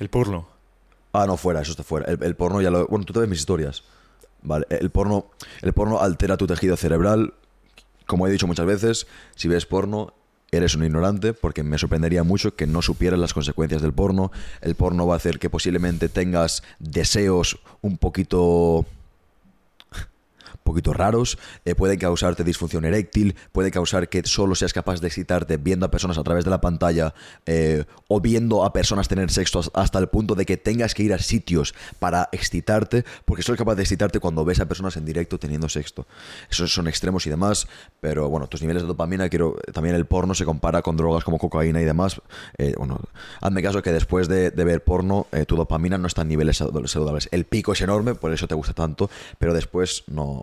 El porno. Ah, no, fuera, eso está fuera. El, porno ya lo... Bueno, tú te ves mis historias. Vale, el porno, el porno altera tu tejido cerebral. Como he dicho muchas veces, si ves porno, eres un ignorante, porque me sorprendería mucho que no supieras las consecuencias del porno. El porno va a hacer que posiblemente tengas deseos un poquito poquito raros, eh, puede causarte disfunción eréctil, puede causar que solo seas capaz de excitarte viendo a personas a través de la pantalla eh, o viendo a personas tener sexo as- hasta el punto de que tengas que ir a sitios para excitarte, porque solo eres capaz de excitarte cuando ves a personas en directo teniendo sexo. Esos son extremos y demás, pero bueno, tus niveles de dopamina, quiero también el porno se compara con drogas como cocaína y demás. Eh, bueno, hazme caso que después de, ver porno, eh, tu dopamina no está en niveles sal- saludables. El pico es enorme, por eso te gusta tanto, pero después no.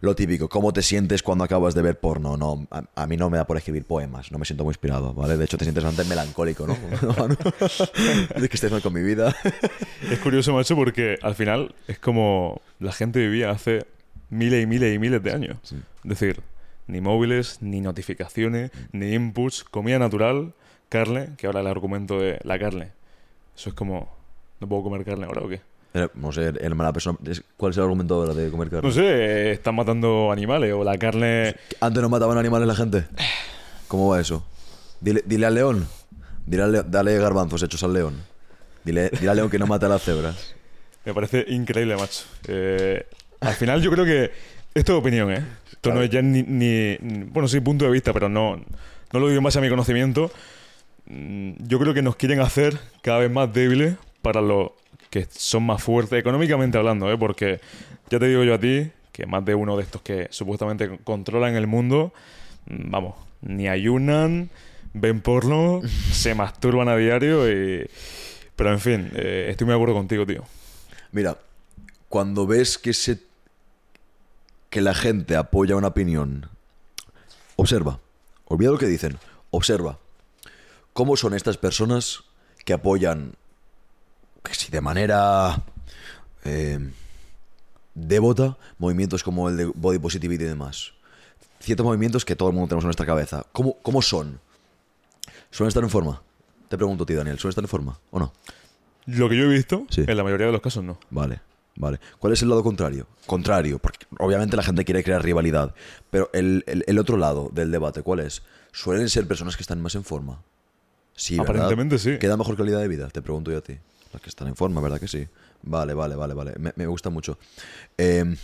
Lo típico, ¿cómo te sientes cuando acabas de ver porno? No, a, a mí no me da por escribir poemas, no me siento muy inspirado, ¿vale? De hecho, te sientes bastante melancólico, ¿no? de que estés mal con mi vida. Es curioso, macho, porque al final es como la gente vivía hace miles y miles y miles de años. Sí. Es decir, ni móviles, ni notificaciones, ni inputs, comida natural, carne, que ahora el argumento de la carne. Eso es como, ¿no puedo comer carne ahora o qué? No sé, era mala persona. ¿Cuál es el argumento ahora de comer carne? No sé, eh, están matando animales o la carne... ¿Antes no mataban animales la gente? ¿Cómo va eso? Dile, dile al león. Dile al dale garbanzos hechos al león. Dile, dile al león que no mata a las cebras. Me parece increíble, macho. Eh, al final yo creo que... Esto es opinión, ¿eh? Esto no es ya ni, ni- ni- Bueno, sí, punto de vista, pero no, no lo digo en base a mi conocimiento. Mm, Yo creo que nos quieren hacer cada vez más débiles para los que son más fuertes, económicamente hablando, ¿eh? Porque ya te digo yo a ti que más de uno de estos que supuestamente controlan el mundo, mm, vamos, ni ayunan, ven porno, se masturban a diario y... Pero en fin, eh, estoy muy de acuerdo contigo, tío. Mira, cuando ves que se que la gente apoya una opinión, observa. Olvida lo que dicen. Observa. ¿Cómo son estas personas que apoyan, que si de manera eh, devota, movimientos como el de body positivity y demás? Ciertos movimientos que todo el mundo tenemos en nuestra cabeza. ¿Cómo, cómo son? ¿Suelen estar en forma? Te pregunto a ti, Daniel, ¿suelen estar en forma o no? Lo que yo he visto, Sí. en la mayoría de los casos no. Vale, vale. ¿Cuál es el lado contrario? Contrario, porque obviamente la gente quiere crear rivalidad, pero el, el- el otro lado del debate, ¿cuál es? Suelen ser personas que están más en forma. Sí, ¿verdad? Aparentemente sí. ¿Queda mejor calidad de vida? Te pregunto yo a ti. Las que están en forma, ¿verdad que sí? Vale, vale, vale, vale. Me, gusta mucho. Eh,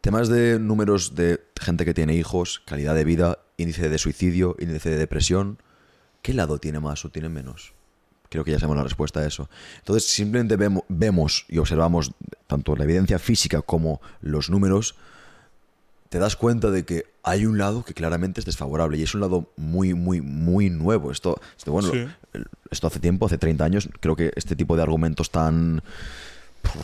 temas de números de gente que tiene hijos, calidad de vida, índice de suicidio, índice de depresión. ¿Qué lado tiene más o tiene menos? Creo que ya sabemos la respuesta a eso. Entonces, simplemente vemo- vemos y observamos tanto la evidencia física como los números, te das cuenta de que hay un lado que claramente es desfavorable y es un lado muy, muy, muy nuevo. Esto, esto, bueno, Sí. esto hace tiempo, hace 30 años, creo que este tipo de argumentos tan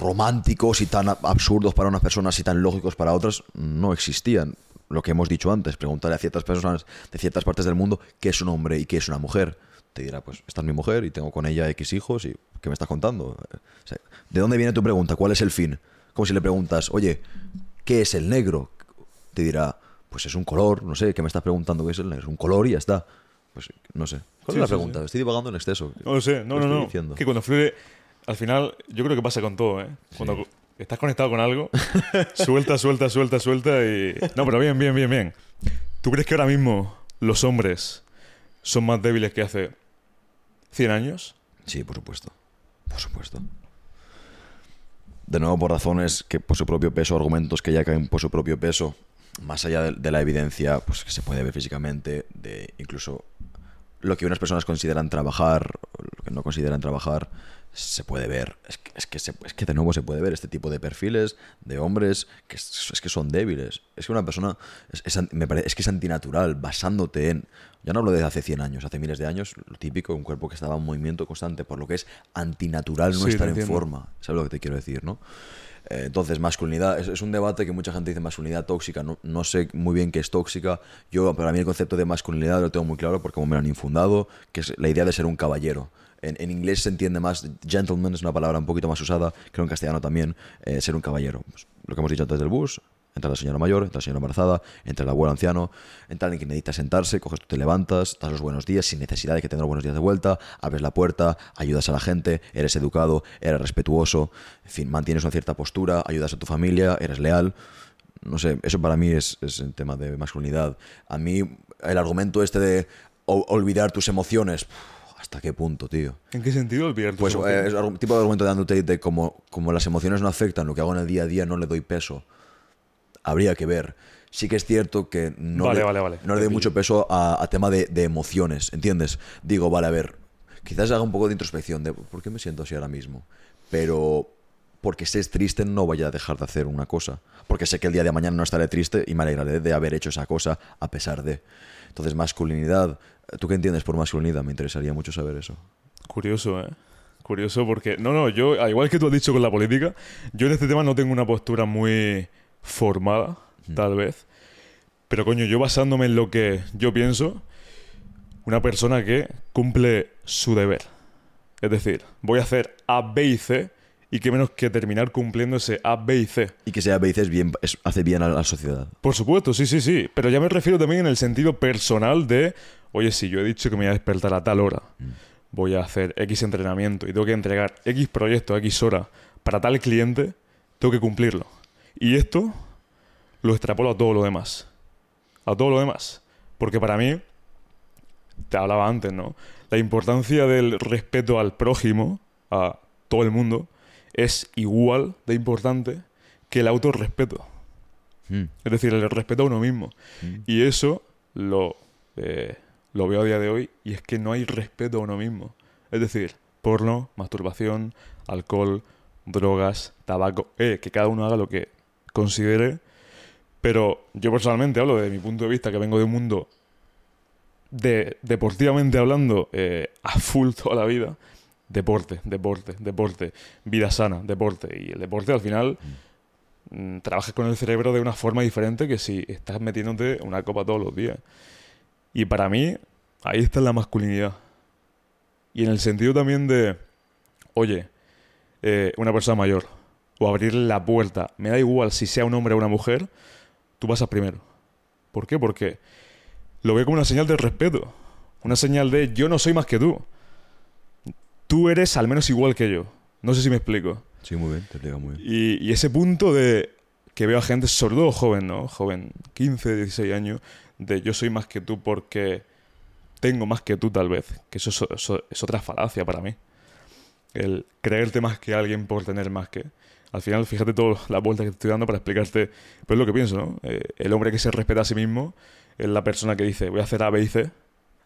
románticos y tan absurdos para unas personas y tan lógicos para otras no existían. Lo que hemos dicho antes, preguntarle a ciertas personas de ciertas partes del mundo qué es un hombre y qué es una mujer. Te dirá, pues esta es mi mujer y tengo con ella X hijos y ¿qué me estás contando? O sea, ¿De dónde viene tu pregunta? ¿Cuál es el fin? Como si le preguntas, oye, ¿qué es el negro? Te dirá, pues es un color, no sé, ¿qué me estás preguntando qué es? Es un color y ya está. Pues no sé. ¿Cuál Sí, es la sí, pregunta? sí. Estoy divagando en exceso. No lo sé, no, Lo no, no. diciendo. Que cuando fluye, al final, yo creo que pasa con todo, ¿eh? Cuando estás conectado con algo, suelta, suelta, suelta, suelta y. No, pero bien, bien, bien, bien. ¿Tú crees que ahora mismo los hombres son más débiles que hace 100 años? Sí, por supuesto. Por supuesto. De nuevo, por razones que por su propio peso, argumentos que ya caen por su propio peso, más allá de, de la evidencia pues, que se puede ver físicamente, de incluso lo que unas personas consideran trabajar, lo que no consideran trabajar, se puede ver. Es que, es que, se- es que de nuevo se puede ver este tipo de perfiles de hombres que es, es que son débiles. Es que una persona es, es me parece, es que es antinatural, basándote en. Ya no hablo de hace 100 años, hace miles de años, lo típico, un cuerpo que estaba en movimiento constante, por lo que es antinatural no Sí, estar en forma. ¿Sabes lo que te quiero decir, no? Entonces, masculinidad, es, es un debate que mucha gente dice masculinidad tóxica. No, no sé muy bien qué es tóxica. Yo, para mí, el concepto de masculinidad lo tengo muy claro porque me lo han infundado, que es la idea de ser un caballero. En, en inglés se entiende más, gentleman es una palabra un poquito más usada, creo en castellano también, eh, ser un caballero. Pues, lo que hemos dicho antes del bus, entra la señora mayor, entra la señora embarazada, entra el abuelo anciano, entra alguien que necesita sentarse, coges tú te levantas, das los buenos días sin necesidad de que tenga los buenos días de vuelta, abres la puerta, ayudas a la gente, eres educado, eres respetuoso, en fin, mantienes una cierta postura, ayudas a tu familia, eres leal. No sé, eso para mí es, es el tema de masculinidad. A mí, el argumento este de olvidar tus emociones, ¿hasta qué punto, tío? ¿En qué sentido olvidar tus Pues eh, emociones? es un tipo de argumento de Andrew Tate de como, como las emociones no afectan lo que hago en el día a día, no le doy peso. Habría que ver. Sí que es cierto que no, Vale, le, vale, vale. no le doy mucho peso a, a tema de, de emociones, ¿entiendes? Digo, vale, a ver, quizás haga un poco de introspección de por qué me siento así ahora mismo. Pero porque estés triste no vaya a dejar de hacer una cosa. Porque sé que el día de mañana no estaré triste y me alegraré de haber hecho esa cosa a pesar de. Entonces, masculinidad. ¿Tú qué entiendes por masculinidad? Me interesaría mucho saber eso. Curioso, ¿eh? Curioso porque... No, no, yo, al igual que tú has dicho con la política, yo en este tema no tengo una postura muy formada, tal vez. Pero coño, yo basándome en lo que yo pienso, una persona que cumple su deber. Es decir, voy a hacer A, B y C y qué menos que terminar cumpliendo ese A, B y C. Y que sea, veces bien, es- hace bien a la sociedad. Por supuesto, sí, sí, sí. Pero ya me refiero también en el sentido personal de, oye, si yo he dicho que me voy a despertar a tal hora, voy a hacer X entrenamiento y tengo que entregar X proyecto a X hora para tal cliente, tengo que cumplirlo. Y esto lo extrapolo a todo lo demás. A todo lo demás. Porque para mí, te hablaba antes, ¿no? La importancia del respeto al prójimo, a todo el mundo, es igual de importante que el autorrespeto. Mm. Es decir, el respeto a uno mismo. Mm. Y eso lo, eh, lo veo a día de hoy y es que no hay respeto a uno mismo. Es decir, porno, masturbación, alcohol, drogas, tabaco, eh, que cada uno haga lo que considere. Pero yo personalmente hablo de mi punto de vista, que vengo de un mundo de, deportivamente hablando, eh, a full toda la vida. Deporte, deporte, deporte, vida sana, deporte. Y el deporte al final mm, trabajas con el cerebro de una forma diferente que si estás metiéndote una copa todos los días. Y para mí, ahí está la masculinidad. Y en el sentido también de, oye, eh, una persona mayor, o abrirle la puerta, me da igual si sea un hombre o una mujer, tú pasas primero. ¿Por qué? Porque lo veo como una señal de respeto. Una señal de yo no soy más que tú. Tú eres al menos igual que yo. No sé si me explico. Sí, muy bien, te explica muy bien. Y, y ese punto de que veo a gente, sobre todo joven, ¿no? Joven, 15, 16 años, de yo soy más que tú porque tengo más que tú tal vez. Que eso, es- eso es otra falacia para mí. El creerte más que alguien por tener más que. Al final, fíjate toda la vuelta que te estoy dando para explicarte. Pero es lo que pienso, ¿no? Eh, el hombre que se respeta a sí mismo es la persona que dice, voy a hacer A, B y C.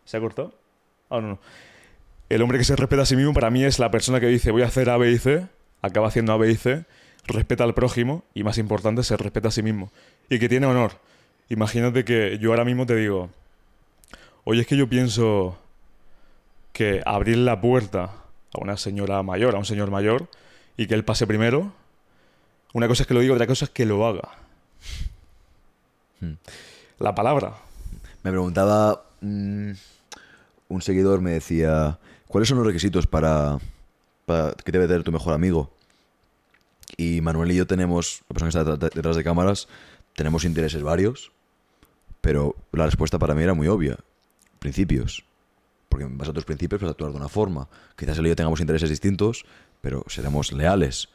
¿Se ha cortado? Ah, no, no. El hombre que se respeta a sí mismo para mí es la persona que dice, voy a hacer A, B y C, acaba haciendo A, B y C, respeta al prójimo y, más importante, se respeta a sí mismo. Y que tiene honor. Imagínate que yo ahora mismo te digo, oye, es que yo pienso que abrir la puerta a una señora mayor, a un señor mayor, y que él pase primero, una cosa es que lo diga, otra cosa es que lo haga. Hmm. La palabra. Me preguntaba, mm, un seguidor me decía, ¿cuáles son los requisitos para, para que debe tener tu mejor amigo? Y Manuel y yo tenemos, la persona que está detrás- detrás de cámaras, tenemos intereses varios, pero la respuesta para mí era muy obvia. Principios. Porque en base a tus principios vas a actuar de una forma. Quizás él y yo tengamos intereses distintos, pero seremos leales.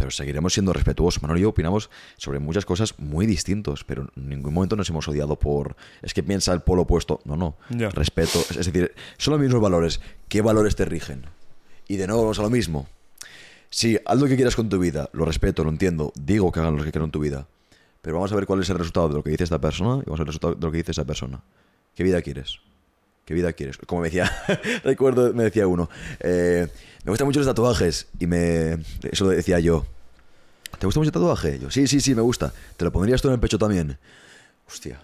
Pero seguiremos siendo respetuosos. Manuel y yo opinamos sobre muchas cosas muy distintos, pero en ningún momento nos hemos odiado por... Es que piensa el polo opuesto. No, no. Respeto. Es es decir, son los mismos valores. ¿Qué valores te rigen? Y de nuevo vamos a lo mismo. Sí, haz lo que quieras con tu vida. Lo respeto, lo entiendo. Digo que hagan lo que quieran en tu vida. Pero vamos a ver cuál es el resultado de lo que dice esta persona y vamos a ver el resultado de lo que dice esa persona. ¿Qué vida quieres? ¿Qué vida quieres? Como me decía, recuerdo, me decía uno, eh, me gustan mucho los tatuajes. Y me. Eso lo decía yo. ¿Te gusta mucho el tatuaje? Yo, sí, sí, sí, me gusta. ¿Te lo pondrías tú en el pecho también? Hostia,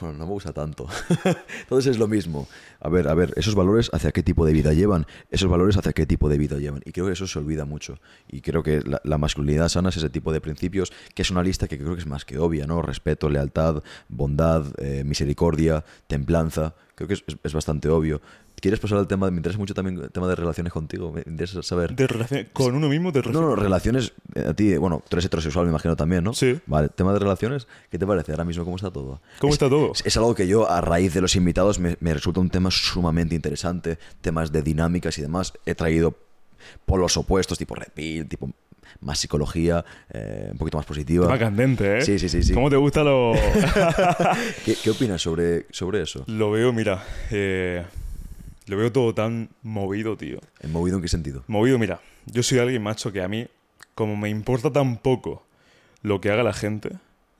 bueno, no me gusta tanto. Entonces es lo mismo. A ver, a ver, esos valores hacia qué tipo de vida llevan, esos valores hacia qué tipo de vida llevan. Y creo que eso se olvida mucho. Y creo que la, masculinidad sana es ese tipo de principios, que es una lista que creo que es más que obvia, ¿no? Respeto, lealtad, bondad, eh, misericordia, templanza. Creo que es- es bastante obvio. ¿Quieres pasar al tema? Me interesa mucho también el tema de relaciones contigo. Me interesa saber. De con uno mismo de No, no, relaciones. eh, A ti, bueno, tú eres heterosexual, me imagino también, ¿no? Sí. Vale, tema de relaciones, ¿qué te parece ahora mismo? ¿Cómo está todo? ¿Cómo Es- está todo? Es, es algo que yo, a raíz de los invitados, me, me resulta un tema sumamente interesante. Temas de dinámicas y demás. He traído polos opuestos, tipo repil, tipo más psicología, eh, un poquito más positiva. Tema candente, ¿eh? Sí, sí, sí, sí. ¿Cómo te gusta lo...? ¿Qué, qué opinas sobre, sobre eso? lo veo, mira, eh, lo veo todo tan movido, tío. ¿En movido en qué sentido? Movido, mira, yo soy alguien, macho, que a mí, como me importa tan poco lo que haga la gente,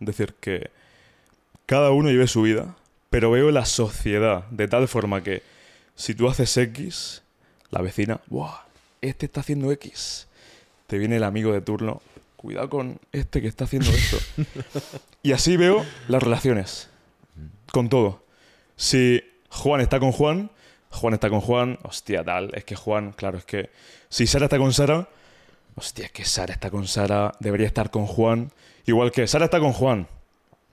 es decir, que cada uno lleve su vida, pero veo la sociedad de tal forma que si tú haces X, la vecina, ¡buah! Este está haciendo X. Te viene el amigo de turno, cuidado con este que está haciendo esto. y así veo las relaciones, con todo. Si Juan está con Juan, Juan está con Juan, hostia, tal, es que Juan, claro, es que si Sara está con Sara, hostia, es que Sara está con Sara, debería estar con Juan, igual que Sara está con Juan,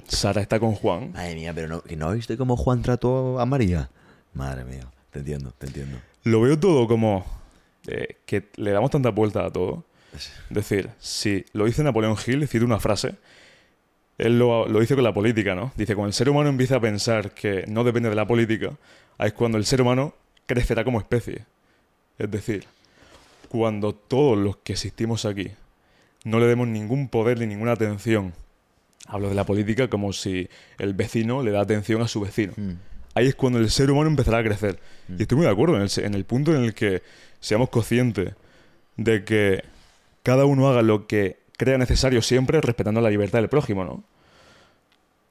Sara está con Juan. Madre mía, pero no, ¿que no viste cómo Juan trató a María? Madre mía, te entiendo, te entiendo. Lo veo todo como eh, que le damos tanta vuelta a todo. Es decir, si lo dice Napoleón Hill, cito una frase, él lo, lo dice con la política, ¿no? Dice, cuando el ser humano empieza a pensar que no depende de la política, es cuando el ser humano crecerá como especie. Es decir, cuando todos los que existimos aquí no le demos ningún poder ni ninguna atención, hablo de la política como si el vecino le da atención a su vecino Mm. ahí es cuando el ser humano empezará a crecer. Y estoy muy de acuerdo en el, en el punto en el que seamos conscientes de que cada uno haga lo que crea necesario siempre respetando la libertad del prójimo, ¿no?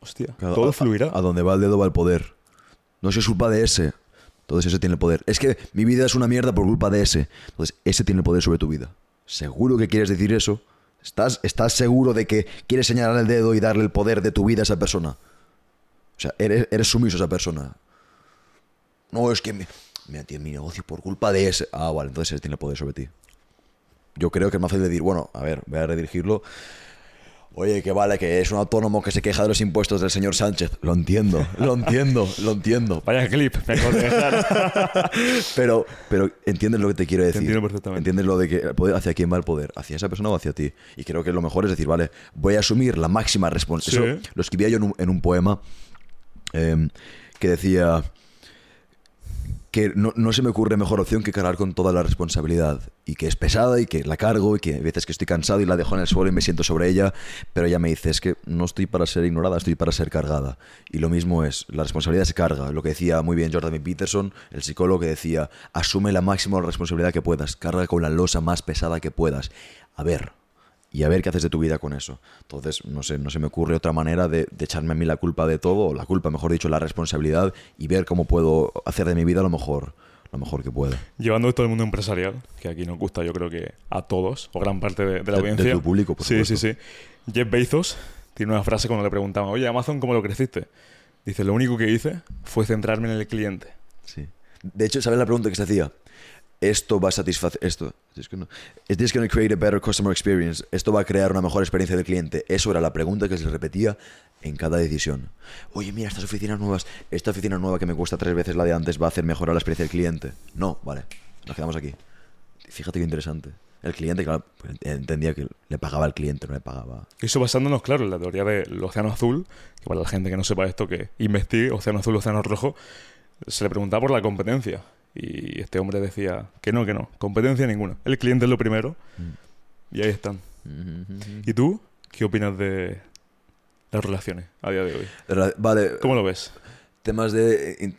Hostia, Claro, todo a- fluirá. A, donde va el dedo va el poder. No es culpa de ese. Entonces ese tiene el poder. Es que mi vida es una mierda por culpa de ese. Entonces ese tiene el poder sobre tu vida. ¿Seguro que quieres decir eso? ¿Estás, ¿Estás seguro de que quieres señalar el dedo y darle el poder de tu vida a esa persona? O sea, eres, eres sumiso a esa persona. No, es que me, me tío, mi negocio por culpa de ese. Ah, vale, entonces ese tiene el poder sobre ti. Yo creo que es más fácil decir, bueno, a ver, voy a redirigirlo. Oye, que vale, que es un autónomo que se queja de los impuestos del señor Sánchez. Lo entiendo, lo entiendo, lo entiendo. Vaya clip, me. Pero, pero entiendes lo que te quiero decir. entiendo perfectamente. Entiendes lo de que el poder, hacia quién va el poder, hacia esa persona o hacia ti. Y creo que lo mejor es decir, vale, voy a asumir la máxima responsabilidad. Sí. Lo escribía yo en un, en un poema eh, que decía que no, no se me ocurre mejor opción que cargar con toda la responsabilidad y que es pesada y que la cargo y que hay veces que estoy cansado y la dejo en el suelo y me siento sobre ella, pero ella me dice es que no estoy para ser ignorada, estoy para ser cargada. Y lo mismo es, la responsabilidad se carga, lo que decía muy bien Jordan. Peterson, el psicólogo que decía, asume la máxima responsabilidad que puedas, carga con la losa más pesada que puedas. A ver, y a ver qué haces de tu vida con eso. Entonces, no sé, no se me ocurre otra manera de, de echarme a mí la culpa de todo, o la culpa, mejor dicho, la responsabilidad, y ver cómo puedo hacer de mi vida lo mejor, lo mejor que pueda. Llevando esto al mundo empresarial, que aquí nos gusta yo creo que a todos, o gran parte de, de la De- de audiencia. tu público, por Sí, sí, supuesto. sí. Jeff Bezos tiene una frase cuando le preguntaban, oye, Amazon, ¿cómo lo creciste? Dice, lo único que hice fue centrarme en el cliente. Sí. De hecho, ¿sabes la pregunta que se hacía? Esto va a satisfacer. Esto. Es que no. ¿Is this going to create a better customer experience? Esto va a crear una mejor experiencia del cliente. Eso era la pregunta que se repetía en cada decisión. Oye, mira, estas oficinas nuevas. Esta oficina nueva que me cuesta tres veces la de antes va a hacer mejorar la experiencia del cliente. No, vale. Nos quedamos aquí. Fíjate qué interesante. El cliente, pues, entendía que le pagaba al cliente, no le pagaba. Eso basándonos, claro, en la teoría del océano azul, que para la gente que no sepa esto, que investigue, océano azul, océano rojo, se le preguntaba por la competencia. Y este hombre decía que no, que no, competencia ninguna. El cliente es lo primero. Y ahí están. ¿Y tú? ¿Qué opinas de las relaciones a día de hoy? Vale, ¿Cómo lo ves? temas de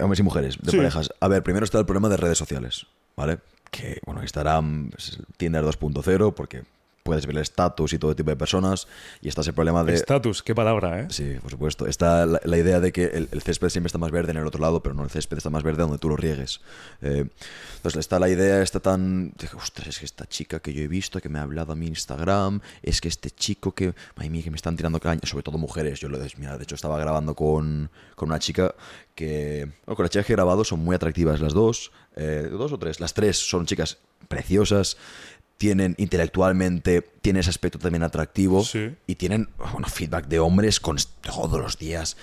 hombres y mujeres, de Sí. parejas. A ver, primero está el problema de redes sociales, ¿vale? Que, bueno, Instagram Tinder 2.0 porque puedes ver el estatus y todo tipo de personas. Y está ese problema de... Estatus, qué palabra, ¿eh? Sí, por supuesto. Está la, la idea de que el, el césped siempre está más verde en el otro lado, pero no, el césped está más verde donde tú lo riegues. Eh, entonces está la idea, está tan... de Ostras, es que esta chica que yo he visto, que me ha hablado a mi Instagram, es que este chico que... Ay, mía, que me están tirando caña, sobre todo mujeres. Yo lo. Mira, de hecho estaba grabando con, con una chica que... Bueno, con la chica que he grabado son muy atractivas las dos. eh, dos o tres. Las tres son chicas preciosas. Tienen intelectualmente, tienen ese aspecto también atractivo Sí. y tienen bueno, feedback de hombres con, todos los días.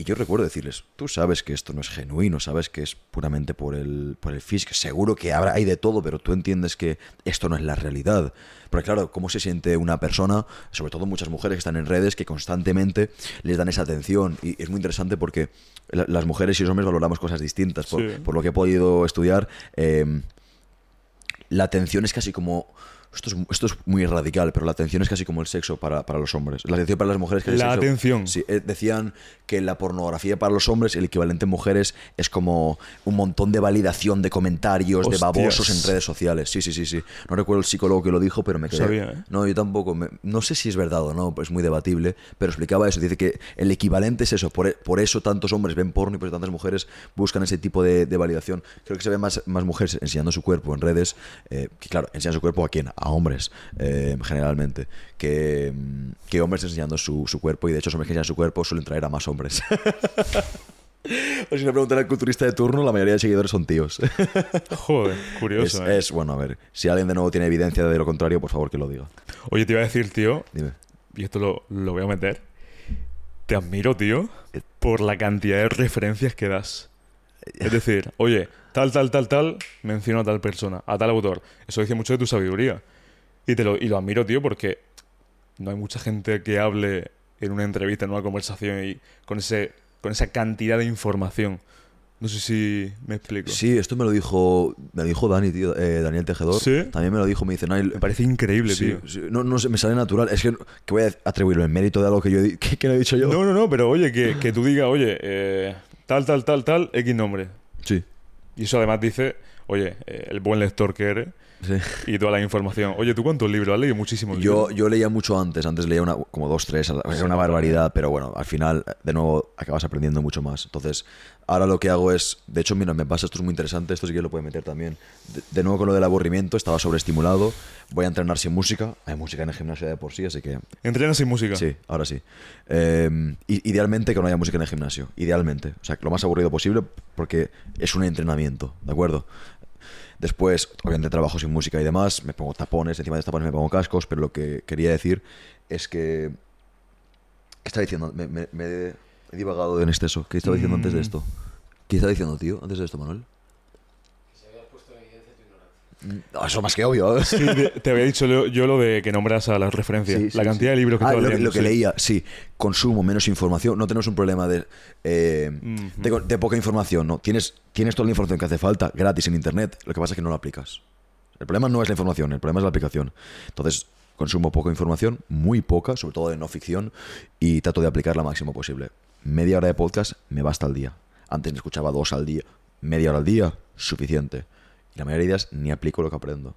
Y yo recuerdo decirles, tú sabes que esto no es genuino, sabes que es puramente por el, por el físico. Seguro que habrá, hay de todo, pero tú entiendes que esto no es la realidad. Porque claro, ¿cómo se siente una persona, sobre todo muchas mujeres que están en redes, que constantemente les dan esa atención? Y es muy interesante porque la- las mujeres y los hombres valoramos cosas distintas. Por, Sí. por lo que he podido estudiar, eh, la atención es casi como... Esto es, esto es muy radical, pero la atención es casi como el sexo para, para los hombres. La atención para las mujeres es casi La el sexo- atención. Sí, eh, decían que la pornografía para los hombres, el equivalente en mujeres, es como un montón de validación de comentarios, de babosos en redes sociales. Sí, sí, sí, sí. No recuerdo el psicólogo que lo dijo, pero me quedé... Sabía, ¿eh? No, yo tampoco. me- no sé si es verdad o no, es muy debatible, pero explicaba eso. Dice que el equivalente es eso. Por, por eso tantos hombres ven porno y por eso tantas mujeres buscan ese tipo de, de validación. Creo que se ven más, más mujeres enseñando su cuerpo en redes, eh, que claro, enseñan su cuerpo a quién? A hombres, eh, generalmente, que, mm, que hombres enseñando su, su cuerpo y de hecho los hombres que enseñan su cuerpo suelen traer a más hombres. o si le preguntan al culturista de turno, la mayoría de seguidores son tíos. Joder, es, curioso, ¿eh? es, bueno, a ver, si alguien de nuevo tiene evidencia de lo contrario, por favor que lo diga. Oye, te iba a decir, tío, Dime. y esto lo, lo voy a meter. Te admiro, tío, por la cantidad de referencias que das. Es decir, oye, tal, tal, tal, tal, menciono a tal persona, a tal autor. Eso dice mucho de tu sabiduría. Y, te lo, y lo admiro, tío, porque no hay mucha gente que hable en una entrevista, en una conversación y con, ese, con esa cantidad de información. No sé si me explico. Sí, esto me lo dijo, me lo dijo Dani, tío, eh, Daniel Tejedor. ¿Sí? También me lo dijo, me dice, Nail, Me parece increíble, sí, tío. sí, no, no sé, me sale natural. Es que, que voy a atribuirlo en mérito de algo que yo que, que no he dicho yo. No, no, no, pero oye, que, que tú digas, oye, eh, tal, tal, tal, tal, X nombre. Sí, Y eso además dice, oye, eh, el buen lector que eres sí. y toda la información. Oye, ¿tú cuántos libros has leído? Muchísimos Yo, yo leía mucho antes, antes leía una, como dos, tres, era una barbaridad, pero bueno, al final, de nuevo, acabas aprendiendo mucho más. Entonces, ahora lo que hago es, de hecho, mira, me pasa, esto es muy interesante, esto sí que lo puede meter también. De, de nuevo con lo del aburrimiento, estaba sobreestimulado, voy a entrenar sin música, hay música en el gimnasio de por sí, así que Entrenas sin música. Sí, ahora sí. Eh, i- idealmente que no haya música en el gimnasio. Idealmente. O sea, lo más aburrido posible porque es un entrenamiento, ¿de acuerdo? Después, obviamente trabajo sin música y demás, me pongo tapones, encima de tapones me pongo cascos, pero lo que quería decir es que... ¿Qué estaba diciendo? Me, me- me he divagado en exceso. ¿Qué estaba diciendo antes de Mm. esto? ¿Qué estaba diciendo, tío? Antes de esto, Manuel. No, eso más que obvio. Sí, te, había dicho yo, yo lo de que nombras a las referencias. Sí, sí, la cantidad de libros que Ah, vas lo, lo que leía, sí. Consumo menos información. No tenemos un problema de, eh, de, de poca información, ¿no? Tienes, tienes toda la información que hace falta gratis en Internet. Lo que pasa es que no la aplicas. El problema no es la información, el problema es la aplicación. Entonces, consumo poca información, muy poca, sobre todo de no ficción, y trato de aplicarla lo máximo posible. Media hora de podcast me basta al día. Antes me escuchaba dos al día. Media hora al día, suficiente. Y la mayoría de días ni aplico lo que aprendo.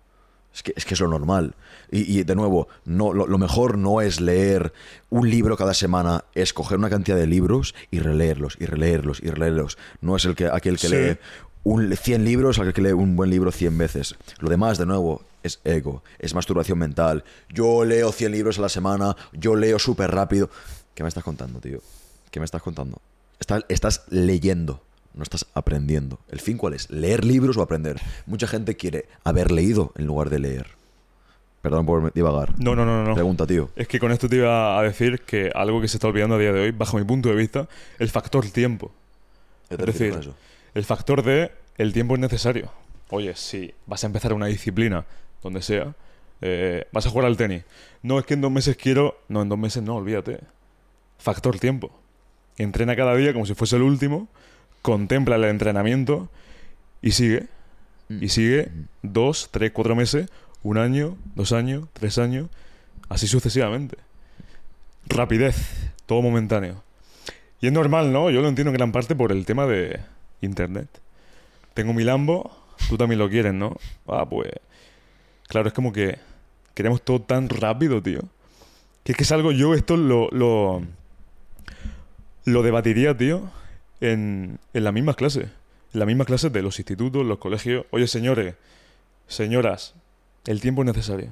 Es que, es que es lo normal. Y, y, de nuevo, no, lo, lo mejor no es leer un libro cada semana, es coger una cantidad de libros y releerlos, y releerlos, y releerlos. No es el que, aquel que Sí. lee un, 100 libros, aquel que lee un buen libro 100 veces. Lo demás, de nuevo, es ego, es masturbación mental. Yo leo 100 libros a la semana, yo leo súper rápido. ¿Qué me estás contando, tío? ¿Qué me estás contando? Estás, estás leyendo, no estás aprendiendo. ¿El fin cuál es? ¿Leer libros o aprender? Mucha gente quiere haber leído en lugar de leer. Perdón por divagar. No, no, no, no. Pregunta, tío. Es que con esto te iba a decir que algo que se está olvidando a día de hoy, bajo mi punto de vista, el factor tiempo. ¿Qué te Es decir, eso? El factor de el tiempo es necesario. Oye, si vas a empezar una disciplina, donde sea, eh, vas a jugar al tenis. No, es que en dos meses quiero... No, en dos meses no, olvídate. Factor tiempo. Entrena cada día como si fuese el último, contempla el entrenamiento y sigue. Y sigue dos, tres, cuatro meses, un año, dos años, tres años, así sucesivamente. Rapidez, todo momentáneo. Y es normal, ¿no? Yo lo entiendo en gran parte por el tema de Internet. Tengo mi Lambo, tú también lo quieres, ¿no? Ah, pues. Claro, es como que queremos todo tan rápido, tío. Que es que es algo, yo esto lo, lo, lo debatiría, tío, en, en las mismas clases. En las mismas clases de los institutos, los colegios. Oye, señores, señoras, el tiempo es necesario.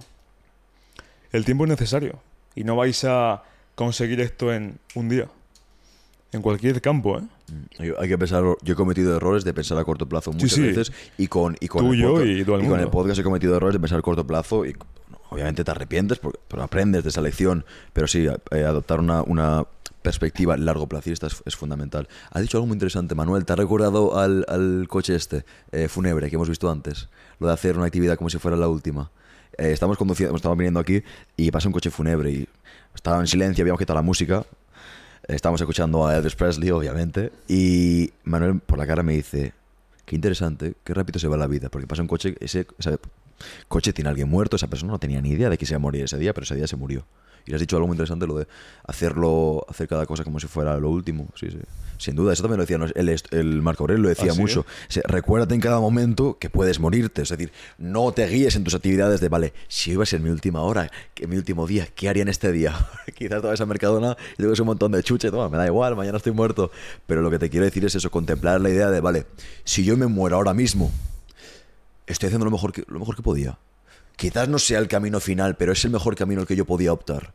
El tiempo es necesario. Y no vais a conseguir esto en un día. En cualquier campo, ¿eh? Hay hay que pensar, yo he cometido errores de pensar a corto plazo muchas sí. veces y con, y con Tú, el podcast, y con el podcast he cometido errores de pensar a corto plazo y obviamente te arrepientes, porque, pero aprendes de esa lección, pero sí, eh, adoptar una, una perspectiva largo plazista es, es fundamental. Has dicho algo muy interesante, Manuel, ¿te ha recordado al, coche este, eh, fúnebre, que hemos visto antes? Lo de hacer una actividad como si fuera la última. Eh, estamos conduciendo, estamos viniendo aquí y pasa un coche fúnebre y estaba en silencio, habíamos quitado la música. Estábamos escuchando a Elvis Presley, obviamente, y Manuel por la cara me dice, qué interesante, qué rápido se va la vida, porque pasa un coche, ese coche tiene a alguien muerto, esa persona no tenía ni idea de que se iba a morir ese día, pero ese día se murió. Y le has dicho algo muy interesante, lo de hacerlo, hacer cada cosa como si fuera lo último. Sí, sí. Sin duda, eso también lo decía ¿no? el, el Marco Aurelio, lo decía ¿Ah, sí? mucho. O sea, recuérdate en cada momento que puedes morirte. Es decir, no te guíes en tus actividades de, vale, si hoy va a ser mi última hora, que mi último día, ¿qué haría en este día? Quizás toda esa mercadona y es un montón de chuche, toma, me da igual, mañana estoy muerto. Pero lo que te quiero decir es eso, contemplar la idea de, vale, si yo me muero ahora mismo, estoy haciendo lo mejor que, lo mejor que podía. Quizás no sea el camino final, pero es el mejor camino al que yo podía optar.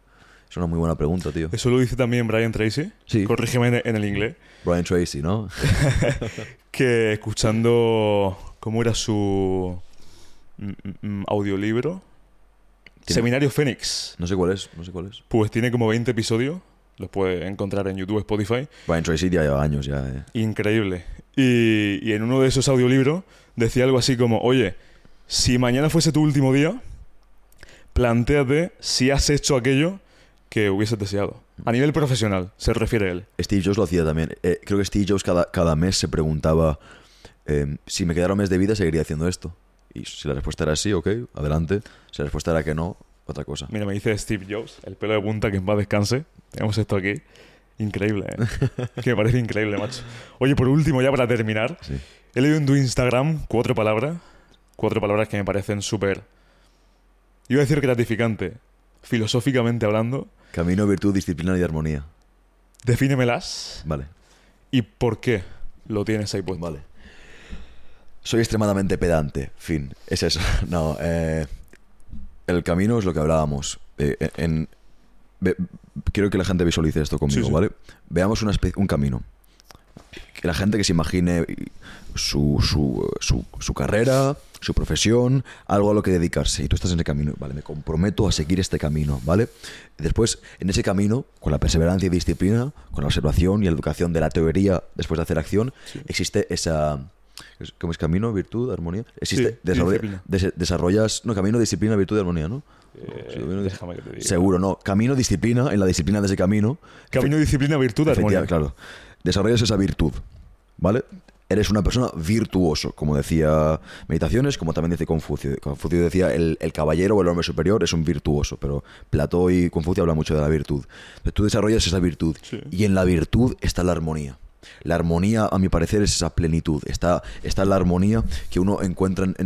Es una muy buena pregunta, tío. Eso lo dice también Brian Tracy. Sí. Corrígeme en, el inglés. Brian Tracy, ¿no? Que escuchando cómo era su mm, mm, audiolibro. Tiene- Seminario Fénix. No sé cuál es, no sé cuál es. Pues tiene como 20 episodios. Los puedes encontrar en YouTube, Spotify. Brian Tracy ya lleva años ya, eh. Increíble. Y, y en uno de esos audiolibros decía algo así como, oye, si mañana fuese tu último día, plantéate si has hecho aquello que hubieses deseado. A nivel profesional, se refiere él. Steve Jobs lo hacía también. Eh, creo que Steve Jobs cada, cada mes se preguntaba eh, si me quedara un mes de vida seguiría haciendo esto. Y si la respuesta era sí, ok, adelante. Si la respuesta era que no, otra cosa. Mira, me dice Steve Jobs, el pelo de punta que en paz descanse. Tenemos esto aquí. Increíble, ¿eh? que me parece increíble, macho. Oye, por último, ya para terminar, Sí. He leído en tu Instagram cuatro palabras. Cuatro palabras que me parecen súper. Iba a decir gratificante. Filosóficamente hablando, Camino, virtud, disciplina y armonía. defínemelas Vale. y por qué lo tienes ahí puesto. Vale. Soy extremadamente pedante. Fin. Es eso. No. eh, el camino es lo que hablábamos. Eh, en, quiero que la gente visualice esto conmigo, Sí, sí. ¿vale? Veamos una un camino. La gente que se imagine su, su, su, su carrera, su profesión, algo a lo que dedicarse. Y tú estás en ese camino, ¿vale? Me comprometo a seguir este camino, ¿vale? Y después, en ese camino, con la perseverancia y disciplina, con la observación y la educación de la teoría después de hacer acción, existe esa... ¿Cómo es camino, virtud, armonía? Existe, Sí, desarrolla- disciplina. des- desarrollas, no, camino, disciplina, virtud y armonía, ¿no? Eh, Sí, camino, dis- déjame que te diga. Seguro, no. Camino, disciplina, en la disciplina de ese camino. Camino, disciplina, virtud, armonía. Claro. Desarrollas esa virtud, ¿vale? Eres una persona virtuoso, como decía Meditaciones, como también dice Confucio. Confucio decía, el, el caballero o el hombre superior es un virtuoso, pero Platón y Confucio hablan mucho de la virtud. Entonces, tú desarrollas esa virtud Sí. y en la virtud está la armonía. La armonía, a mi parecer, es esa plenitud. Está, está la armonía que uno encuentra en,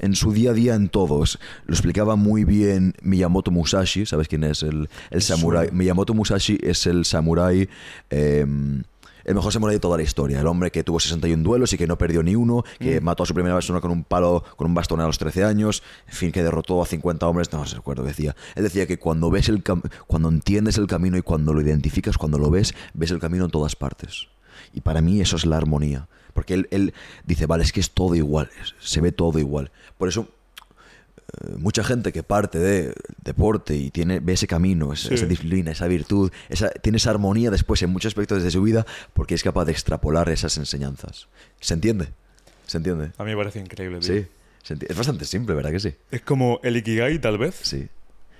en su- día a día en todos. Lo explicaba muy bien Miyamoto Musashi. ¿Sabes quién es? El, el samurái. Miyamoto Musashi es el samurái. eh, el mejor samurái de toda la historia. El hombre que tuvo 61 duelos y que no perdió ni uno. Que mató a su primera persona con un palo, con un bastón a los 13 años. En fin, que derrotó a 50 hombres. No se recuerdo qué decía. Él decía que cuando ves el cam- cuando entiendes el camino y cuando lo identificas, cuando lo ves, ves el camino en todas partes. Y para mí eso es la armonía. Porque él, él dice, vale, es que es todo igual, se ve todo igual. Por eso, mucha gente que parte de deporte y tiene, ve ese camino, esa, Sí. esa disciplina, esa virtud, esa, tiene esa armonía después en muchos aspectos de su vida porque es capaz de extrapolar esas enseñanzas. ¿Se entiende? ¿Se entiende? A mí me parece increíble, tío. Sí. Es bastante simple, ¿verdad que sí? Es como el Ikigai, tal vez. Sí.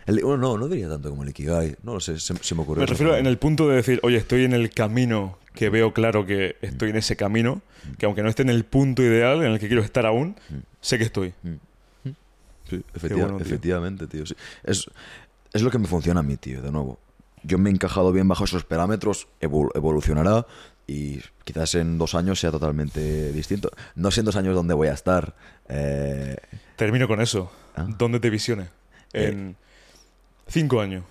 El- bueno, no, no diría tanto como el Ikigai. No lo sé, se, se me ocurrió. Me refiero en el punto de decir, oye, estoy en el camino que veo claro que estoy en ese camino, que aunque no esté en el punto ideal en el que quiero estar aún, sé que estoy. Sí, efectiva- bueno, tío. efectivamente, tío. sí. Es, es lo que me funciona a mí, tío, de nuevo. Yo me he encajado bien bajo esos parámetros, evol- evolucionará y quizás en dos años sea totalmente distinto. No sé en dos años dónde voy a estar. eh, Termino con eso. Ah. ¿Dónde te visiones? Eh, En, Cinco años.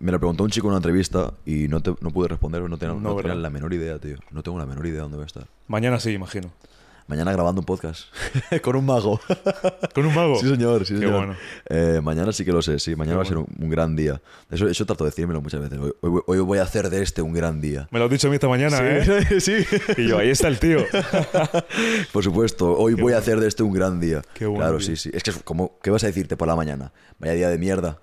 Me lo preguntó un chico en una entrevista y no, te- no pude responder, no no tenía la menor idea, tío. No tengo la menor idea de dónde voy a estar. Mañana sí, imagino. Mañana grabando un podcast con un mago. ¿Con un mago? Sí, señor, sí, Qué señor. bueno. Eh, mañana sí que lo sé, sí. Mañana Qué va a ser un, un gran día. Eso, eso trato de decírmelo muchas veces. Hoy, hoy- hoy voy a hacer de este un gran día. Me lo has dicho a mí esta mañana, ¿eh? sí. Y yo, ahí está el tío. Por supuesto, hoy Qué voy a hacer de este un gran día. Qué bueno, Claro, tío. sí, sí. Es que es como, ¿qué vas a decirte por la mañana? Vaya día de mierda.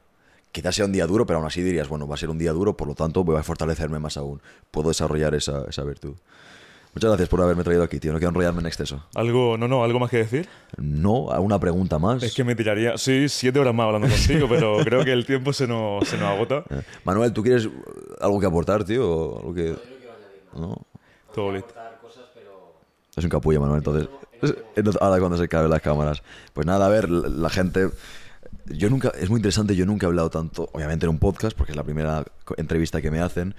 Quizás sea un día duro, pero aún así dirías, bueno, va a ser un día duro, por lo tanto voy a fortalecerme más aún. Puedo desarrollar esa, esa virtud. Muchas gracias por haberme traído aquí, tío. No quiero enrollarme en exceso. Algo, no, no, algo más que decir. No, ¿alguna pregunta más? Es que me tiraría, sí, siete horas más hablando contigo, pero creo que el tiempo se nos, se nos agota. Eh, Manuel, ¿tú quieres algo que aportar, tío? ¿O algo que... No. Todo listo. Es un capullo, Manuel, entonces. Ahora cuando se caben las cámaras. Pues nada, a ver, la, gente. Yo nunca. Es muy interesante, yo nunca he hablado tanto, obviamente en un podcast, porque es la primera entrevista que me hacen.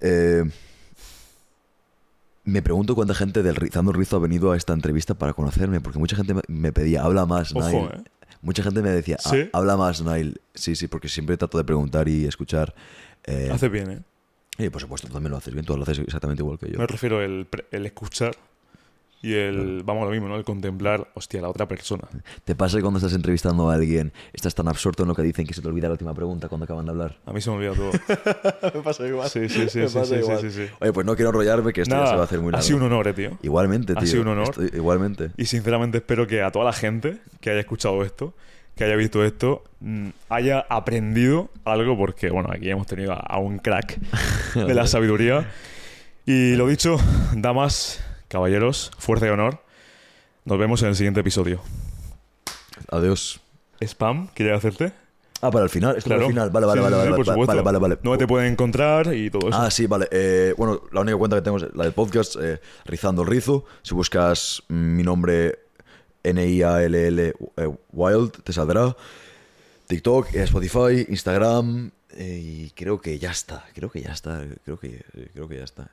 Eh, me pregunto cuánta gente del Rizando Rizo ha venido a esta entrevista para conocerme, porque mucha gente me- pedía, habla más, Ojo, Nail. eh. Mucha gente me decía, "Ah, ¿Sí? habla más, Nail. Sí, sí, porque siempre trato de preguntar y escuchar. Eh, Hace bien, ¿eh? y por supuesto, tú también lo haces bien, tú lo haces exactamente igual que yo. Me refiero el, el escuchar y el, vamos, lo mismo, ¿no? El contemplar, hostia, la otra persona. ¿Te pasa que cuando estás entrevistando a alguien estás tan absorto en lo que dicen que se te olvida la última pregunta cuando acaban de hablar? A mí se me olvida todo. me pasa igual. Sí, sí, sí, Me sí, pasa sí, igual. sí, sí, sí. Oye, pues no quiero enrollarme que esto ya se va a hacer muy ha largo. sido un honor, eh, tío. Igualmente, Ha tío. sido un honor. Estoy- igualmente. Y sinceramente espero que a toda la gente que haya escuchado esto, que haya visto esto, mm, haya aprendido algo, porque, bueno, aquí hemos tenido a, a un crack de la sabiduría. Y lo dicho, damas, caballeros, fuerza y honor. Nos vemos en el siguiente episodio. Adiós. Spam, ¿quieres hacerte? Ah, para el final. Esto Claro. para el final. Vale, vale, Sí, vale, sí, vale, por vale, vale, vale, vale. ¿Dónde te pueden encontrar y todo eso? Ah, sí, vale. Eh, bueno, la única cuenta que tengo es la del podcast, eh, Rizando el Rizo. Si buscas mi nombre, N-I-A-L-L, eh, Wild, te saldrá. TikTok, Spotify, Instagram. y creo que ya está. Creo que ya está. Creo que, creo que ya está.